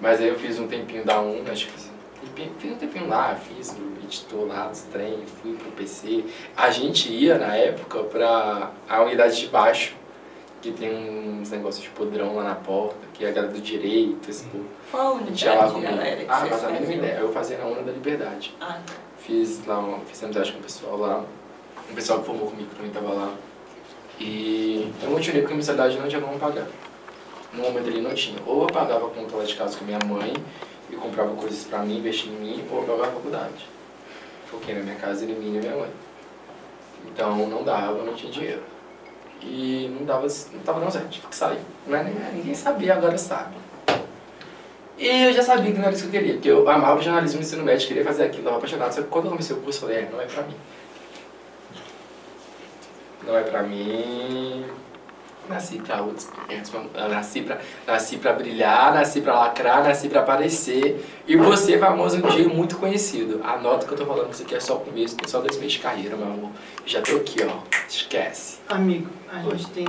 Mas aí eu fiz um tempinho da UNA, acho que fiz um tempinho, fiz um tempinho lá, fiz o editor lá dos trem, fui pro PC. A gente ia, na época, pra a unidade de baixo, que tem uns negócios de podrão lá na porta, que é a galera do direito, esse povo. Qual unidade, galera? Ah, mas a mínima ideia. Eu fazia na UNA da Liberdade. Ah, Fiz lá, fiz amizade com o pessoal lá. O pessoal que formou comigo também tava lá. E eu continuei porque a mensalidade não tinha como pagar. No momento ele não tinha. Ou eu pagava a conta lá de casa com minha mãe e comprava coisas pra mim, investir em mim, ou eu pagava a faculdade. Foquei na minha casa, ele minha e minha mãe. Então não dava, não tinha dinheiro. E não dava, não tava dando certo, tive que sair. Nem- ninguém sabia, agora sabe. E eu já sabia que não era isso que eu queria, porque eu amava jornalismo no ensino médio, queria fazer aquilo, tava apaixonado. Só que quando eu comecei o curso, eu falei, é, não é pra mim. Não é pra mim. Nasci pra outros. Nasci pra, nasci pra brilhar, nasci pra lacrar, nasci pra aparecer. E você, famoso, um dia muito conhecido. Anota que eu tô falando que isso aqui é só o começo, só dois meses de carreira, meu amor. Já tô aqui, ó. Esquece. Amigo, a gente tem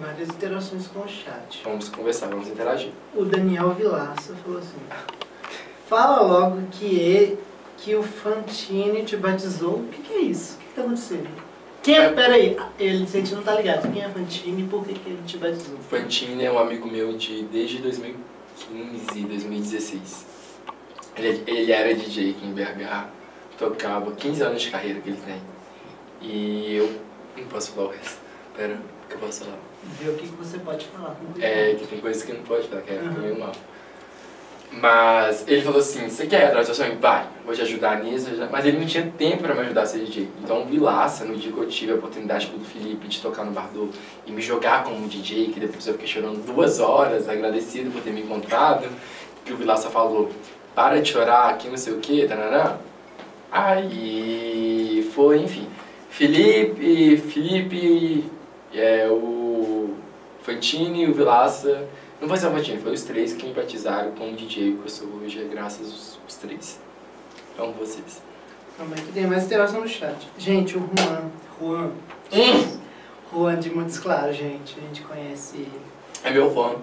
várias interações com o chat. Vamos conversar, vamos interagir. O Daniel Vilaça falou assim: Fala logo que, e, que o Fantini te batizou. O que, que é isso? O que, que tá acontecendo? Quem é. Peraí, ele, a gente não tá ligado. Quem é Fantini e por que, que ele te batizou? Fantini é um amigo meu de desde 2015, 2016. Ele, ele era DJ aqui em BH, tocava 15 anos de carreira que ele tem. E eu não posso falar o resto. Pera, que eu posso falar. Vê o que, que você pode falar. É, que tem coisas que não pode falar, que é Uhum. meio mal. Mas ele falou assim, você quer atrás do seu? Vai, vou te ajudar nisso. ajudar." Mas ele não tinha tempo pra me ajudar a ser DJ. Então Vilaça, no dia que eu tive a oportunidade do Felipe de tocar no Bardô e me jogar como DJ, que depois eu fiquei chorando duas horas, agradecido por ter me encontrado, que o Vilaça falou, para de chorar, aqui não sei o que, tarará. Aí foi, enfim. Felipe, Felipe, é, o Fantini o Vilaça. Não foi só o Fantini, foi os três que me batizaram como DJ que eu sou hoje, é graças aos, aos três. Então vocês. Calma aí que tem mais interação no chat. Gente, o Juan. Juan. Juan de Montes Claros, gente. A gente conhece ele. É meu fã.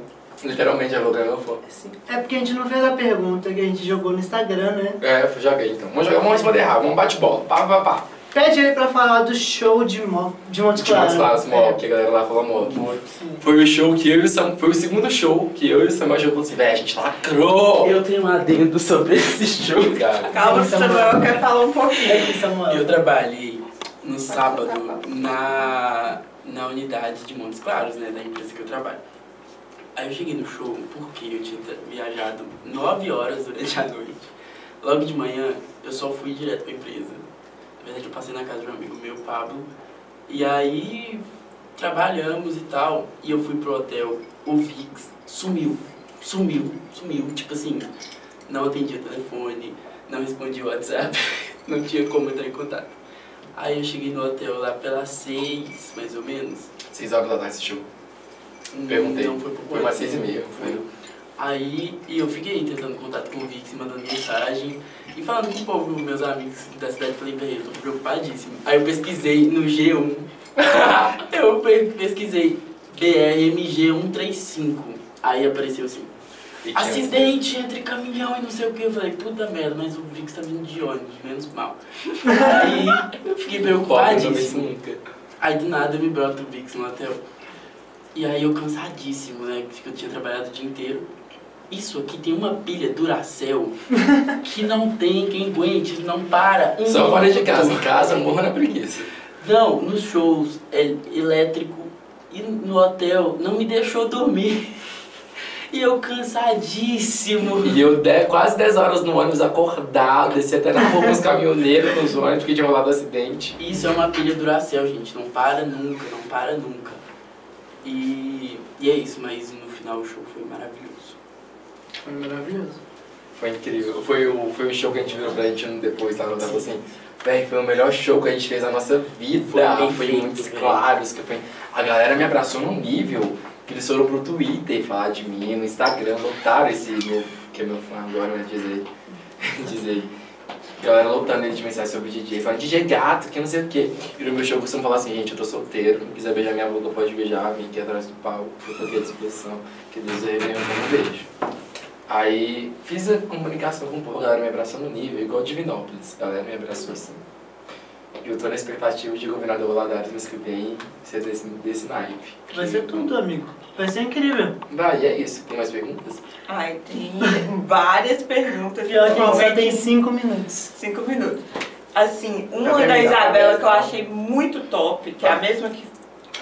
Literalmente, é meu fã. Assim, É porque a gente não fez a pergunta que a gente jogou no Instagram, né? É, eu joguei então. Vamos jogar, vamos responder rápido, vamos bate bola. Pá, pá, pá. Pede ele pra falar do show de, Mo... de Montes De Montes Claros. Claros, Mob, que a galera lá fala. Sim. Foi o show que eu e o Sam, foi o segundo show que eu e o Samuel jogamos assim, velho, a gente lacrou! Eu tenho um adendo sobre esse show. Cara, Calma, Samuel quer [laughs] falar um pouquinho. Aqui, Samuel. Eu trabalhei no sábado na, na unidade de Montes Claros, né, da empresa que eu trabalho. Aí eu cheguei no show porque eu tinha viajado 9 horas durante a noite. Logo de manhã, eu só fui direto pra empresa. Verdade, eu passei na casa de um amigo meu, Pablo. E aí, trabalhamos e tal. E eu fui pro hotel. O Vix sumiu. Sumiu. Sumiu. Tipo assim, não atendia telefone, não respondia WhatsApp. [laughs] não tinha como entrar em contato. Aí eu cheguei no hotel lá pelas seis, mais ou menos. seis horas da tarde show. Hum, Perguntei. Não foi por Foi umas seis e meia. Foi. Aí eu fiquei tentando contato com o Vix, mandando mensagem e falando com o povo, meus amigos da cidade. Falei, velho, eu tô preocupadíssimo. Aí eu pesquisei no G1. [laughs] eu pe- pesquisei BRMG135. Aí apareceu assim: acidente entre caminhão e não sei o que. Eu falei, puta merda, mas o Vix tá vindo de ônibus, menos mal. Aí eu fiquei preocupadíssimo. Aí do nada me brota o Vix no hotel. E aí eu cansadíssimo, né? Que eu tinha trabalhado o dia inteiro. Isso aqui tem uma pilha Duracell que não tem quem aguente, não para. um Só fora de casa. Em casa, morro na preguiça. Não, nos shows é elétrico e no hotel não me deixou dormir. E eu cansadíssimo. E eu de- quase 10 horas no ônibus acordado, desci até na rua com os caminhoneiros nos ônibus que tinha rolado acidente. Isso é uma pilha Duracell, gente. Não para nunca, não para nunca. E, e é isso, mas no final o show foi maravilhoso. Foi maravilhoso. Foi incrível. Foi o, foi o show que a gente virou pra gente depois, lá, tava assim, véi, foi o melhor show que a gente fez na nossa vida. Foi bem foi feito, muitos velho. claros. Que foi... A galera me abraçou num nível que eles foram pro Twitter falar de mim, no Instagram, lotaram esse meu, que é meu fã agora, né, dizer, [laughs] dizer. Galera lotando ele de mensagem sobre o DJ, falando DJ gato, que não sei o que. E no meu show eu costumo falar assim, gente, eu tô solteiro, não quiser beijar minha boca, pode beijar, vem aqui atrás do palco, eu tô aqui à disposição, que Deus é venha um beijo. Aí fiz a comunicação com o povo, a galera me abraçou no nível, igual Divinópolis, a galera me abraçou assim. E eu tô na expectativa de governador Valadares mês que vem ser desse, desse naipe. Vai ser tudo, amigo. Vai ser incrível. Vai, e é isso. Tem mais perguntas? Ai, tem várias perguntas. Pior que a gente só principalmente tem cinco minutos. Cinco minutos. Assim, uma da Isabela que eu tá? achei muito top, que é a mesma que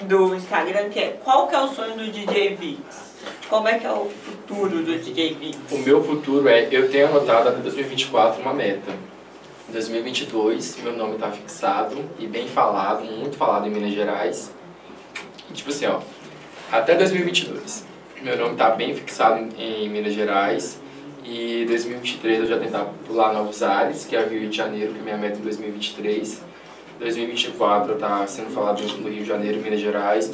do Instagram, que é qual que é o sonho do DJ Vix? Como é que é o futuro do DJ Vix? O meu futuro é, eu tenho anotado até 2024 uma meta. Em 2022, meu nome tá fixado e bem falado, muito falado em Minas Gerais. Tipo assim, ó, até 2022, meu nome tá bem fixado em, em Minas Gerais. E 2023 eu já tentar pular novos ares, que é o Rio de Janeiro, que é minha meta em 2023. 2024 tá sendo falado no Rio de Janeiro, Minas Gerais.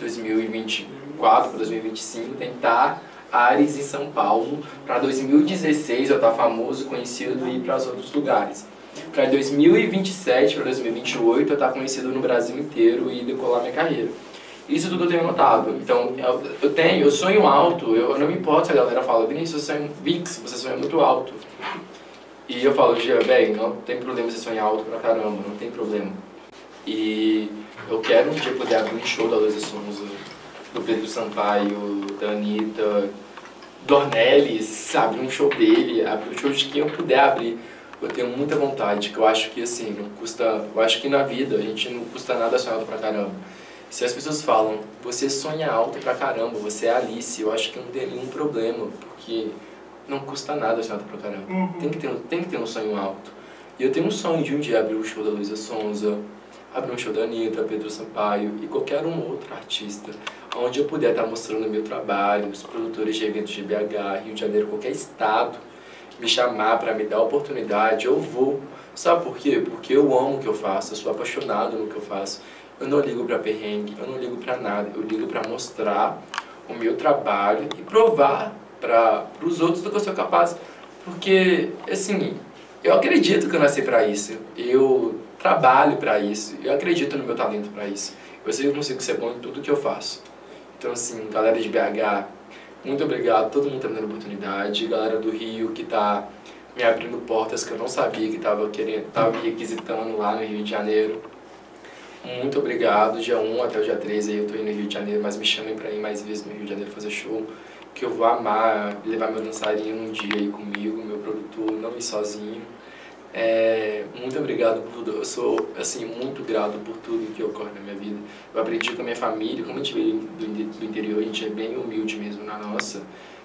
2024 para 2025 tentar Ares em São Paulo. Para 2016 eu estar famoso, conhecido e ir para os outros lugares. Para 2027 para 2028 eu estar conhecido no Brasil inteiro e decolar minha carreira. Isso tudo eu tenho anotado. Então, eu, eu tenho, eu sonho alto, eu eu não me importo se a galera fala, Vinícius, você sonha, Vix, você sonha muito alto. E eu falo, Gia, velho, não tem problema você sonhar alto pra caramba, não tem problema. E eu quero um dia poder abrir um show da Luísa Sonza, do Pedro Sampaio, da Anitta, do Ornelis, abrir um show dele, abrir um show de quem eu puder abrir. Eu tenho muita vontade, que eu acho que assim, não custa. Eu acho que na vida a gente não custa nada sonhar alto pra caramba. Se as pessoas falam, você sonha alto pra caramba, você é Alice, eu acho que não tem nenhum problema, porque não custa nada sonhar alto pra caramba. Tem, que ter, tem que ter um sonho alto. E eu tenho um sonho de um dia abrir o show da Luísa Sonza, abrir um show da Anitta, Pedro Sampaio e qualquer um outro artista, onde eu puder estar mostrando meu trabalho, os produtores de eventos de BH, Rio de Janeiro, qualquer estado, me chamar para me dar oportunidade, eu vou. Sabe por quê? Porque eu amo o que eu faço, eu sou apaixonado no que eu faço. Eu não ligo para perrengue, eu não ligo para nada, eu ligo para mostrar o meu trabalho e provar para os outros do que eu sou capaz. Porque, assim, eu acredito que eu nasci para isso. Eu trabalho para isso. Eu acredito no meu talento para isso. Eu sei que eu consigo ser bom em tudo que eu faço. Então, assim, galera de BH, muito obrigado. Todo mundo tá me dando oportunidade. Galera do Rio que tá me abrindo portas que eu não sabia que tava querendo, tava me requisitando lá no Rio de Janeiro. Muito obrigado. Dia 1 até o dia 13 aí eu tô indo no Rio de Janeiro, mas me chamem para ir mais vezes no Rio de Janeiro fazer show. Que eu vou amar levar meu dançarino um dia aí comigo, meu produtor, não ir sozinho. É, muito obrigado por tudo. Eu sou assim muito grato por tudo que ocorre na minha vida. Eu aprendi com a minha família, como a gente veio do, do interior, a gente é bem humilde mesmo na nossa,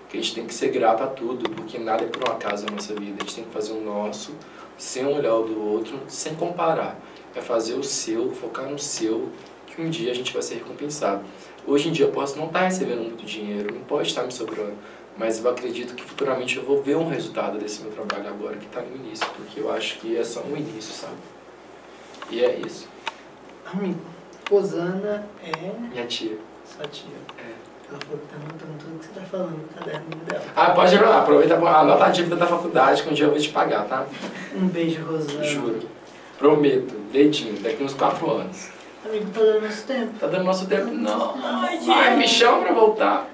que a gente tem que ser grato a tudo, porque nada é por um acaso na nossa vida. A gente tem que fazer o nosso, sem olhar o do outro, sem comparar. É fazer o seu, focar no seu, que um dia a gente vai ser recompensado. Hoje em dia eu posso não estar recebendo muito dinheiro, não pode estar me sobrando, mas eu acredito que futuramente eu vou ver um resultado desse meu trabalho agora que está no início, porque eu acho que é só um início, sabe? E é isso. Amigo, Rosana é Minha tia. sua tia. É. Ela falou que tá anotando tudo que você tá falando no caderno dela. Ah, pode anotar, aproveita, anota a dívida da faculdade que um dia eu vou te pagar, tá? Um beijo, Rosana. Juro. Prometo, dedinho, daqui uns quatro anos. Amigo, tá dando nosso tempo. Tá dando nosso tempo? Não. Ai, gente. me chama pra voltar.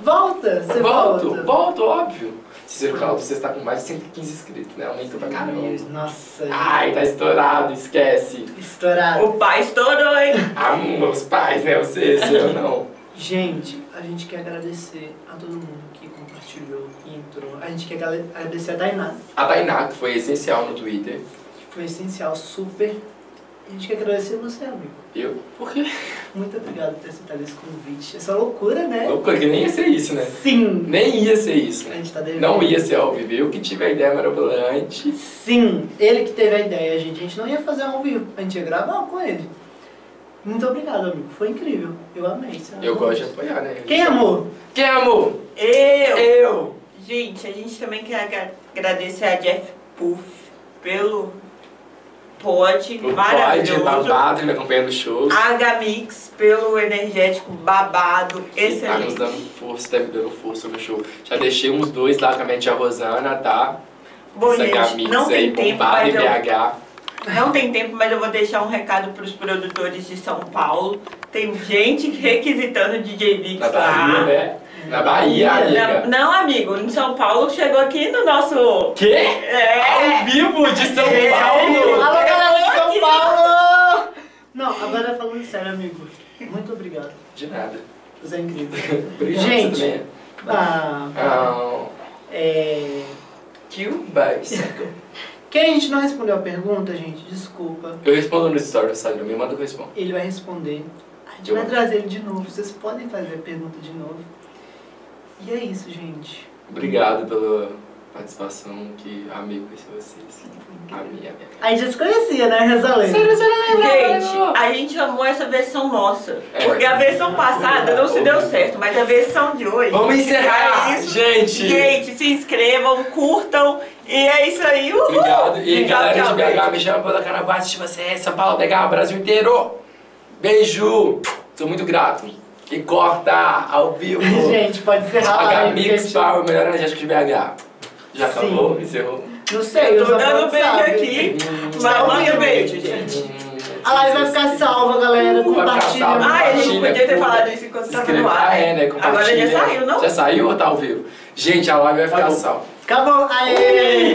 Volta! Você volto, volta. volto, óbvio. Cícero Caldo, você está com mais de 115 inscritos, né? Aumentou pra caramba. Nossa, Ai, tá estourado, esquece. estourado. O pai estourou, hein? Ah, meus pais, né? Vocês, eu [laughs] não. Gente, a gente quer agradecer a todo mundo que compartilhou, que entrou. A gente quer agra- agradecer a Tainá, A Tainá, que foi essencial no Twitter. que foi essencial, super A gente quer agradecer você, amigo. Eu? Por quê? Muito obrigado por ter aceitado esse convite. Essa loucura, né? Loucura, que nem ia ser isso, né? Sim! Nem ia ser isso, A né? gente tá devendo. Não ia ser ao vivo. Eu que tive a ideia maravilhante. Sim, ele que teve a ideia, gente. A gente não ia fazer ao vivo, a gente ia gravar com ele. Muito obrigado, amigo. Foi incrível. Eu amei. você Eu amou. gosto de apoiar, né? Quem amou? Quem amou? Eu! Eu! Gente, a gente também quer agra- agradecer a Jeff Puff pelo pod O Pod, maravilhoso. babado, me acompanha nos shows. A H-Mix pelo energético babado, Tá nos excelente. dando força, tá me dando força no show. Já deixei uns dois lá com a minha tia Rosana, tá? Bom, Essa gente, não aí, tem tempo, bombada em mas eu, BH. não tem tempo, mas eu vou deixar um recado pros produtores de São Paulo. Tem gente requisitando DJ Vix lá. Bahia, né? Na Bahia, Não, amiga. não, amigo, em São Paulo chegou aqui no nosso. Quê? É! Ao vivo de São É. Paulo! Alô, galera de São. Paulo! Não, agora falando sério, amigo. Muito obrigado. De nada. Você é incrível. Obrigado, Gente. Ah, Ah, é... que base. [laughs] Quem a gente não respondeu a pergunta, gente, desculpa. Eu respondo nos stories do Instagram, me manda que eu respondo. Ele vai responder. A gente Eu vai trazer ele de novo. Vocês podem fazer a pergunta de novo. E é isso, gente. Obrigado pela participação, que amigo conhecer vocês. A minha, a minha. A gente já se conhecia, né, Rezalém? Gente, a gente amou essa versão nossa. É. Porque a versão passada não se deu certo, mas a versão de hoje. Vamos encerrar, É isso. gente! Gente, se inscrevam, curtam. E é isso aí. Uhul. Obrigado. E Tchau, galera tchau, de BH, beijo. me chama pela Canabate, se você é São Paulo, BH, Brasil inteiro. Beijo. Sou muito grato. E corta ao vivo. [laughs] Gente, pode encerrar a H live. Mix gente. Power, melhor energético de BH. Já Sim. acabou? Encerrou? Não sei, Eu os tô dando amantes beijo sabem. aqui. Hum. Mas manda Hum. beijo, gente. A live vai ficar salva, galera. Vai Compartilha. Ah, a gente Compartilha, podia ter falado isso enquanto Se tava inscreve. no ar. Ah, é, né? Agora já saiu, não? Já saiu ou tá ao vivo? Gente, a live vai ficar salva. Acabou. Aê!